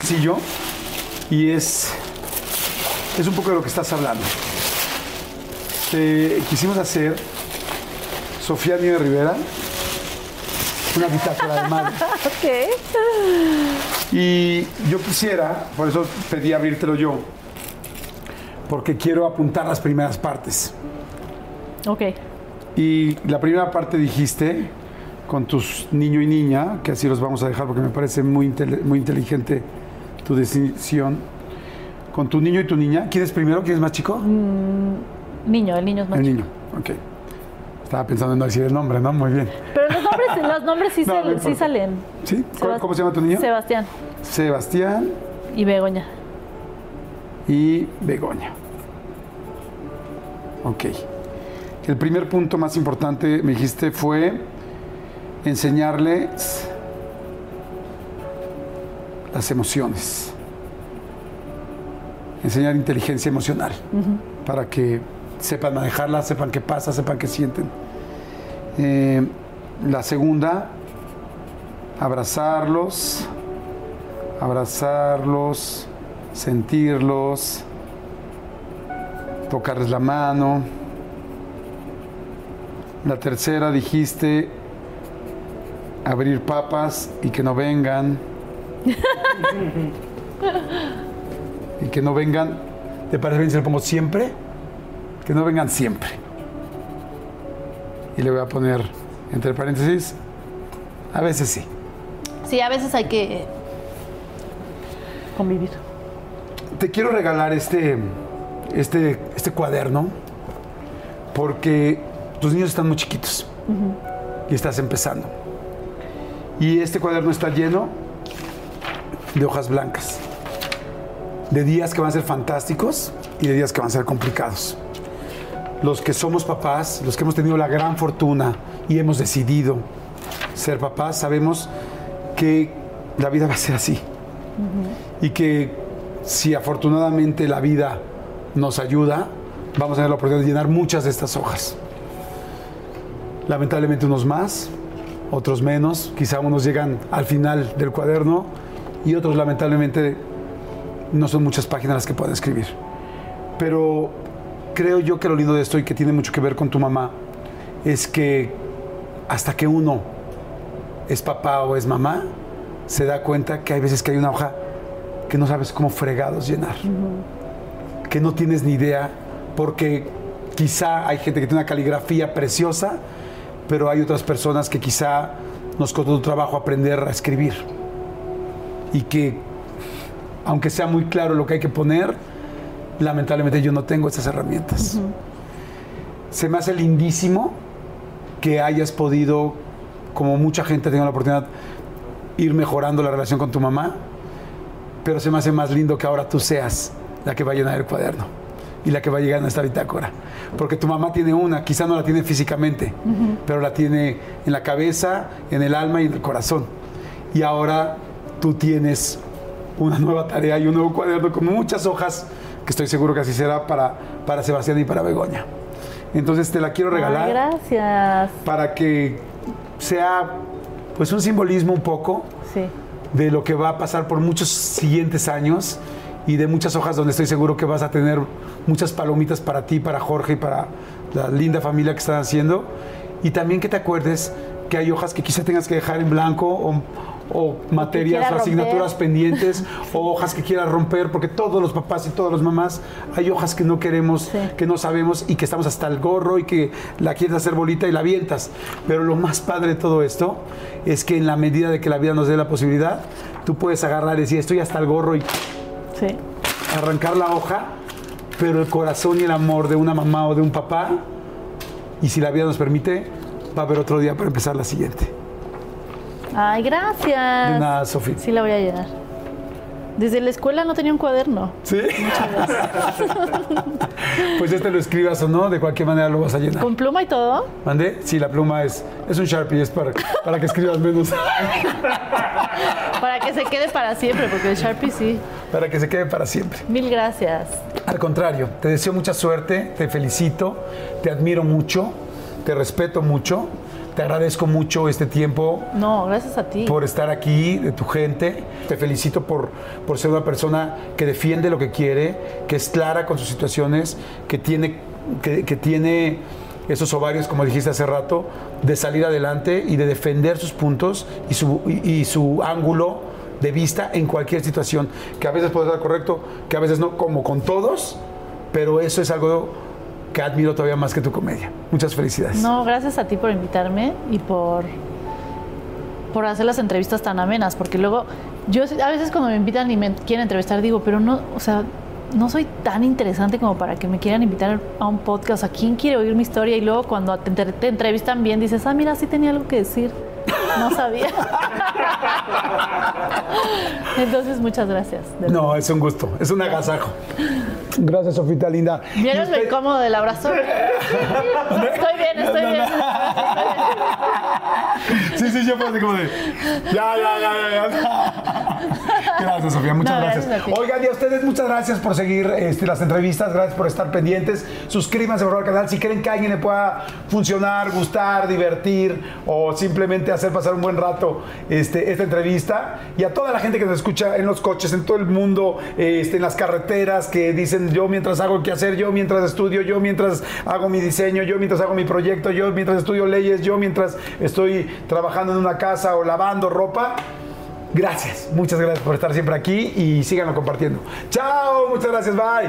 Sencillo y es, es un poco de lo que estás hablando. Te- quisimos hacer, Sofía Nieves Rivera, una bitácora de madre. (laughs) Ok. Y yo quisiera, por eso pedí abrírtelo yo, porque quiero apuntar las primeras partes. Ok. Y la primera parte dijiste con tus niño y niña, que así los vamos a dejar porque me parece muy, intele- muy inteligente tu decisión. Con tu niño y tu niña, ¿quién es primero? ¿Quién es más chico? Niño, el niño es más El chico. niño, ok. Estaba pensando en no decir el nombre, ¿no? Muy bien. Pero los nombres, (laughs) los nombres sí, No, sal- no sí salen. ¿Sí? ¿Cómo, Sebas- cómo se llama tu niño? Sebastián Sebastián y Begoña. y Begoña. Ok. El primer punto más importante, me dijiste, fue enseñarles las emociones. Enseñar inteligencia emocional para que sepan manejarla, sepan qué pasa, sepan qué sienten. Eh, la segunda, abrazarlos, abrazarlos, sentirlos, tocarles la mano. La tercera dijiste abrir papas y que no vengan. (laughs) y que no vengan, ¿te parece bien si le pongo siempre? Que no vengan siempre. Y le voy a poner entre paréntesis, a veces sí. Sí, a veces hay que convivir. Te quiero regalar este, este, este cuaderno porque tus niños están muy chiquitos y estás empezando. Y este cuaderno está lleno de hojas blancas, de días que van a ser fantásticos y de días que van a ser complicados. Los que somos papás, los que hemos tenido la gran fortuna y hemos decidido ser papás, sabemos que la vida va a ser así y que si afortunadamente la vida nos ayuda, vamos a tener la oportunidad de llenar muchas de estas hojas. Lamentablemente unos más, otros menos, quizá unos llegan al final del cuaderno y otros lamentablemente no son muchas páginas las que pueden escribir. Pero creo yo que lo lindo de esto y que tiene mucho que ver con tu mamá es que hasta que uno es papá o es mamá, se da cuenta que hay veces que hay una hoja que no sabes cómo fregados llenar. Que no tienes ni idea, porque quizá hay gente que tiene una caligrafía preciosa, pero hay otras personas que quizá nos costó trabajo aprender a escribir. Y que, aunque sea muy claro lo que hay que poner, lamentablemente yo no tengo esas herramientas. Se me hace lindísimo que hayas podido, como mucha gente ha tenido la oportunidad, ir mejorando la relación con tu mamá, pero se me hace más lindo que ahora tú seas la que va a llenar el cuaderno y la que va a llegar a esta bitácora. Porque tu mamá tiene una, quizá no la tiene físicamente, pero la tiene en la cabeza, en el alma y en el corazón. Y ahora tú tienes una nueva tarea y un nuevo cuaderno con muchas hojas, que estoy seguro que así será para, para Sebastián y para Begoña. Entonces te la quiero regalar Ay, gracias. para que sea pues un simbolismo un poco Sí. de lo que va a pasar por muchos siguientes años y de muchas hojas donde estoy seguro que vas a tener muchas palomitas para ti, para Jorge y para la linda familia que están haciendo. Y también que te acuerdes que hay hojas que quizá tengas que dejar en blanco o, o materias o asignaturas romper. pendientes (laughs) o hojas que quieras romper, porque todos los papás y todas las mamás hay hojas que no queremos, Sí. que no sabemos y que estamos hasta el gorro y que la quieres hacer bolita y la avientas. Pero lo más padre de todo esto es que en la medida de que la vida nos dé la posibilidad, tú puedes agarrar y decir, estoy hasta el gorro y Sí. arrancar la hoja, pero el corazón y el amor de una mamá o de un papá, y si la vida nos permite, va a haber otro día para empezar la siguiente. Ay, gracias. De nada, Sofía. Sí, la voy a llenar. Desde la escuela no tenía un cuaderno. ¿Sí? (laughs) pues este lo escribas o no, de cualquier manera lo vas a llenar. Con pluma y todo. ¿Mandé? Sí, la pluma es, es un Sharpie, es para, para que escribas menos, (laughs) Para que se quede para siempre, porque el Sharpie sí. para que se quede para siempre. Mil gracias. Al contrario, te deseo mucha suerte, te felicito, te admiro mucho, te respeto mucho, te agradezco mucho este tiempo No, gracias a ti. por estar aquí, de tu gente. Te felicito por, por ser una persona que defiende lo que quiere, que es clara con sus situaciones, que tiene, que, que tiene esos ovarios, como dijiste hace rato, de salir adelante y de defender sus puntos y su, y- y su ángulo de vista en cualquier situación, que a veces puede estar correcto, que a veces no, como con todos, pero eso es algo que admiro todavía más que tu comedia. Muchas felicidades. No, gracias a ti por invitarme y por, por hacer las entrevistas tan amenas, porque luego yo a veces cuando me invitan y me quieren entrevistar digo, pero no, o sea, no soy tan interesante como para que me quieran invitar a un podcast. ¿A quién quiere oír mi historia? Y luego cuando te, te entrevistan bien dices, ah, mira, sí tenía algo que decir. No sabía. (laughs) Entonces, muchas gracias. No, es un gusto, es un agasajo. Gracias, Sofita linda. ¿Vieron lo incómodo del abrazo? estoy bien, estoy bien. (laughs) Sí, sí, yo así como de. Ya, ya, ya, ya. Gracias, Sofía, muchas No, gracias. Oigan, y a ustedes muchas gracias por seguir este, las entrevistas, gracias por estar pendientes. Suscríbanse por favor, al canal si creen que a alguien le pueda funcionar, gustar, divertir o simplemente hacer pasar un buen rato este, esta entrevista. Y a toda la gente que nos escucha en los coches, en todo el mundo, este, en las carreteras, que dicen yo mientras hago qué hacer, yo mientras estudio, yo mientras hago mi diseño, yo mientras hago mi proyecto, yo mientras estudio leyes, yo mientras estoy trabajando en una casa o lavando ropa. Gracias, muchas gracias por estar siempre aquí y síganlo compartiendo. Chao, muchas gracias, bye.